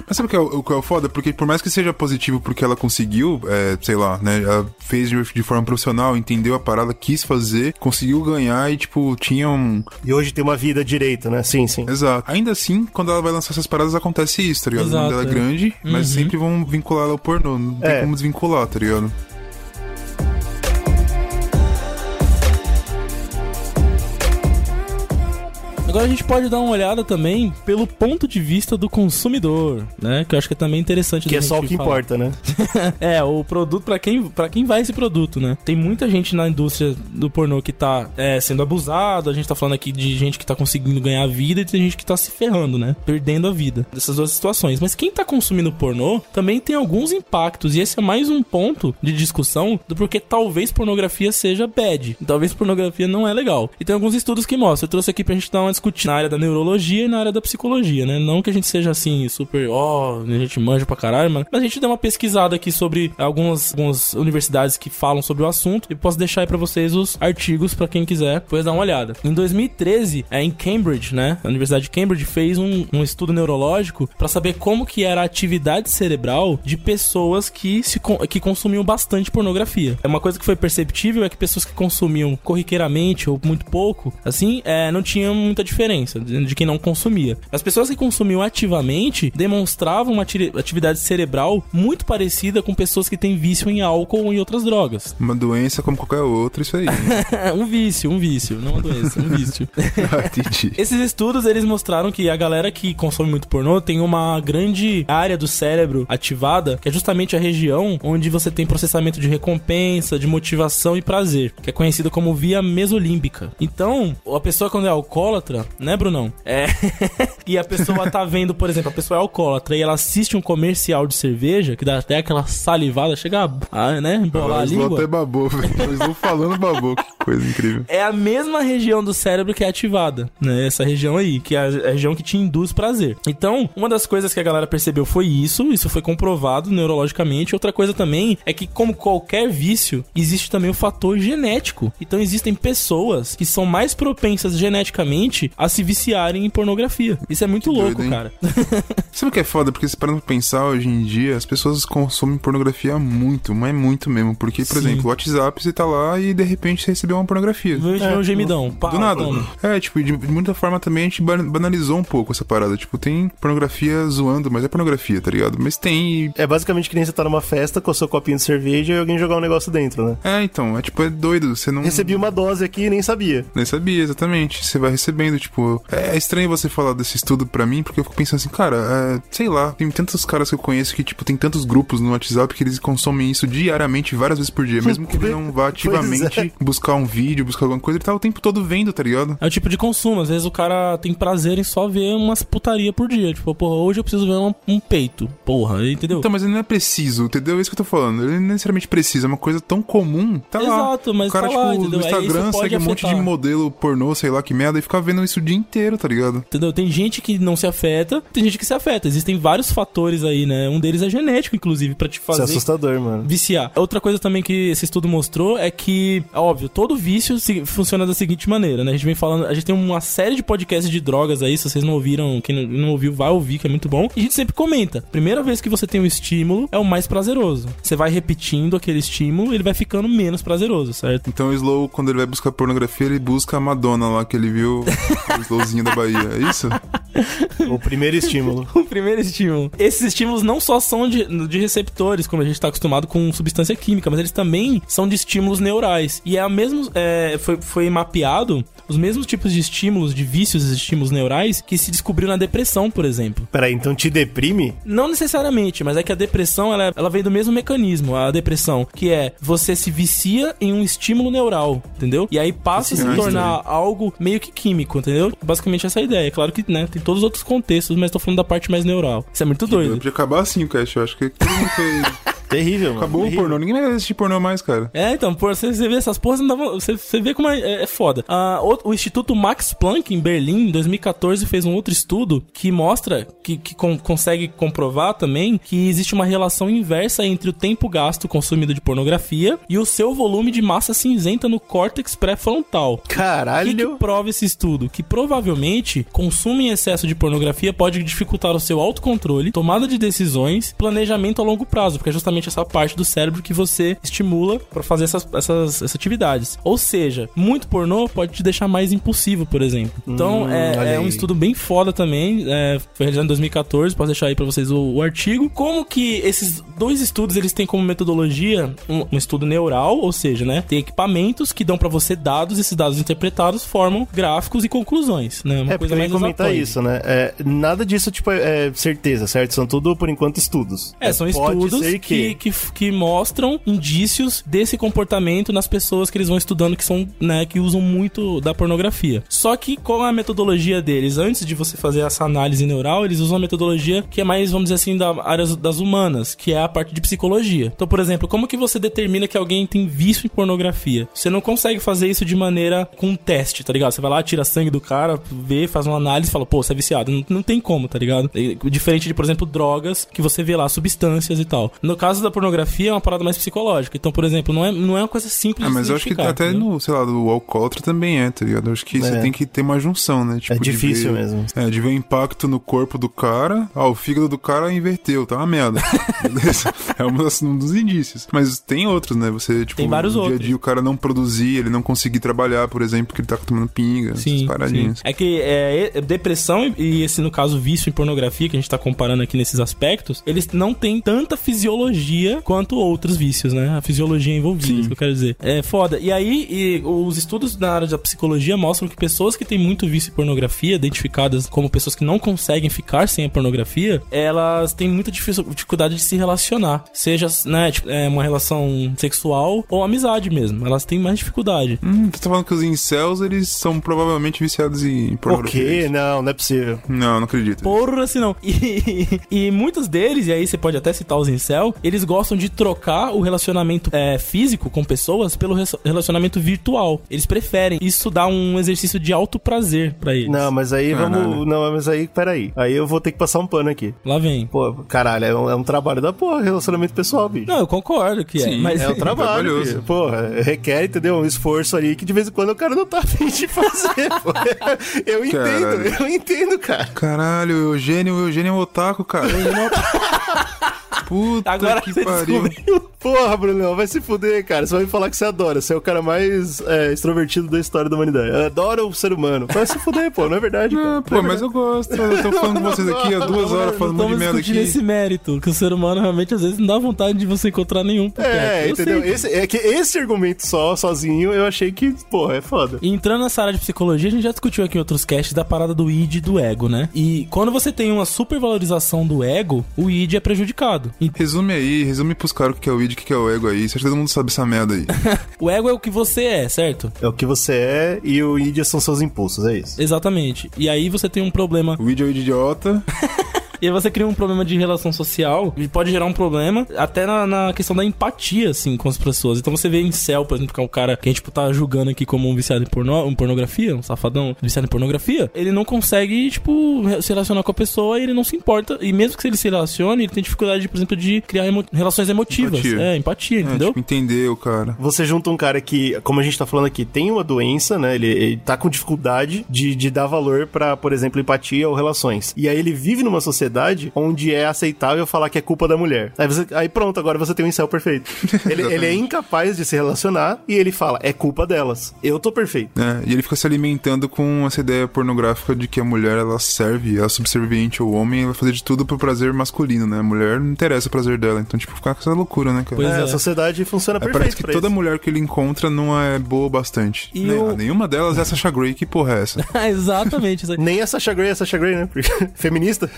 Mas sabe o que, é, o que é o foda? Porque por mais que seja positivo porque ela conseguiu, é, sei lá, né? Ela fez de, de forma profissional, entendeu a parada, quis fazer, conseguiu ganhar e, tipo, tinha um. E hoje tem uma vida direito, né? Sim, sim. Exato. Ainda assim, quando ela vai lançar essas paradas, acontece isso, tá ligado? Exato, o nome dela é é. grande, mas Uhum. sempre vão vincular ela ao pornô. Não tem É. como desvincular, tá ligado? Agora a gente pode dar uma olhada também pelo ponto de vista do consumidor, né? Que eu acho que é também interessante Que é só o que falar. importa, né? [laughs] é, o produto pra quem, pra quem vai esse produto, né? Tem muita gente na indústria do pornô que tá é, sendo abusado, a gente tá falando aqui de gente que tá conseguindo ganhar vida e tem gente que tá se ferrando, né? Perdendo a vida. Dessas duas situações. Mas quem tá consumindo pornô também tem alguns impactos, e esse é mais um ponto de discussão do porquê talvez pornografia seja bad. Talvez pornografia não é legal. E tem alguns estudos que mostram. Eu trouxe aqui pra gente dar uma discutir na área da neurologia e na área da psicologia, né? Não que a gente seja assim, super, ó, a gente manja pra caralho, mano. Mas a gente deu uma pesquisada aqui sobre algumas, algumas universidades que falam sobre o assunto e posso deixar aí pra vocês os artigos pra quem quiser depois dar uma olhada. Em 2013, é, em Cambridge, né? A Universidade de Cambridge fez um, um estudo neurológico pra saber como que era a atividade cerebral de pessoas que, se, que consumiam bastante pornografia. É uma coisa que foi perceptível é que pessoas que consumiam corriqueiramente ou muito pouco, assim, é, não tinha muita diferença de de quem não consumia. As pessoas que consumiam ativamente demonstravam uma ati- atividade cerebral muito parecida com pessoas que têm vício em álcool ou em outras drogas. Uma doença como qualquer outra, isso aí. [laughs] um vício, um vício, não uma doença, um vício. [laughs] ah. Esses estudos, eles mostraram que a galera que consome muito pornô tem uma grande área do cérebro ativada, que é justamente a região onde você tem processamento de recompensa, de motivação e prazer, que é conhecida como via mesolímbica. Então, a pessoa quando é alcoólatra, né, Brunão? É. [laughs] e a pessoa tá vendo, por exemplo, a pessoa é alcoólatra e ela assiste um comercial de cerveja, que dá até aquela salivada, chega a, a, né, embolar a Eles vão língua. até babou, [laughs] velho. Eles vão falando babou, que coisa incrível. É a mesma região do cérebro que é ativada, né? Essa região aí, que é a região que te induz prazer. Então, uma das coisas que a galera percebeu foi isso, isso foi comprovado neurologicamente. Outra coisa também é que, como qualquer vício, existe também o fator genético. Então, existem pessoas que são mais propensas geneticamente a se viciarem em pornografia. Isso é muito louco, doido, cara. [laughs] Sabe o que é foda? Porque se parando pra pensar, hoje em dia, as pessoas consomem pornografia muito, mas muito mesmo. Porque, por Sim. exemplo, o WhatsApp, você tá lá e de repente você recebeu uma pornografia. Vem É, um gemidão. Pá, Do nada. toma. É, tipo, de, de muita forma também a gente ba- banalizou um pouco essa parada. Tipo, tem pornografia zoando, mas é pornografia, tá ligado? Mas tem. e- É basicamente que nem você tá numa festa com o seu copinho de cerveja e alguém jogar um negócio dentro, né? É, então, é tipo, é doido. Você não. Recebi uma dose aqui e nem sabia. Nem sabia, exatamente. Você vai recebendo, tipo. É estranho você falar desse estudo pra mim, porque eu fico pensando assim, cara, é, sei lá, tem tantos caras que eu conheço que, tipo, tem tantos grupos no WhatsApp que eles consomem isso diariamente, várias vezes por dia. Mesmo que ele não vá [laughs] ativamente buscar um vídeo, buscar alguma coisa, ele tá o tempo todo vendo, tá ligado? É o tipo de consumo. Às vezes o cara tem prazer em só ver umas putaria por dia. Tipo, porra, hoje eu preciso ver um, um peito. Porra, entendeu? Então, mas ele não é preciso, entendeu? É isso que eu tô falando. Ele não necessariamente precisa, é uma coisa tão comum. Tá lá. Exato, mas o cara, tá tipo, lá, entendeu? no Instagram segue um monte de afetar. modelo pornô, sei lá que merda, e fica vendo isso o dia inteiro, tá ligado? Entendeu? Tem gente que não se afeta, tem gente que se afeta. Existem vários fatores aí, né? Um deles é genético, inclusive, pra te Isso fazer é assustador, mano. viciar. Outra coisa também que esse estudo mostrou é que, óbvio, todo vício se- funciona da seguinte maneira, né? A gente vem falando, a gente tem uma série de podcasts de drogas aí, se vocês não ouviram, quem não, não ouviu, vai ouvir, que é muito bom. E a gente sempre comenta, primeira vez que você tem um estímulo, é o mais prazeroso. Você vai repetindo aquele estímulo, ele vai ficando menos prazeroso, certo? Então o Slow, quando ele vai buscar pornografia, ele busca a Madonna lá, que ele viu [laughs] o Slowzinho da Bahia. É isso? O primeiro estímulo. [laughs] o primeiro estímulo. Esses estímulos não só são de, de receptores, como a gente está acostumado com substância química, mas eles também são de estímulos neurais. E é a mesmo, é, foi, foi mapeado os mesmos tipos de estímulos, de vícios e estímulos neurais que se descobriu na depressão, por exemplo. Peraí, então te deprime? Não necessariamente, mas é que a depressão ela, ela vem do mesmo mecanismo, a depressão, que é você se vicia em um estímulo neural, entendeu? E aí passa a se tornar algo meio que químico, entendeu? Basicamente essa é a ideia. Claro que, né, tem todos os outros contextos, mas tô falando da parte mais neural. Isso é muito doido. Podia acabar assim o cast, eu acho que todo mundo foi [laughs] Terrível, mano. Acabou o pornô. Ninguém vai assistir pornô mais, cara. É, então, por você, você vê essas porras, não dá vo- você, você vê como é, é- é foda. Ah, o, o Instituto Max Planck, em Berlim, em 2014, fez um outro estudo que mostra, que, que con- consegue comprovar também, que existe uma relação inversa entre o tempo gasto consumido de pornografia e o seu volume de massa cinzenta no córtex pré-frontal. Caralho! O que, que prova esse estudo? Que provavelmente consumo em excesso de pornografia pode dificultar o seu autocontrole, tomada de decisões, planejamento a longo prazo, porque é justamente essa parte do cérebro que você estimula pra fazer essas, essas, essas atividades. Ou seja, muito pornô pode te deixar mais impulsivo, por exemplo. Então, Hum, é, é um estudo bem foda também. é, foi realizado em 2014, posso deixar aí pra vocês o, o artigo. Como que esses dois estudos eles têm como metodologia um, um estudo neural, ou seja, né, tem equipamentos que dão pra você dados, esses dados interpretados formam gráficos e conclusões, né? Uma É, eu ia comentar isso, né? É, nada disso, tipo, é, é certeza, certo? São tudo, por enquanto, estudos. É, são Pode estudos ser que, que, que mostram indícios desse comportamento nas pessoas que eles vão estudando que são, né, que usam muito da pornografia. Só que qual é a metodologia deles? Antes de você fazer essa análise neural, eles usam uma metodologia que é mais, vamos dizer assim, da área das humanas, que é a parte de psicologia. Então, por exemplo, como que você determina que alguém tem vício em pornografia? Você não consegue fazer isso de maneira com um teste, tá ligado? Você vai lá, tira sangue do cara, vê, faz uma análise fala, pô, você é viciado. Não, não tem como, tá ligado? Diferente de, por exemplo, drogas, que você vê lá substâncias e tal. No caso da pornografia, é uma parada mais psicológica. Então, por exemplo, não é, não é uma coisa simples Ah, de mas eu acho que até entendeu? no, sei lá, do alcoólatra também é, tá ligado? Eu acho que você É. tem que ter uma junção, né? Tipo, de difícil ver- mesmo. É, de ver o impacto no corpo do cara. Ah, o fígado do cara inverteu, tá uma merda. Beleza? [laughs] é um dos, um dos indícios. Mas tem outros, né? Você, tipo, Tem vários no dia a outros. dia o cara não produzir, ele não conseguir trabalhar, por exemplo, porque ele tá tomando pinga, essas Sim, paradinhas. sim. É que é, é, depressão e esse, no caso, vício em pornografia, que a gente tá comparando aqui nesses aspectos, eles não têm tanta fisiologia quanto outros vícios, né? A fisiologia envolvida, isso que eu quero dizer. É foda. E aí, e os estudos na área da psicologia mostram que pessoas que têm muito vício em pornografia, identificadas como pessoas que não conseguem ficar sem a pornografia, elas têm muita dificu- dificuldade de se relacionar. Seja, né, tipo, é, uma relação sexual ou amizade mesmo. Elas têm mais dificuldade. Hum, você tá falando que os incels, eles são provavelmente viciados em O pornografia. quê? Não, não é possível. Não, não acredito. Porra, se não. [laughs] E, e muitos deles, e aí você pode até citar os incel, eles gostam de trocar o relacionamento é, físico com pessoas pelo relacionamento virtual. Eles preferem. Isso dá um exercício de alto prazer pra eles. Não, mas aí vamos. Não, mas aí, peraí. Aí eu vou ter que passar um pano aqui. Lá vem. Pô, caralho, é um, é um trabalho da porra, relacionamento pessoal, bicho. Não, eu concordo que é. Sim, mas é um trabalho, trabalhoso. filho. Porra, requer, entendeu? Um esforço ali que de vez em quando o cara não tá afim de fazer, [laughs] pô. Eu entendo, Caralho. eu entendo, cara. Caralho, o Eugênio, o Eugênio é um otaku, cara. Puta Agora que você pariu. Porra, Brunão, vai se fuder, cara. Você vai me falar que você adora. Você é o cara mais é, extrovertido da história da humanidade. Adora o ser humano. Vai se fuder, pô. Não é verdade, cara. Ah, pô, mas eu gosto. Eu tô falando com vocês aqui há duas horas falando um monte de merda aqui. esse mérito, que o ser humano realmente às vezes não dá vontade de você encontrar nenhum. por É, entendeu? sei. Esse, é que esse argumento só, sozinho, eu achei que, porra, é foda. Entrando nessa área de psicologia, a gente já discutiu aqui em outros casts da parada do id e do ego, né? E quando você tem uma supervalorização do ego, o id é prejudicado. E Resume aí, resume pros caras o que é o id e o que é o ego aí. Acho que todo mundo sabe essa merda aí. [laughs] o ego é o que você é, certo? É o que você é e o id são seus impulsos, é isso. Exatamente. E aí você tem um problema. O id é o idiota. [laughs] E aí você cria um problema de relação social e pode gerar um problema até na, na questão da empatia, assim, com as pessoas. Então você vê em céu, por exemplo, que é um cara que a gente tipo, tá julgando aqui como um viciado em porno, um pornografia, um safadão viciado em pornografia, ele não consegue, tipo, se relacionar com a pessoa e ele não se importa. E mesmo que ele se relacione, ele tem dificuldade, por exemplo, de criar emo- relações emotivas. Empatia. É, empatia, entendeu? tipo, entender o cara. Você junta um cara que, como a gente tá falando aqui, tem uma doença, né? Ele, ele tá com dificuldade de, de dar valor pra, por exemplo, empatia ou relações. E aí ele vive numa sociedade onde é aceitável falar que é culpa da mulher. Aí, você- aí pronto, agora você tem um incel perfeito. [laughs] Ele, ele é incapaz de se relacionar e ele fala, é culpa delas. Eu tô perfeito. É, e ele fica se alimentando com essa ideia pornográfica de que a mulher ela serve, ela é subserviente ao homem, ela vai fazer de tudo pro prazer masculino, né? A mulher não interessa o prazer dela, então tipo fica com essa loucura, né, cara? É, A sociedade funciona É, perfeito parece que pra toda isso. mulher que ele encontra não é boa o bastante. E ah, Nenhuma delas é essa Sasha Grey, que porra é essa? [laughs] Exatamente. Nem a Sasha Grey é a Sasha Grey, né? [laughs] Feminista.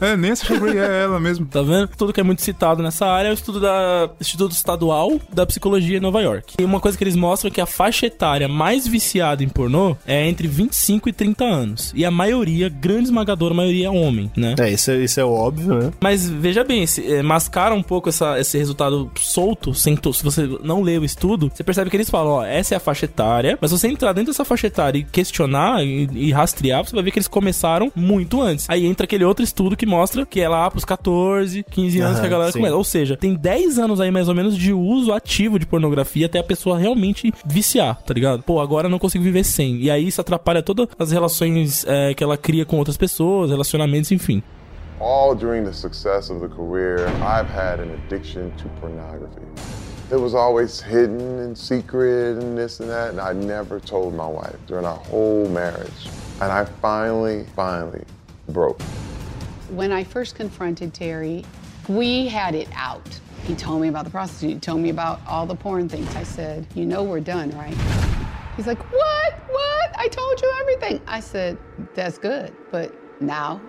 É, nem a Sasha Grey é ela mesmo. Tá vendo? Tudo que é muito citado nessa área é o estudo da Instituto Estadual da Psicologia em Nova York. E uma coisa que eles mostram é que a faixa etária mais viciada em pornô é entre 25 e 30 anos. E a maioria, grande esmagadora maioria, é homem, né? É, isso é, isso é óbvio, né? Mas veja bem, se, é, mascara um pouco essa, esse resultado solto, sem to- se você não lê o estudo, você percebe que eles falam, ó, essa é a faixa etária, mas se você entrar dentro dessa faixa etária e questionar e, e rastrear, você vai ver que eles começaram muito antes. Aí entra aquele outro estudo que mostra que é lá pros 14, 15 anos Aham, que a galera sim. começa. Ou seja, tem 10 anos aí mais ou menos de uso ativo de pornografia até a pessoa realmente viciar, tá ligado? Pô, agora eu não consigo viver sem. E aí isso atrapalha todas as relações é, que ela cria com outras pessoas, relacionamentos, enfim. All during the success of the career, I've had an addiction to pornography. It was always hidden and secret and this and that, and I never told my wife during our whole marriage. And I finally, finally broke. When I first confronted Terry, we had it out. He told me about the prostitute, he told me about all the porn things. I said, You know, we're done, right? He's like, What? What? I told you everything. I said, That's good, but now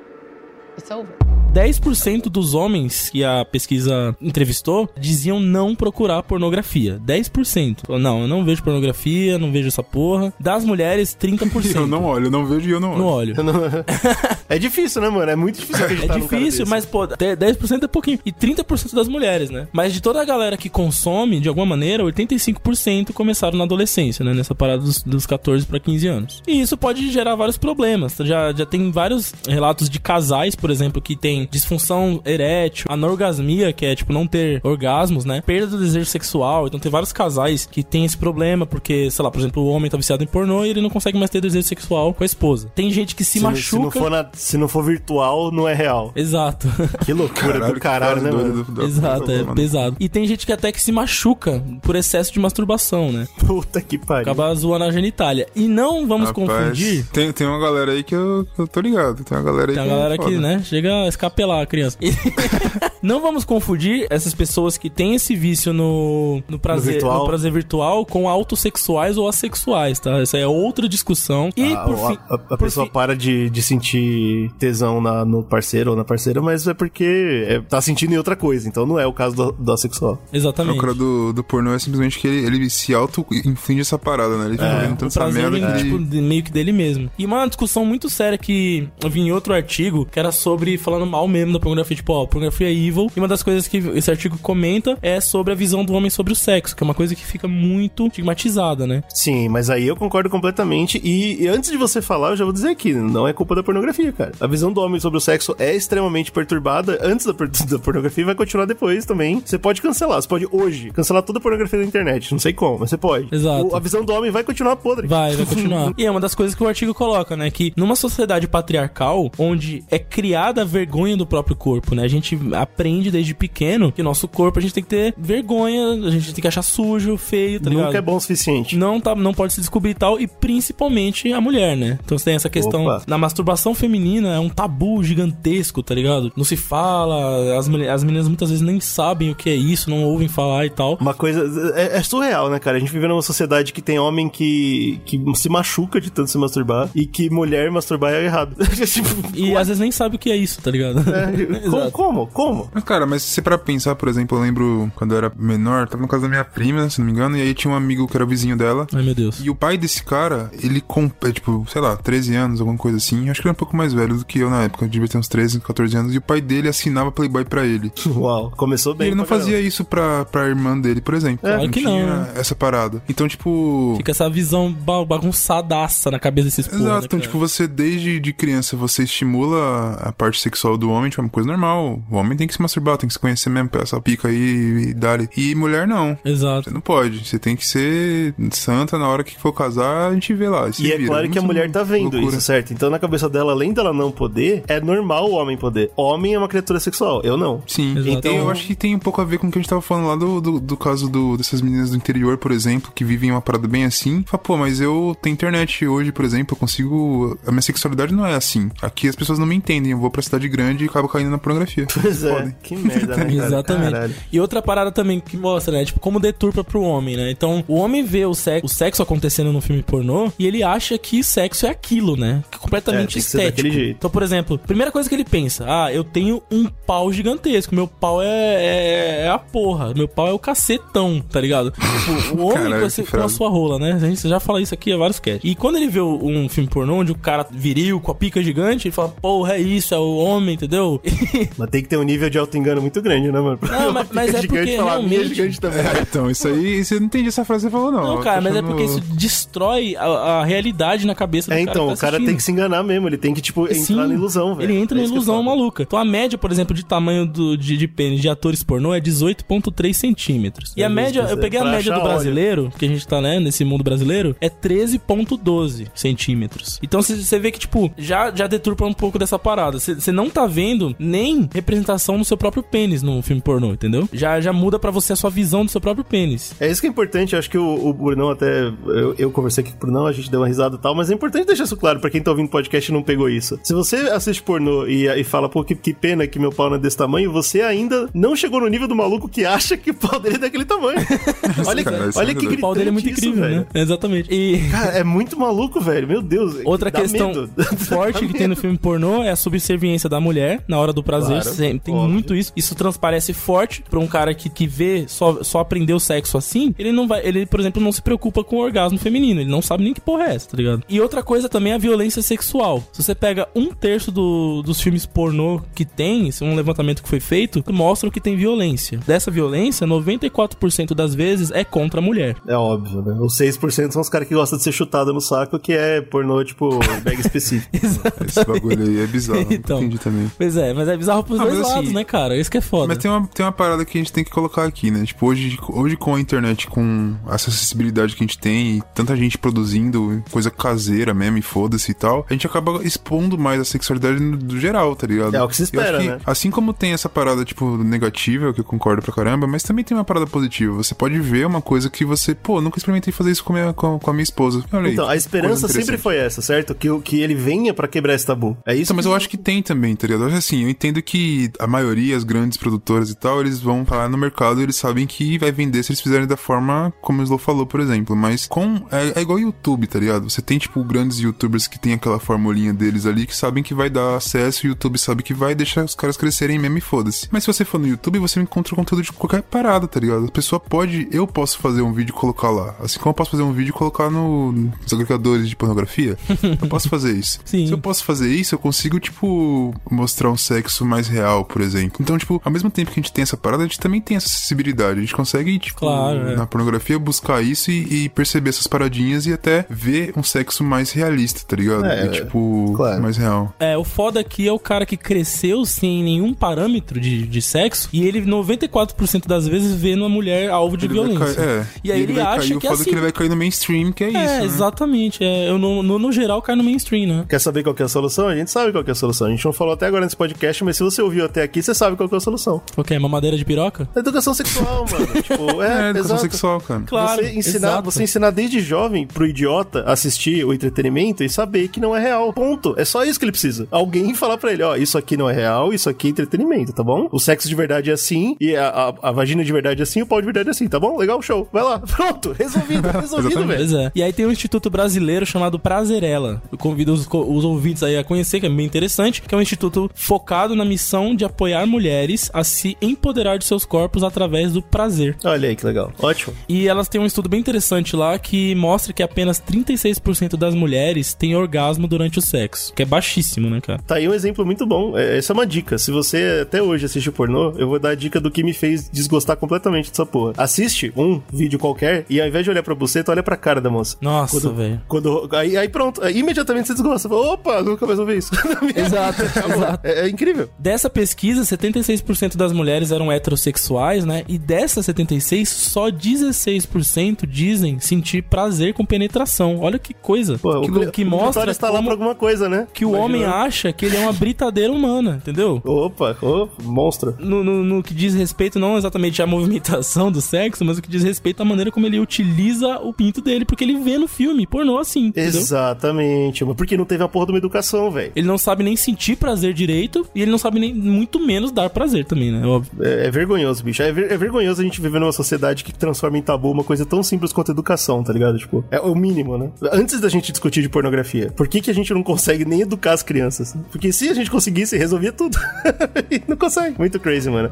it's over. 10% dos homens que a pesquisa entrevistou diziam não procurar pornografia. 10%. Falou, Não, eu não vejo pornografia, não vejo essa porra. Das mulheres, 30%. [laughs] Eu não olho, eu não vejo e eu não olho. Não olho. [laughs] [laughs] É difícil, né, mano? É muito difícil É acreditar cara difícil, mas, pô, até 10% é pouquinho. E 30% das mulheres, né? Mas de toda a galera que consome, de alguma maneira, 85% começaram na adolescência, né? Nessa parada dos, dos 14 para 15 anos. E isso pode gerar vários problemas. Já, já tem vários relatos de casais, por exemplo, que tem disfunção erétil, anorgasmia, que é, tipo, não ter orgasmos, né? Perda do desejo sexual. Então tem vários casais que tem esse problema, porque, sei lá, por exemplo, o homem tá viciado em pornô e ele não consegue mais ter desejo sexual com a esposa. Tem gente que se, Se, machuca... se não for na- se não for virtual, não é real. Exato. Que loucura do caralho, né, mano? Exato, é pesado. E tem gente que até que se machuca por excesso de masturbação, né? Puta que pariu. Acaba zoando a genitália. E não vamos Rapaz, confundir. Tem, tem uma galera aí que eu, eu tô ligado. Tem uma galera aí Tem a que é galera que, né, chega a escapelar a criança. E- [laughs] [laughs] não vamos confundir essas pessoas que têm esse vício no, no, prazer, virtual. no prazer virtual com autossexuais ou assexuais, tá? Essa é outra discussão. E, Ah, por a, fim... a- a pessoa para de, de sentir tesão na- no parceiro ou na parceira, mas é porque é, tá sentindo em outra coisa. Então não é o caso do, do assexual. Exatamente. O cara do, do pornô é simplesmente que ele, ele se auto-inflige essa parada, né? Ele fica vendo o tanta essa prazer merda vem, que ele... tipo, meio que dele mesmo. E uma discussão muito séria que eu vi em outro artigo, que era sobre falando mal mesmo da pornografia, tipo, ó, pornografia é evil. E uma das coisas que esse artigo comenta é sobre a visão do homem sobre o sexo, que é uma coisa que fica muito estigmatizada, né? Sim, mas aí eu concordo completamente. E, e antes de você falar, eu já vou dizer aqui, não é culpa da pornografia, cara. A visão do homem sobre o sexo é extremamente perturbada antes da, [laughs] da pornografia e vai continuar depois também. Você pode cancelar, você pode hoje cancelar toda a pornografia da internet. Não sei como, mas você pode. Exato. O- a visão do homem vai continuar podre. Vai, vai continuar. [laughs] e é uma das coisas que o artigo coloca, né? Que numa sociedade patriarcal, onde é criada a vergonha do próprio corpo, né? A gente aprende desde pequeno que nosso corpo a gente tem que ter vergonha, a gente tem que achar sujo, feio, tá ligado? Nunca é bom o suficiente. Não, tá, não pode se descobrir e tal, e principalmente a mulher, né? Então você tem essa questão. Opa. Na masturbação feminina é um tabu gigantesco, tá ligado? Não se fala, as, as meninas muitas vezes nem sabem o que é isso, não ouvem falar e tal. Uma coisa. É, é surreal, né, cara? A gente vive numa sociedade que tem homem que, que se machuca de tanto se masturbar e que mulher masturbar é errado. [laughs] Tipo, E às vezes nem sabe o que é isso, tá ligado? [laughs] como, como? Como? Mas, cara, mas se você para pensar, por exemplo, eu lembro quando eu era menor, tava na casa da minha prima, se não me engano, e aí tinha um amigo que era vizinho dela. Ai, meu Deus. E o pai desse cara, ele, comp... é, tipo, sei lá, 13 anos, alguma coisa assim. Acho que ele é um pouco mais velho do que eu na época. Eu devia ter uns 13, 14 anos. E o pai dele assinava Playboy pra ele. [laughs] Uau, começou E bem. ele não fazia caramba. isso pra, pra irmã dele, por exemplo. É, claro que não, tinha né? essa parada. Então, tipo. Fica essa visão ba- bagunçadaça na cabeça desses porra, Exato, né, então, tipo, você desde de criança você estimula a parte sexual do homem, tipo, é uma coisa normal. O homem tem que se masturbar, tem que se conhecer mesmo, pegar essa pica aí e dar E mulher não. Exato. Você não pode. Você tem que ser santa na hora que for casar, a gente vê lá. E é vira. claro que a Não mulher tá vendo loucura. isso, certo? Então, na cabeça dela, além dela não poder, é normal o homem poder. Homem é uma criatura sexual, eu não. Sim, Exato. então eu acho que tem um pouco a ver com o que a gente tava falando lá do, do, do caso do, dessas meninas do interior, por exemplo, que vivem uma parada bem assim. Fala, pô, mas eu tenho internet hoje, por exemplo, eu consigo. A minha sexualidade não é assim. Aqui as pessoas não me entendem. Eu vou pra cidade grande e acabo caindo na pornografia. [laughs] Pois é, Podem. que merda, né? [laughs] Exatamente. Caralho. E outra parada também que mostra, né? Tipo, como deturpa pro homem, né? Então, o homem vê o sexo, o sexo acontecendo no filme pornô e ele acha que sexo é aquilo, né? Que é É, completamente ser estético. Daquele jeito. Então, por exemplo, primeira coisa que ele pensa: ah, eu tenho um pau gigantesco, meu pau é, é, é a porra, meu pau é o cacetão, tá ligado? [laughs] Tipo, o homem Caralho, com, que com a sua rola, né? A gente já fala isso aqui há vários casts. E quando ele vê um filme pornô onde o cara viril com a pica gigante, ele fala: porra, é isso, é o homem, entendeu? [laughs] Mas tem que ter um nível de auto-engano muito grande, né, mano? Não, mas- mas é porque falar, "A é realmente- gigante também. É, então, isso aí, você não entendi essa frase que você falou, não. Não, cara, mas é achando- porque isso destrói a, a realidade na cabeça do É, cara. então, que o tá cara tem que se enganar mesmo, ele tem que, tipo, entrar Sim, na ilusão, velho. Ele entra É na é ilusão maluca. Então a média, por exemplo, de tamanho do, de, de pênis de atores pornô é 18,3 centímetros. E a É, média, eu peguei a média do óleo. brasileiro, que a gente tá, né, nesse mundo brasileiro, é 13,12 centímetros. Então você- vê que, tipo, já, já deturpa um pouco dessa parada. Você não tá vendo nem representação no seu próprio pênis no filme pornô, entendeu? Já, já muda pra você a sua visão do seu próprio pênis. É isso que é importante, eu acho que o, o Brunão até. Eu, eu conversei aqui com o Brunão, a gente deu uma risada e tal, mas é importante deixar isso claro pra quem tá ouvindo o podcast e não pegou isso. Se você assiste pornô e, e fala, pô, que, que pena que meu pau não é desse tamanho, você ainda não chegou no nível do maluco que acha que o pau dele é daquele tamanho. [laughs] olha Cara, isso olha é que verdade. O pau dele é muito gritante incrível, isso, né? Exatamente. E. [laughs] Cara, é muito maluco, velho. Meu Deus. Outra dá questão medo. [laughs] forte que tem no filme pornô é a subserviência da mulher na hora do prazer. Claro, Sempre tem óbvio. muito isso. Isso transparece forte pra um cara que, que vê, só, só aprendeu o sexo assim. Ele não vai. Ele, por exemplo, não se preocupa com o orgasmo feminino. Ele não sabe nem que porra é essa, tá ligado? E outra coisa também é a violência sexual. Se você pega um terço do- dos filmes pornô que tem, isso é um levantamento que foi feito, mostram que tem violência. Dessa violência, 94% das vezes é contra a mulher. É óbvio, né? Os 6% são os caras que gostam de ser chutado no saco, que é pornô, tipo, bag específico. [laughs] Esse bagulho aí é bizarro. [laughs] Então. Entendi também. Pois é, mas é bizarro pros Ah, dois assim, lados, né, cara? Isso que é foda. Mas tem uma, tem uma parada que a gente tem que colocar aqui, né? Tipo, hoje, hoje com a internet, com essa acessibilidade que a gente tem e tanta gente produzindo coisa caseira mesmo e foda-se e tal, a gente acaba expondo mais a sexualidade no, do geral, tá ligado? É o que se espera, que, né? Assim como tem essa parada, tipo, negativa, que eu concordo pra caramba, mas também tem uma parada positiva. Você pode ver uma coisa que você, pô, nunca experimentei fazer isso com a minha, com, com a minha esposa. Olha aí, Então, a que esperança sempre foi essa, certo? Que, que ele venha pra quebrar esse tabu. É isso? Então, mas eu acho que tem também, tá ligado? Eu acho assim, eu entendo que a maioria, as grandes produtoras e tal, eles vão falar no mercado e eles sabem que vai vender se eles fizerem da forma como o Slow falou, por exemplo. Mas com. É, é igual YouTube, tá ligado? Você tem, tipo, grandes youtubers que tem aquela formulinha deles ali que sabem que vai dar acesso, o YouTube sabe que vai deixar os caras crescerem mesmo e foda-se. Mas se você for no YouTube, você encontra conteúdo de qualquer parada, tá ligado? A pessoa pode. Eu posso fazer um vídeo e colocar lá. Assim como eu posso fazer um vídeo e colocar no, nos agregadores de pornografia. eu posso [laughs] fazer isso. Sim. Se eu posso fazer isso, eu consigo, tipo, mostrar um sexo mais real, por exemplo. Então, tipo, ao mesmo tempo que a gente tem essa parada, a gente também tem essa acessibilidade. A gente consegue, tipo, Claro, é. na pornografia, buscar isso e, e perceber essas paradinhas e até ver um sexo mais realista, tá ligado? É, e, tipo, claro. Mais real. É, o foda aqui é o cara que cresceu sem nenhum parâmetro de, de sexo e ele 94% das vezes vê numa mulher alvo de Ele violência. cair- é. E aí ele, vai acha cair, o que é foda assim. que ele vai cair no mainstream, que é, É, isso, né? exatamente. É, eu no, no, no geral cai no mainstream, né? Quer saber qual que é a solução? A gente sabe qual que é a solução. A gente não falou até agora nesse podcast, mas se você ouviu até aqui, você sabe qual que é a solução. O que? Mamadeira de piroca? Educação sexual, mano. [laughs] tipo, é, É, educação exato. sexual, cara. Claro, você ensinar, exato. você ensinar desde jovem pro idiota assistir o entretenimento e saber que não é real. Ponto. É só isso que ele precisa. Alguém falar pra ele, ó, isso aqui não é real, isso aqui é entretenimento, tá bom? O sexo de verdade é assim, e a, a- a vagina de verdade é assim, o pau de verdade é assim, tá bom? Legal, show. Vai lá. [laughs] Pronto. Resolvido, [laughs] resolvido, velho. Pois é. E aí tem um instituto brasileiro chamado Prazerela. Eu convido os, os ouvintes aí a conhecer, que é bem interessante, que é um instituto focado na missão de apoiar mulheres a se empoderar de seus corpos através do prazer. Olha aí que legal. Ótimo. E elas têm um estudo bem interessante lá que mostra que apenas 36% das mulheres têm orgasmo durante o sexo, que é baixíssimo, né, cara? Tá aí um exemplo muito bom. É, essa é uma dica. Se você até hoje assiste pornô, eu vou dar a dica do que me fez desgostar completamente dessa porra. Assiste um vídeo qualquer e ao invés de olhar pra buceta, olha pra cara da moça. Nossa, Quando- velho. Quando, aí, aí pronto, aí imediatamente você desgosta. Fala, Opa, nunca mais vou ver isso. [laughs] Exato, [laughs] exato. É, é incrível. Dessa pesquisa, 76% das mulheres eram heterossexuais, né? E dessas 76, só 16% dizem sentir prazer com penetração. Olha que coisa. Pô, que, o, que o mostra clitóris tá lá como pra alguma coisa, né? Que o homem acha que ele é uma britadeira humana, entendeu? Opa, ô, monstro. No, no- no que diz respeito, não exatamente à movimentação do sexo, mas o que diz respeito à maneira como ele utiliza o pinto dele, porque ele vê no filme pornô assim, entendeu? Exatamente. Mas porque não teve a porra de uma educação, velho. Ele não sabe nem sentir prazer direito e ele não sabe nem muito menos dar prazer também, né? Óbvio. É, é vergonhoso, bicho. É, ver- é vergonhoso a gente viver numa sociedade que transforma em tabu uma coisa tão simples quanto educação, tá ligado? Tipo, é o mínimo, né? Antes da gente discutir de pornografia, por que, que a gente não consegue nem nem educar as crianças. Porque se a gente conseguisse, resolvia tudo. [laughs] e não consegue. Muito crazy, mano.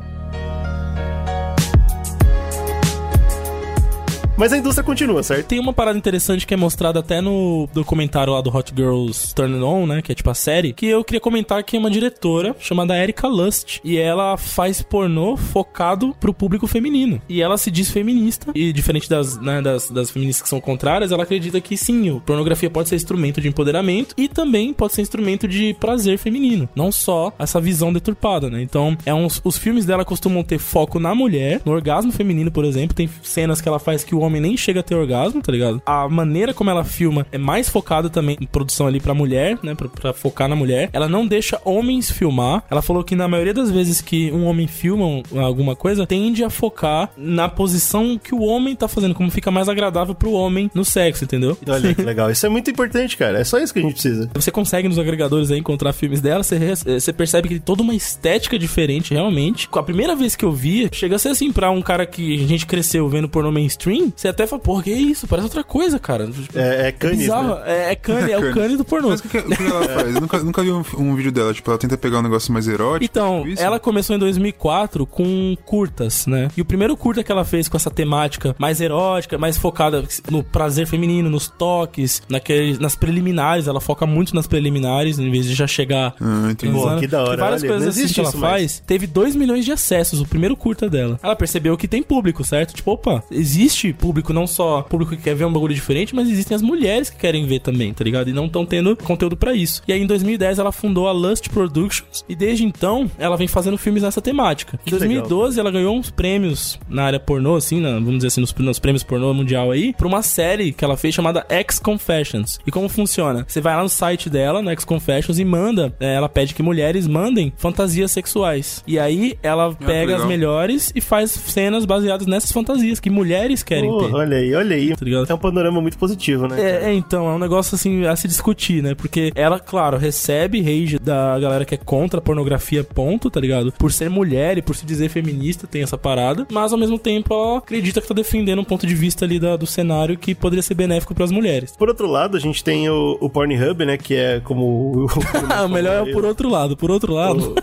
Mas a indústria continua, certo? Tem uma parada interessante que é mostrada até no documentário lá do Hot Girls Turn On, né? Que é tipo a série. Que eu queria comentar que é uma diretora chamada Erika Lust. E ela faz pornô focado pro público feminino. E ela se diz feminista. E diferente das, né, das, das feministas que são contrárias, ela acredita que sim, pornografia pode ser instrumento de empoderamento e também pode ser instrumento de prazer feminino. Não só essa visão deturpada, né? Então, é uns, os filmes dela costumam ter foco na mulher, no orgasmo feminino, por exemplo. Tem cenas que ela faz que o homem nem chega a ter orgasmo, tá ligado? A maneira como ela filma é mais focada também em produção ali pra mulher, né? Pra, pra focar na mulher. Ela não deixa homens filmar. Ela falou que na maioria das vezes que um homem filma alguma coisa, tende a focar na posição que o homem tá fazendo, como fica mais agradável pro homem no sexo, entendeu? Olha que [laughs] legal. Isso é muito importante, cara. É só isso que a gente precisa. Você consegue nos agregadores aí encontrar filmes dela, você, você percebe que tem toda uma estética diferente, realmente. A primeira vez que eu vi, chega a ser assim, pra um cara que a gente cresceu vendo pornô mainstream, você até fala, porra, que isso? Parece outra coisa, cara. É, é canis, bizarro. né? É, é cane, é o cane do pornô. Mas o que, o que ela faz? Eu nunca, nunca vi um, um vídeo dela. Tipo, ela tenta pegar um negócio mais erótico. Então, tipo ela começou em 2004 com curtas, né? E o primeiro curta que ela fez com essa temática mais erótica, mais focada no prazer feminino, nos toques, naqueles, nas preliminares. Ela foca muito nas preliminares, em vez de já chegar. Ah, entendi. Pô, que da hora. Tem várias Olha, coisas não assim que ela isso mais. faz. Teve 2 milhões de acessos, o primeiro curta dela. Ela percebeu que tem público, certo? Tipo, opa, existe público, não só público que quer ver um bagulho diferente, mas existem as mulheres que querem ver também, tá ligado? E não estão tendo conteúdo pra isso. E aí em 2010 ela fundou a Lust Productions e desde então ela vem fazendo filmes nessa temática. Em Que legal. 2012 ela ganhou uns prêmios na área pornô, assim, na- vamos dizer assim, nos, nos prêmios pornô mundial aí, por uma série que ela fez chamada X Confessions. E como funciona? Você vai lá no site dela, no X Confessions, e manda, é, ela pede que mulheres mandem fantasias sexuais. E aí ela pega as melhores e faz cenas baseadas nessas fantasias que mulheres querem ter. olha aí, olha aí. Tá ligado? É um panorama muito positivo, né? É, é, então, é um negócio assim a se discutir, né? Porque ela, claro, recebe rage da galera que é contra a pornografia, ponto, tá ligado? Por ser mulher e por se dizer feminista, tem essa parada. Mas ao mesmo tempo ela acredita que tá defendendo um ponto de vista ali da- do cenário que poderia ser benéfico pras mulheres. Por outro lado, a gente tem o, o Pornhub, né? Que é como. o- Ah, [laughs] o melhor é o por outro lado. Por outro lado.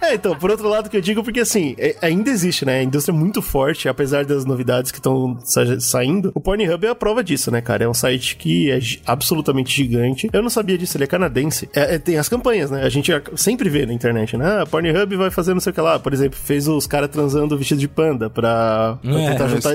É, então, por outro lado que eu digo, porque assim, é- ainda existe, né? A indústria é muito forte, apesar das novidades que estão sa- saindo. O Pornhub é a prova disso, né, cara? É um site que é absolutamente gigante. Eu não sabia disso, ele é canadense. É, é, tem as campanhas, né? A gente sempre vê na internet, né? Ah, Pornhub vai fazer não sei o que lá. Por exemplo, fez os caras transando vestido de panda pra, pra É, tentar juntar,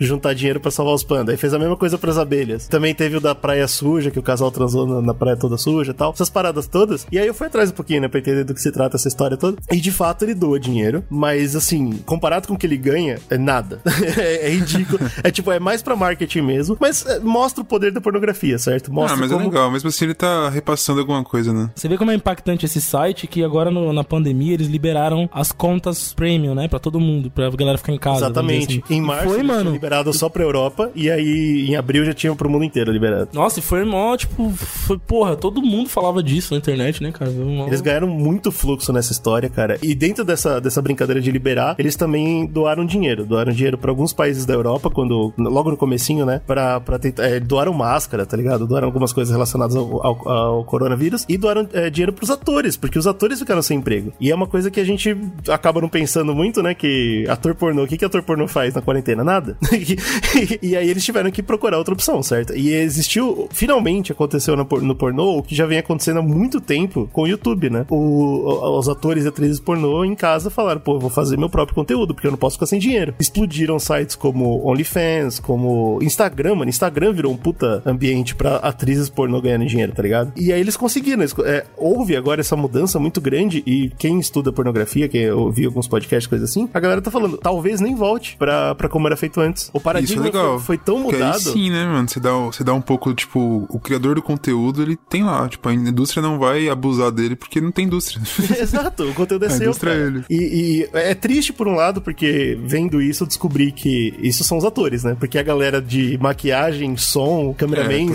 juntar dinheiro pra salvar os pandas. Aí fez a mesma coisa pras abelhas. Também teve o da praia suja, que o casal transou na, na praia toda suja e tal. Essas paradas todas. E aí eu fui atrás um pouquinho, né, pra entender do que se trata essa história toda. E de fato ele doa dinheiro, mas assim, comparado com o que ele ganha, é nada. [laughs] é, é ridículo. é tipo, é mais pra marketing mesmo, mas é, mostra o poder da pornografia, certo? Mostra ah, mas como... é legal. Mesmo assim, ele tá repassando alguma coisa, né? Você vê como é impactante esse site que agora no- na pandemia eles liberaram as contas premium, né? Pra todo mundo, pra galera ficar em casa. Exatamente. assim. Em março Foi, mano. liberado só pra Europa e aí em abril já tinha pro mundo inteiro liberado. Nossa, e foi mó, tipo, foi, porra, todo mundo falava disso na internet, né, cara? Mó- Eles ganharam muito fluxo nessa história, cara. E dentro dessa, dessa brincadeira de liberar, eles também doaram dinheiro. Doaram dinheiro pra alguns países da Europa, quando logo no comecinho, né? Pra, pra tentar. é, doaram máscara, tá ligado? Doaram algumas coisas relacionadas ao, ao- ao coronavírus. E doaram é, dinheiro pros atores, porque os atores ficaram sem emprego. E é uma coisa que a gente acaba não pensando muito, né? Que ator pornô, o que, que ator pornô faz na quarentena? Nada. [laughs] e, aí eles tiveram que procurar outra opção, certo? E existiu, finalmente aconteceu no, no pornô, o que já vem acontecendo há muito tempo com o YouTube, né? O- os atores e atrizes pornô em casa falaram, pô, eu vou fazer meu próprio conteúdo, porque eu não posso ficar sem dinheiro. Explodiram sites como OnlyFans, como Instagram, mano. Instagram virou um puta ambiente pra atrizes pornô ganharem dinheiro, tá ligado? E aí eles conseguiram. eles- é, houve agora essa mudança muito grande e quem estuda pornografia, quem ouviu alguns podcasts, coisa assim, a galera tá falando, talvez nem volte pra, pra como era feito antes. O é paradigma legal. foi, foi tão Porque aí mudado. sim, né, mano? Você dá, você dá um pouco, tipo, o criador do conteúdo, ele tem lá. Tipo, a indústria não vai abusar dele porque não tem indústria. [laughs] Exato, o conteúdo é, seu. indústria é cara. ele. E, e é triste por um lado, porque vendo isso eu descobri que isso são os atores, né? Porque a galera de maquiagem, som, cameraman,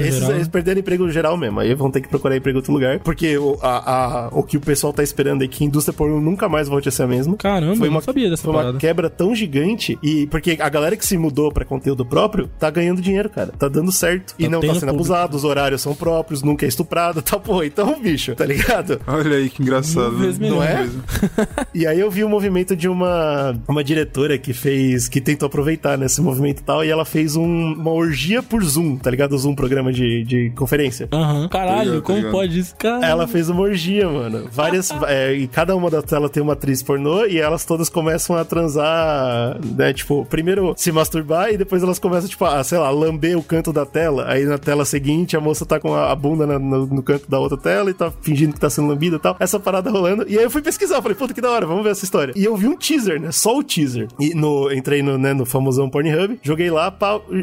É, esses, eles perderam emprego geral mesmo. Aí vão ter que procurar emprego em outro lugar. Porque o, a, a- o que o pessoal tá esperando é que a indústria pornô nunca mais volte a ser a mesma. Caramba, Foi eu uma, não sabia dessa foi uma parada. quebra tão gigante. E porque a galera que se mudou pra conteúdo próprio tá ganhando dinheiro, cara. Tá dando certo. e Tá não tá sendo público. abusado, os horários são próprios, nunca é estuprado, [laughs] tá, pô. Então, bicho, tá ligado? Olha aí que engraçado. Mil vezes né? Não é? [laughs] E aí eu vi o movimento de uma, uma diretora que fez, que tentou aproveitar nesse movimento e tal, e ela fez um- uma orgia por Zoom, tá ligado? O Zoom, programa de, de conferência. Aham. Caralho, Tá ligado, como ligado. pode isso, cara? Ela fez uma orgia, mano. Várias. [laughs] é, e cada uma das telas tem uma atriz pornô e elas todas começam a transar, né? Tipo, primeiro se masturbar e depois elas começam, tipo, a, sei lá, lamber o canto da tela. Aí na tela seguinte a moça tá com a, a bunda na- no, no canto da outra tela e tá fingindo que tá sendo lambida e tal. Essa parada rolando. E aí eu fui pesquisar, falei, puta que da hora, vamos ver essa história. E eu vi um teaser, né? Só o teaser. E no, entrei no, né, no famosão Pornhub, joguei lá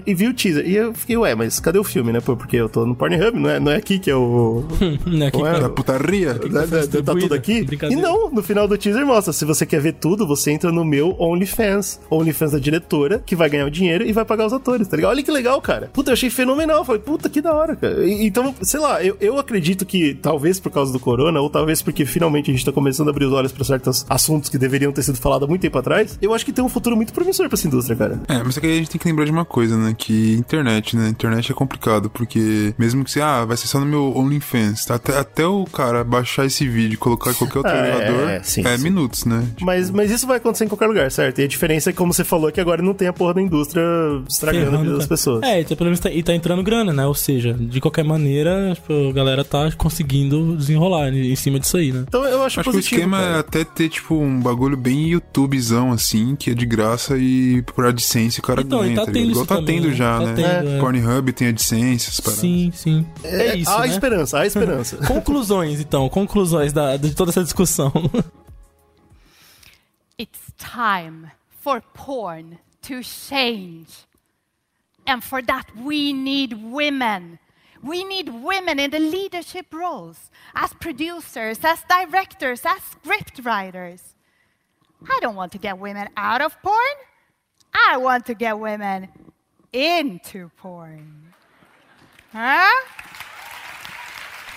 e vi o teaser. E eu fiquei, ué, mas cadê o filme, né? Pô, porque eu tô no Pornhub, não é, não é aqui que eu. [laughs] [laughs] Não é que- Não é? Da putaria? Tá, tá- tá tudo aqui? E não, no final do teaser mostra. Se você quer ver tudo, você entra no meu OnlyFans. OnlyFans da diretora, que vai ganhar o dinheiro e vai pagar os atores, tá ligado? Olha que legal, cara. Puta, eu achei fenomenal. Falei, puta, que da hora, cara. E- então, sei lá, eu, eu acredito que talvez por causa do corona, ou talvez porque finalmente a gente tá começando a abrir os olhos pra certos assuntos que deveriam ter sido falados há muito tempo atrás, eu acho que tem um futuro muito promissor pra essa indústria, cara. É, mas é que a gente tem que lembrar de uma coisa, né? Que internet, né? Internet é complicado, porque mesmo que você, ah, vai ser só no meu OnlyFans, tá? até, até o cara baixar esse vídeo e colocar em qualquer outro É, agregador, é, sim, é sim. minutos, né? Mas, mas isso vai acontecer em qualquer lugar, certo? E a diferença é que, como você falou, que agora não tem a porra da indústria estragando a vida Ferrando, das cara. pessoas. É, e tá, pelo menos tá, e tá entrando grana, né? Ou seja, de qualquer maneira, tipo, a galera tá conseguindo desenrolar em cima disso aí, né? Então eu acho, Acho que o positivo. esquema cara. é até ter, tipo, um bagulho bem YouTubezão, assim, que é de graça e por AdSense o cara Então, ganha, tá ligado? tendo Igual tá também, tendo né? já, Tá né? tendo, é. Pornhub tem AdSense, essas paradas. Sim, sim. É, É, isso, há né? esperança, há esperança. [laughs] Conclusões, então. Conclusões da, de toda essa discussão. It's time for porn to change. And for that, we need women. We need women in the leadership roles as producers, as directors, as script writers. I don't want to get women out of porn. I want to get women into porn. Huh?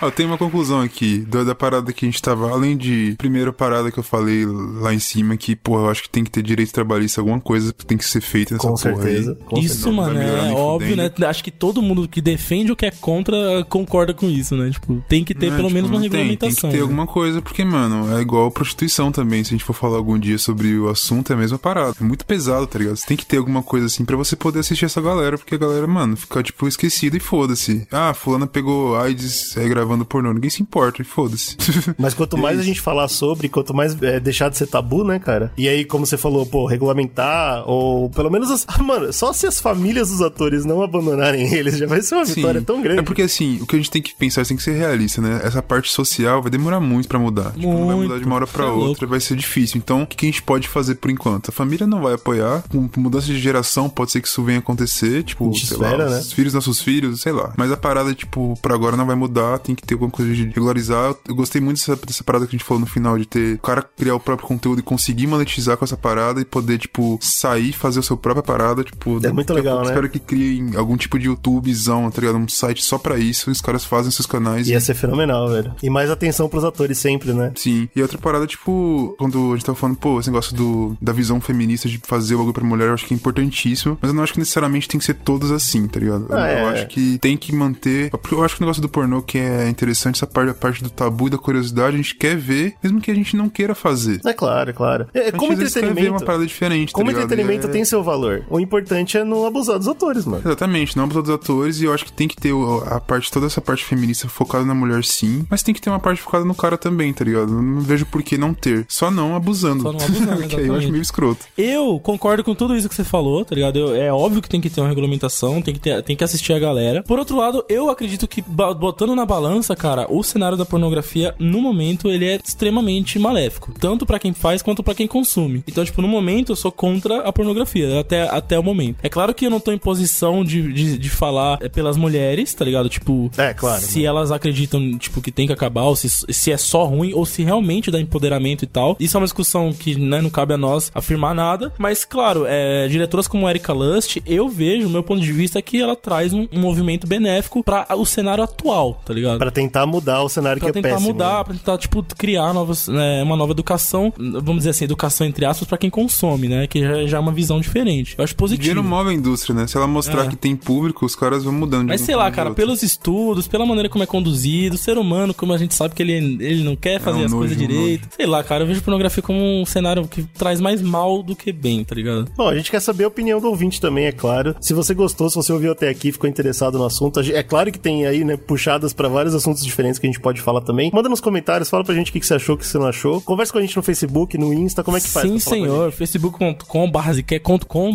Ó, eu tenho uma conclusão aqui da, da parada que a gente tava. Além de primeira parada que eu falei lá em cima, que, porra, eu acho que tem que ter direito trabalhista, alguma coisa tem que ser feita nessa Com porra certeza, aí. com isso, mano, é óbvio, fudendo. né? Acho que todo mundo que defende o que é contra concorda com isso, né? Tipo, tem que ter Não é, pelo tipo, menos uma tem, regulamentação. Tem que ter né? alguma coisa, porque, mano, é igual prostituição também. Se a gente for falar algum dia sobre o assunto, é a mesma parada. É muito pesado, tá ligado? Você tem que ter alguma coisa assim pra você poder assistir essa galera, porque a galera, mano, fica, tipo, esquecida e foda-se. Ah, fulana pegou AIDS é, gravando pornô. Ninguém se importa e foda-se. [laughs] Mas quanto mais a gente falar sobre, quanto mais é, deixar de ser tabu, né, cara? E aí, como você falou, pô, regulamentar, ou pelo menos as. Ah, [laughs] mano, só se as famílias dos atores não abandonarem [laughs] eles, já vai ser uma Sim. vitória tão grande. É porque assim, o que a gente tem que pensar, tem que ser realista, né? Essa parte social vai demorar muito pra mudar. Tipo, não vai Muito. mudar de uma hora pra é outra, louco. vai ser difícil. Então, o que a gente pode fazer por enquanto? A família não vai apoiar. Com mudança de geração, pode ser que isso venha a acontecer. Tipo, sei espera, lá, né? os filhos, nossos filhos, sei lá. Mas a parada, tipo, pra agora não vai mudar, tem que ter alguma coisa de regularizar. Eu gostei muito dessa, dessa parada que a gente falou no final, de ter o cara criar o próprio conteúdo e conseguir monetizar com essa parada e poder, tipo, sair, fazer a sua própria parada, tipo... É muito legal, né? Espero que criem algum tipo de YouTubezão, tá ligado? Um site só pra isso, os caras fazem seus canais. Ia ser fenomenal, velho. E mais atenção pros atores sempre, né? Sim. E outra parada, tipo, quando a gente tava falando, pô, esse negócio do, da visão feminista de fazer o bagulho pra mulher, eu acho que é importantíssimo. Mas eu não acho que necessariamente tem que ser todos assim, tá ligado? Ah, eu é. acho que tem que manter. Eu acho que o negócio do pornô que é interessante, essa parte, a parte do tabu e da curiosidade, a gente quer ver, mesmo que a gente não queira fazer. É claro, é claro. É, A gente como vezes quer ver entretenimento. uma parada diferente, tá Como ligado? entretenimento é- tem seu valor. O importante é não abusar dos atores, mano. Exatamente, não abusar dos atores, e eu acho que tem que ter a parte, toda essa parte feminista focada na mulher, sim, mas tem que ter uma parte focada no cara também, tá ligado? Não vejo por que não ter. Só não abusando. Só não abusando, [laughs] Porque aí eu acho meio escroto. Eu concordo com tudo isso que você falou, tá ligado? Eu- é óbvio que tem que ter uma regulamentação, tem que, ter, tem que assistir a galera. Por outro lado, eu acredito que botando na balança, balança, cara, o cenário da pornografia, no momento, ele é extremamente maléfico. Tanto pra quem faz quanto pra quem consome. Então, tipo, no momento eu sou contra a pornografia, até, até o momento. É claro que eu não tô em posição de, de, de falar é, pelas mulheres, tá ligado? Tipo, É, claro, se elas acreditam, tipo, que tem que acabar, ou se, se é só ruim, ou se realmente dá empoderamento e tal. Isso é uma discussão que, né, não cabe a nós afirmar nada. Mas, claro, é, diretoras como Erika Lust, eu vejo, o meu ponto de vista, é que ela traz um, um movimento benéfico pra o cenário atual, tá ligado? Pra tentar mudar o cenário Pra que é tentar péssimo. mudar, pra tentar, tipo, criar novas, né, uma nova educação, vamos dizer assim, educação entre aspas, pra quem consome, né? Que já, já é uma visão diferente. Eu acho positivo. Dinheiro move a indústria, né? Se ela mostrar É. que tem público, os caras vão mudando. de Mas um sei pra lá, um cara, outro. pelos estudos, pela maneira como é conduzido, o ser humano, como a gente sabe que ele, ele não quer fazer um as nojo, coisas um direito. Sei lá, cara, eu vejo pornografia como um cenário que traz mais mal do que bem, tá ligado? Bom, a gente quer saber a opinião do ouvinte também, é claro. Se você gostou, se você ouviu até aqui, ficou interessado no assunto, é claro que tem aí, né, puxadas pra vários assuntos diferentes que a gente pode falar também. Manda nos comentários, fala pra gente o que que você achou, o que você não achou. Conversa com a gente no Facebook, no Insta, como é que faz? Sim, senhor. facebook.com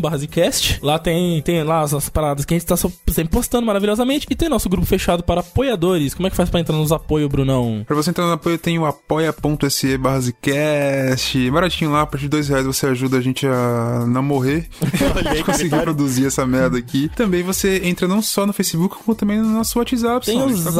barrazicast. Lá tem, tem lá as, as paradas que a gente tá sempre postando maravilhosamente. E tem nosso grupo fechado para apoiadores. Como é que faz pra entrar nos apoios, Brunão? Pra você entrar no apoio, tem o apoia.se barra Zcast. Baratinho lá, a partir de dois reais você ajuda a gente a não morrer. [laughs] [laughs] a gente conseguir produzir essa merda aqui. Também você entra não só no Facebook, como também no nosso WhatsApp. Tem só. o gente tá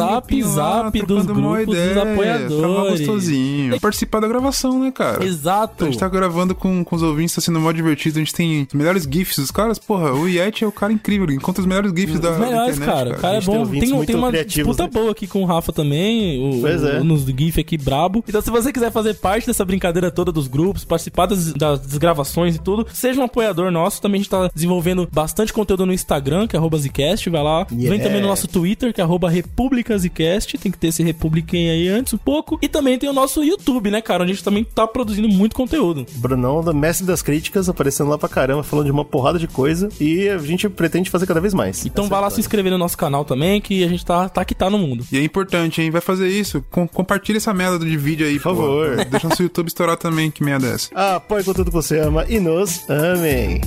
zap, dos grupos dos ideia, apoiadores. Trabalhar gostosinho. Participar da gravação, né, cara? Exato. A gente tá gravando com, com os ouvintes, tá sendo mó divertido. A gente tem os melhores GIFs. Os caras, porra, o Yeti é o cara incrível. Ele encontra os melhores GIFs da, Os da melhores, internet, cara. O cara é tem bom. Tem, muito tem uma disputa boa aqui com o Rafa também. O, Pois é. o- nos GIF aqui brabo. Então, se você quiser fazer parte dessa brincadeira toda dos grupos, participar das, das gravações e tudo, seja um apoiador nosso. Também a gente tá desenvolvendo bastante conteúdo no Instagram, que é arroba Zcast. Vai lá. Vem Yeah. também no nosso Twitter, que é arroba República Zcast. Tem que ter esse Republican aí antes um pouco. E também tem o nosso YouTube, né, cara? Onde a gente também tá produzindo muito conteúdo. Brunão, da mestre das críticas, aparecendo lá pra caramba, falando de uma porrada de coisa. E a gente pretende fazer cada vez mais. Então Essa vai lá se inscrever no nosso canal também, que a gente tá, tá que tá no mundo. E é importante, hein? Vai fazer isso. Com, compartilha essa merda de vídeo aí, por favor. [laughs] Deixa nosso YouTube estourar também, que merda é essa. Apoie com tudo que você ama e nos amem.